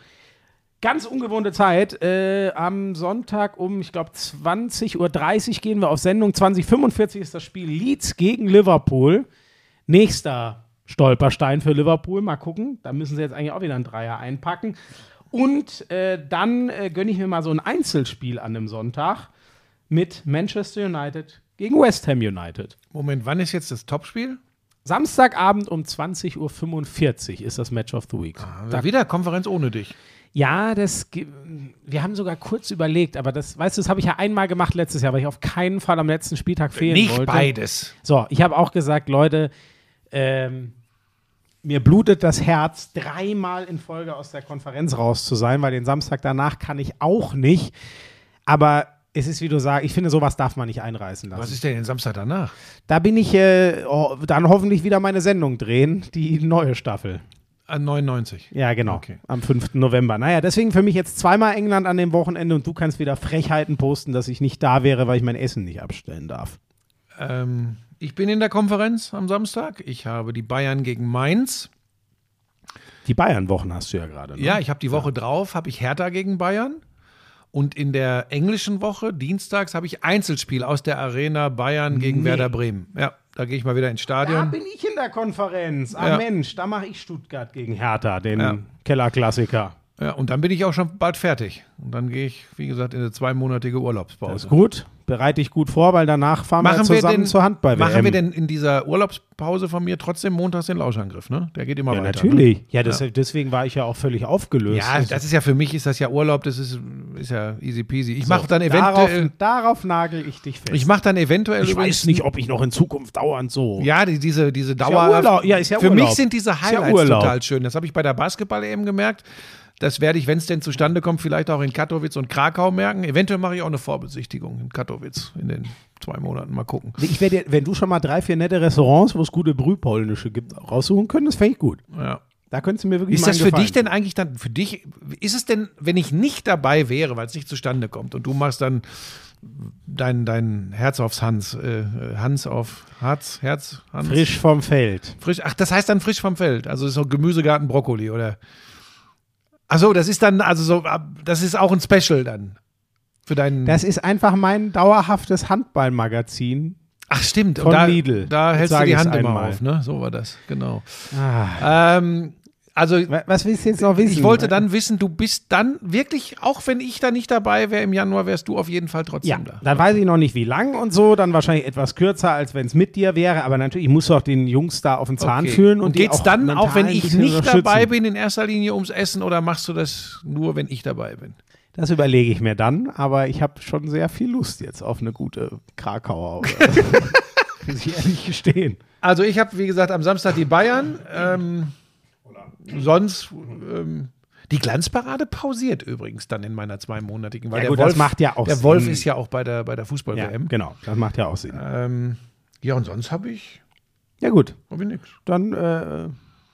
Ganz ungewohnte Zeit. Äh, am Sonntag um, ich glaube, 20.30 Uhr gehen wir auf Sendung. 2045 ist das Spiel Leeds gegen Liverpool. Nächster Stolperstein für Liverpool. Mal gucken. Da müssen sie jetzt eigentlich auch wieder einen Dreier einpacken. Und äh, dann äh, gönne ich mir mal so ein Einzelspiel an dem Sonntag mit Manchester United gegen West Ham United. Moment, wann ist jetzt das Topspiel? Samstagabend um 20.45 Uhr ist das Match of the Week. Da wieder Konferenz ohne dich. Ja, das. Wir haben sogar kurz überlegt, aber das, weißt du, das habe ich ja einmal gemacht letztes Jahr, weil ich auf keinen Fall am letzten Spieltag fehlen Nicht wollte. beides. So, ich habe auch gesagt, Leute, ähm, mir blutet das Herz, dreimal in Folge aus der Konferenz raus zu sein, weil den Samstag danach kann ich auch nicht. Aber es ist, wie du sagst, ich finde, sowas darf man nicht einreißen lassen. Was ist denn den Samstag danach? Da bin ich äh, oh, dann hoffentlich wieder meine Sendung drehen, die neue Staffel. An 99. Ja, genau. Okay. Am 5. November. Naja, deswegen für mich jetzt zweimal England an dem Wochenende und du kannst wieder Frechheiten posten, dass ich nicht da wäre, weil ich mein Essen nicht abstellen darf. Ähm, ich bin in der Konferenz am Samstag. Ich habe die Bayern gegen Mainz. Die Bayern-Wochen hast du ja gerade. Ne? Ja, ich habe die Woche drauf, habe ich Hertha gegen Bayern. Und in der englischen Woche, dienstags, habe ich Einzelspiel aus der Arena Bayern gegen Werder Bremen. Ja, da gehe ich mal wieder ins Da Stadion. bin ich in der Konferenz. Ah Ja. Mensch, da mache ich Stuttgart gegen Hertha, den Ja. Kellerklassiker. Ja, und dann bin ich auch schon bald fertig. Und dann gehe ich, wie gesagt, in eine zweimonatige Das Urlaubspause. ist gut. Bereite dich gut vor, weil danach fahren wir Machen wir, zusammen denn, zur Handball. machen wir denn in dieser Urlaubspause von mir trotzdem montags den Lauschangriff, ne? Der geht immer Ja, weiter. natürlich. Ne? Ja, das, deswegen war ich ja auch völlig aufgelöst. Ja, das ist ja für mich ist das ja Urlaub, das ist, ist ja easy peasy. Ich mache dann darauf, eventuell, darauf nagel ich dich fest. ich mache dann eventuell ich weiß nicht, ob ich noch in Zukunft dauernd so. Ja, die, diese, diese ja Dauer. Urlaub. Ja, ist ja Für Urlaub. mich sind diese Ist ja Highlights total schön. Das habe ich bei der Basketball eben gemerkt. Das werde ich, wenn es denn zustande kommt, vielleicht auch in Katowice und Krakau merken. Eventuell mache ich auch eine Vorbesichtigung in Katowice in den zwei Monaten. Mal gucken. Ich werde, wenn du schon mal drei, vier nette Restaurants, wo es gute Brühpolnische gibt, raussuchen könntest, fände ich gut. Ja. Da könntest du mir wirklich Ist das für dich denn eigentlich dann, für dich, ist es denn, wenn ich nicht dabei wäre, weil es nicht zustande kommt und du machst dann dein, dein Herz aufs Hans, äh, äh, Hans auf Herz, Herz, Hans? Frisch vom Feld. Frisch, ach, das heißt dann frisch vom Feld. Also so Gemüsegarten Brokkoli oder. Ach so, das ist dann, also so, das ist auch ein Special dann. Für deinen. Das ist einfach mein dauerhaftes Handballmagazin. ach, stimmt. von da, Lidl. Da hältst du die Hand immer auf, ne? So war das, genau. Ah. Ähm, also, Wa- Was willst du jetzt noch wissen? ich wollte dann wissen, du bist dann wirklich, auch wenn ich da nicht dabei wäre im Januar, wärst du auf jeden Fall trotzdem Ja, da. dann weiß ich noch nicht, wie lang und so. Dann wahrscheinlich etwas kürzer, als wenn es mit dir wäre. Aber natürlich, ich muss doch den Jungs da auf den Zahn Okay. fühlen. Und, Und geht's auch dann, auch wenn ich nicht dabei bin, in erster Linie ums Essen oder machst du das nur, wenn ich dabei bin? Das überlege ich mir dann. Aber ich habe schon sehr viel Lust jetzt auf eine gute Krakauer. muss ich ehrlich gestehen. Also ich habe, wie gesagt, am Samstag die Bayern. Ähm, sonst ähm, die Glanzparade pausiert übrigens dann in meiner zweimonatigen, weil Ja der gut, Wolf, das macht ja auch der Wolf Sinn. ist ja auch bei der, bei der Ja, Fußball-WM. genau. Das macht ja auch Sinn. ähm, ja, und sonst habe ich, Ja gut, hab ich nichts. dann äh,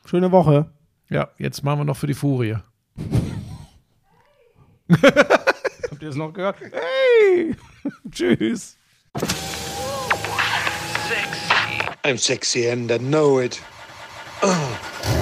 schöne Woche. Ja, jetzt machen wir noch für die Furie. Habt ihr es noch gehört? Hey! Tschüss. I'm sexy and I know it.